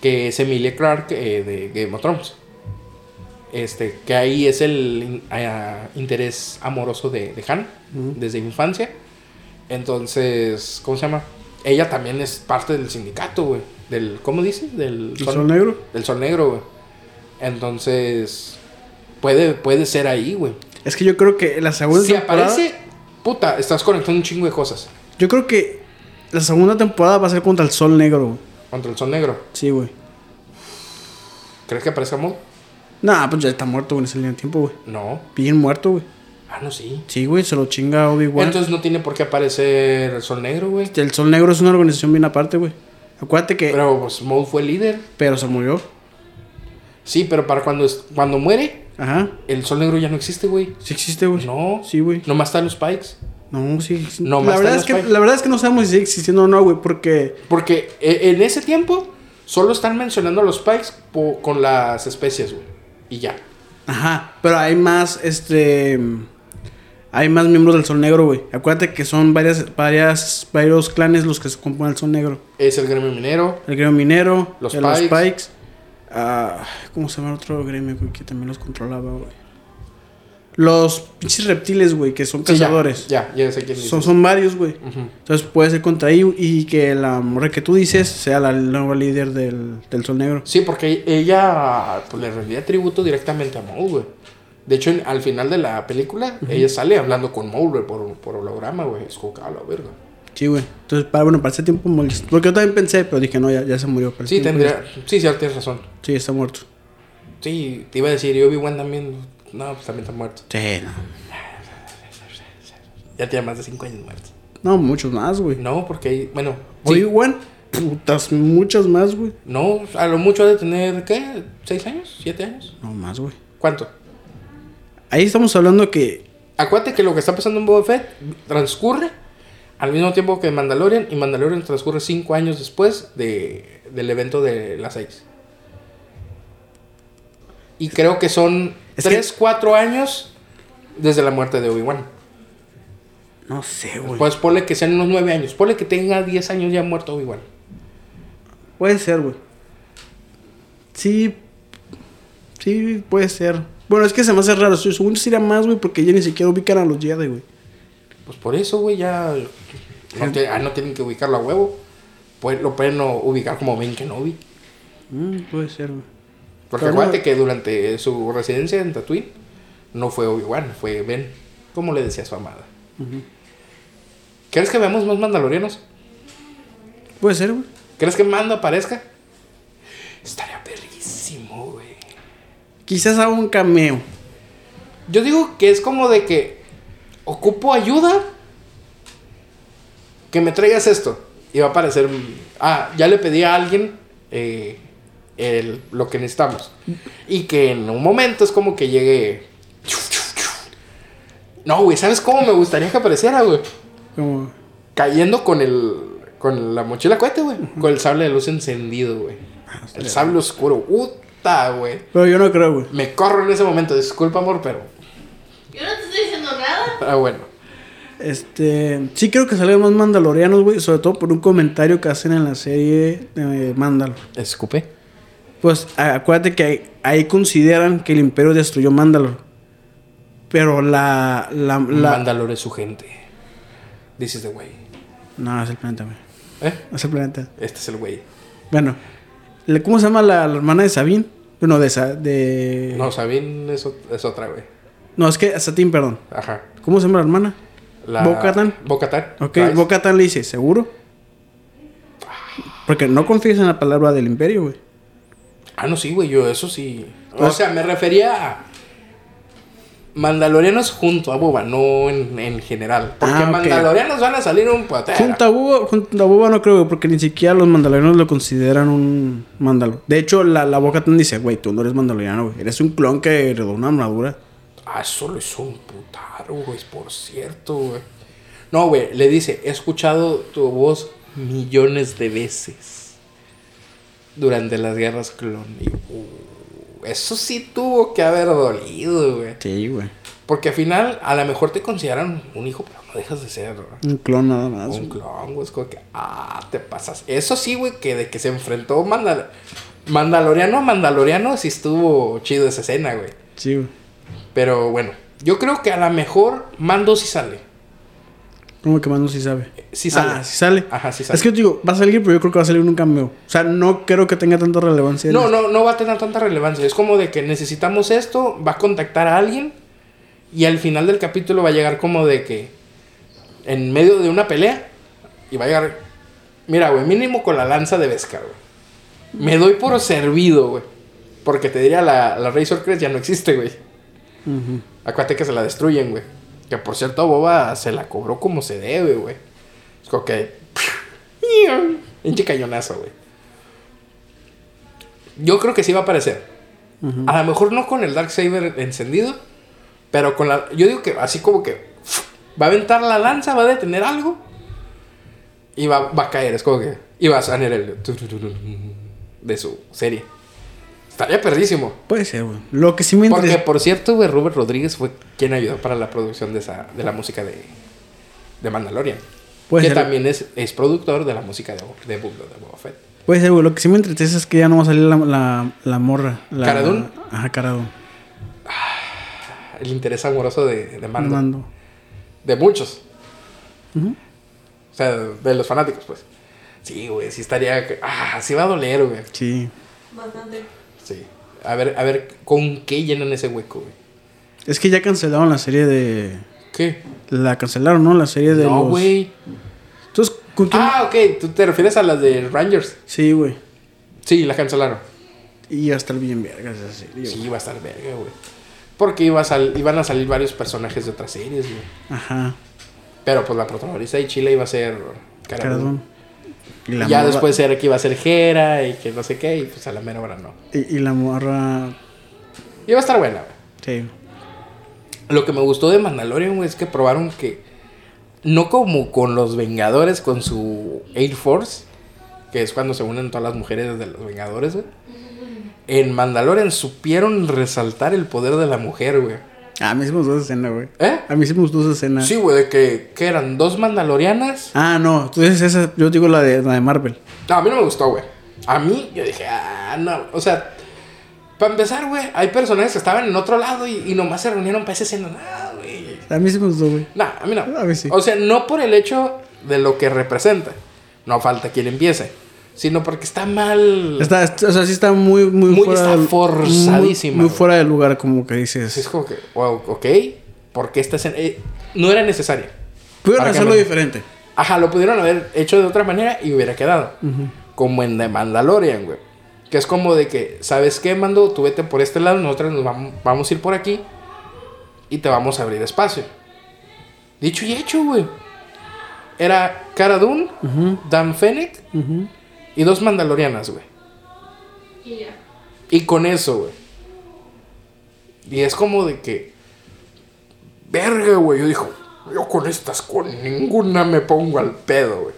Que es Emilia Clark eh, de Game of Thrones. Este, que ahí es el in- interés amoroso de, de Han desde infancia. Entonces, ¿cómo se llama? Ella también es parte del sindicato, güey. Del, ¿cómo dice? Del ¿El sol negro? Del Sol Negro, güey. Entonces, puede, puede ser ahí, güey. Es que yo creo que la segunda Si temporada. aparece, puta, estás conectando un chingo de cosas. Yo creo que la segunda temporada va a ser contra el sol negro, güey. Contra el Sol Negro. Sí, güey. ¿Crees que aparezca Maul? Nah, pues ya está muerto, güey, en ese línea de tiempo, güey. No. Bien muerto, güey. Ah, no, sí. Sí, güey, se lo chinga Obi-Wan. Entonces no tiene por qué aparecer el Sol Negro, güey. El Sol Negro es una organización bien aparte, güey. Acuérdate que. Pero, Pero pues Maul fue el líder. se murió. Sí, pero para cuando, es- cuando muere, Ajá. el Sol Negro ya no existe, güey. Sí existe, güey. No. Sí, güey. Nomás están los Pikes. No, sí. No, la, verdad es que, la verdad es que no sabemos si sigue existiendo o no, güey, porque. Porque eh, en ese tiempo solo están mencionando a los Pikes po- con las especies, güey. Y ya. Ajá. Pero hay más, este. Hay más miembros del Sol Negro, güey. Acuérdate que son varias, varias, varios clanes los que se componen el Sol Negro. Es el gremio minero. El gremio minero, Los eh, los Pikes. Pikes. ah, ¿Cómo se llama el otro gremio, güey? Que también los controlaba, güey. Los pinches reptiles, güey, que son Sí, ya, cazadores. Ya, ya, sé quién son, dices. son varios, güey. Entonces puede ser contra ahí y que la morra que tú dices sea la nueva líder del, del Sol Negro. Sí, porque ella pues, le rendía tributo directamente a Maul, güey. De hecho, en- al final de la película, ella sale hablando con Maul, güey, por, por holograma, güey. Es la verga. Sí, güey. Entonces, para, bueno, para ese tiempo, molest- porque yo también pensé, pero dije, no, ya, ya se murió. Sí, tendría... Sí, sí, tienes razón. Sí, está muerto. Sí, te iba a decir, y Obi-Wan también... No, pues también está muerto. Sí, no. Ya tiene más de 5 años muerto. No, muchos más, güey. No, porque... hay- Bueno, sí. Obi-Wan, putas, muchas más, güey. No, a lo mucho ha de tener, ¿qué? ¿6 años? ¿7 años? No, más, güey. ¿Cuánto? Ahí estamos hablando que Acuérdate que lo que está pasando en Boba Fett transcurre al mismo tiempo que Mandalorian y Mandalorian transcurre 5 años después de, del evento de las 6. Y creo que son Es que- 3, 4 años desde la muerte de Obi-Wan. No sé, güey. Pues ponle que sean unos 9 años. Ponle que tenga 10 años ya muerto Obi-Wan. Puede ser, güey. Sí. Sí, puede ser. Bueno, es que se me hace raro. Según sería más, güey, porque ya ni siquiera ubican a los Jedi, güey. Pues por eso, güey, ya no, te- ah, no tienen que ubicarlo a huevo. Pues lo pueden no ubicar como Ben Kenobi. Mm, puede ser, güey. Porque no- que durante su residencia en Tatooine no fue Obi-Wan, fue Ben. Como le decía a su amada. ¿Crees que veamos más mandalorianos? Puede ser, güey. ¿Crees que Mando aparezca? Estaría perrísimo, güey. Quizás haga un cameo. Yo digo que es como de que ocupo ayuda. Que me traigas esto. Y va a aparecer. Ah, ya le pedí a alguien eh, el- lo que necesitamos. Y que en un momento es como que llegue. No, güey, ¿sabes cómo me gustaría que apareciera, güey? Como, Cayendo con el. Con la mochila cohete, güey. Con el sable de luz encendido, güey. El sable oscuro. Puta, güey. pero yo no creo, güey. Me corro en ese momento. Disculpa, amor, pero. Yo no te estoy diciendo nada. Ah, bueno. Este, sí creo que salgan más mandalorianos, güey, sobre todo por un comentario que hacen en la serie de Mandalor. Escupe. Pues acuérdate que ahí, consideran que el Imperio destruyó Mandalor. Pero la la, la Mandalor es su gente. This is the way. no, es el planeta, güey. ¿Eh? Es el planeta. Este es el güey. Bueno, ¿cómo se llama la, la hermana de Sabine? No, de esa de No, Sabine es, es otra, güey. No, es que Satín, perdón. Ajá. ¿Cómo se llama la hermana? La... Bo-Katan. Bo-Katan. Ok, Rice. Bo-Katan le dice, ¿seguro? Porque no confías en la palabra del Imperio, güey. Ah, no, sí, güey. Yo eso sí. o sea, me refería a. Mandalorianos junto a Boba, no en, en general. Porque Ah. Mandalorianos van a salir un patera. Junto a Boba, junto a Boba no creo, güey, porque ni siquiera los mandalorianos lo consideran un mandalor. De hecho, la, la Bo-Katan dice, güey, tú no eres mandaloriano, güey. Eres un clon que heredó una armadura. Ah, eso lo hizo un putaro, güey, por cierto, güey. No, güey, le dice, he escuchado tu voz millones de veces durante las guerras clon. Y, uh, eso sí tuvo que haber dolido, güey. Sí, güey. Porque al final, a lo mejor te consideran un hijo, pero no dejas de ser Un clon nada más. un güey. clon, güey. Es como que, ah, te pasas. Eso sí, güey, que de que se enfrentó Mandal Mandaloriano a Mandaloriano, sí estuvo chido esa escena, güey. Sí, güey. Pero bueno, yo creo que a lo mejor Mando sí sale. ¿Cómo que Mando sí sabe? Sí sale. Ah, sí sale. Ajá, sí sale. Es que yo digo, va a salir, pero yo creo que va a salir un cambio. O sea, no creo que tenga tanta relevancia. No, no, no va a tener tanta relevancia. Es como de que necesitamos esto, va a contactar a alguien y al final del capítulo va a llegar como de que en medio de una pelea y va a llegar, mira, güey, mínimo con la lanza de Beskar, güey. Me doy por servido, güey. Porque te diría, la, la Razor Crest ya no existe, güey. Ujú. Acuérdate que se la destruyen, güey. Que por cierto, Boba se la cobró como se debe, güey. Es como que. Pinche cañonazo, güey. Yo creo que sí va a aparecer. A lo mejor no con el Dark Saber encendido. Pero con la. Yo digo que así como que. Va a aventar la lanza, va a detener algo. Y va, va a caer. Es como que. Y va a salir el. De su serie. Estaría perdísimo. Puede ser, güey. Lo que sí me Porque, interesa. por cierto, güey, Robert Rodríguez fue quien ayudó para la producción de, esa, de la música de, de Mandalorian. Puede que ser. también es, es productor de la música de, de, Boba- de Boba Fett. Puede ser, güey. Lo que sí me entristece es que ya no va a salir la, la, la morra. La, ¿Cara Dune? Ajá, Cara Dune. El interés amoroso de, de Mando. Mando. De muchos. O sea, de los fanáticos, pues. Sí, güey, sí estaría... que- Ah, sí va a doler, güey. Sí. Bastante. A ver, a ver, ¿con qué llenan ese hueco, güey? Es que ya cancelaron la serie de. ¿Qué? La cancelaron, ¿no? La serie de No, los. güey. Entonces, ¿con quién? Ah, ok. ¿Tú te refieres a las de Rangers? Sí, güey. Sí, la cancelaron. Y ya estar bien vergas esa serie. Sí, iba a estar verga, güey. Porque iba a sal- iban a salir varios personajes de otras series, güey. Ajá. Pero pues la protagonista de Chile iba a ser Cara Cara Dune. Dune. Y ya después era que iba a ser Jera y que no sé qué, y pues a la mera hora no. Y, y la morra. Iba a estar buena, güey. Sí. Lo que me gustó de Mandalorian, güey, es que probaron que no como con los Vengadores, con su Air Force, que es cuando se unen todas las mujeres de los Vengadores, güey. En Mandalorian supieron resaltar el poder de la mujer, güey. A mí sí me gustó esa escena, güey. ¿Eh? A mí sí me gustó esa escena. Sí, güey, de que, que eran dos Mandalorianas. Ah, no. Entonces esa. Yo digo la de, la de Marvel. No, a mí no me gustó, güey. A mí, yo dije, ah, no. O sea, para empezar, güey, hay personajes que estaban en otro lado y, y nomás se reunieron para esa escena. No, güey. A mí sí me gustó, güey. No, a mí no. A mí sí. O sea, no por el hecho de lo que representa. No falta quien empiece. Sino porque está mal. Está, o sea, sí está muy, muy, Muy- fuera está forzadísima, Muy, fuera del lugar, como que Así es dices. como que, wow, ok. ¿Por qué esta escena? eh, no era necesaria. Pudieron ¿Para qué hacerlo me- diferente. Ajá, lo pudieron haber hecho de otra manera y hubiera quedado. Como en The Mandalorian, güey. Que es como de que, ¿sabes qué, mando? Tú vete por este lado, nosotros nos vamos, vamos a ir por aquí y te vamos a abrir espacio. Dicho y hecho, güey. Era Cara Dune, Dan Fennec ujú. Y dos mandalorianas, güey. Y ya. Y con eso, güey. Y es como de que. Verga, güey. Yo dijo, yo con estas, con ninguna me pongo al pedo, güey.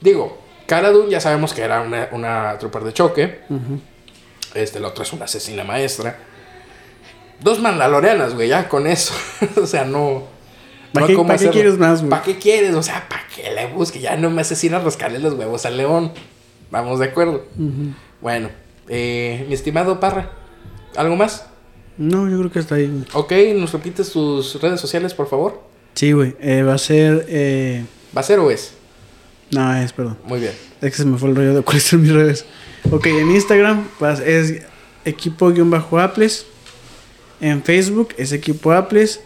Digo, Cara Dune ya sabemos que era una, una trooper de choque. Este, el otro es una asesina maestra. Dos mandalorianas, güey, ya con eso. o sea, no. ¿Pa' no qué- pa' qué quieres más, güey? ¿Para qué quieres? O sea, ¿para qué le busques? Ya no me asesinas rascarle los huevos al león. Vamos de acuerdo. Bueno, eh, mi estimado Parra, ¿algo más? No, yo creo que está ahí. güey. Ok, nos repites tus redes sociales, por favor. Sí, güey. eh, va a ser. Eh... ¿Va a ser o es? No, es, perdón. Muy bien. Es que se me fue el rollo de cuáles son mis redes. Ok, en Instagram pues, es equipo-apples. En Facebook es equipo apples.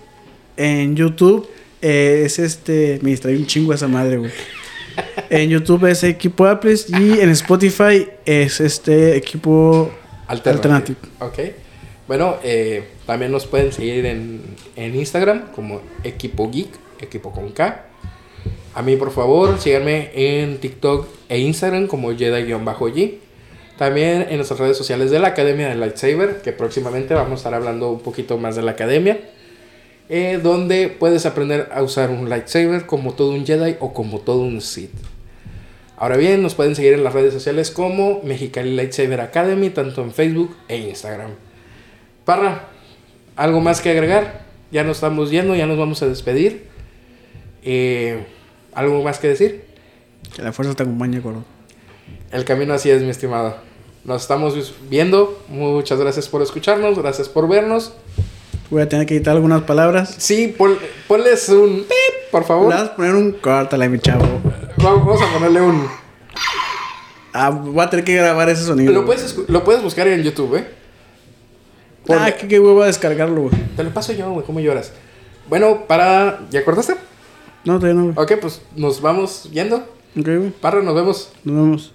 En YouTube eh, es este. Me distraí un chingo esa madre, güey. En YouTube es equipo apples. Y en Spotify es este equipo Alternative. Alternative. Ok. Bueno, eh, también nos pueden seguir en, en Instagram como Equipo Geek, equipo con K. A mí, por favor, síganme en TikTok e Instagram como Jedi-G. También en nuestras redes sociales de la Academia del Lightsaber, que próximamente vamos a estar hablando un poquito más de la Academia. Eh, donde puedes aprender a usar un lightsaber como todo un Jedi o como todo un Sith. Ahora bien, nos pueden seguir en las redes sociales como Mexicali Lightsaber Academy, tanto en Facebook e Instagram. Parra, ¿algo más que agregar? Ya nos estamos yendo, ya nos vamos a despedir. Eh, ¿Algo más que decir? Que la fuerza te acompañe, gordo. El camino así es, mi estimado. Nos estamos viendo. Muchas gracias por escucharnos, gracias por vernos. Voy a tener que editar algunas palabras. Sí, pon- ponles un pip, por favor. vas a poner un córtale, mi chavo. Vamos a ponerle un. Ah, voy a tener que grabar ese sonido. Lo puedes, lo puedes buscar en YouTube, ¿eh? Ah, qué, qué huevo a descargarlo, güey. Te lo paso yo, güey, ¿cómo lloras? Bueno, para. ¿Ya cortaste? No, todavía no, güey. Ok, pues nos vamos yendo. Ok, güey. Parra, nos vemos. Nos vemos.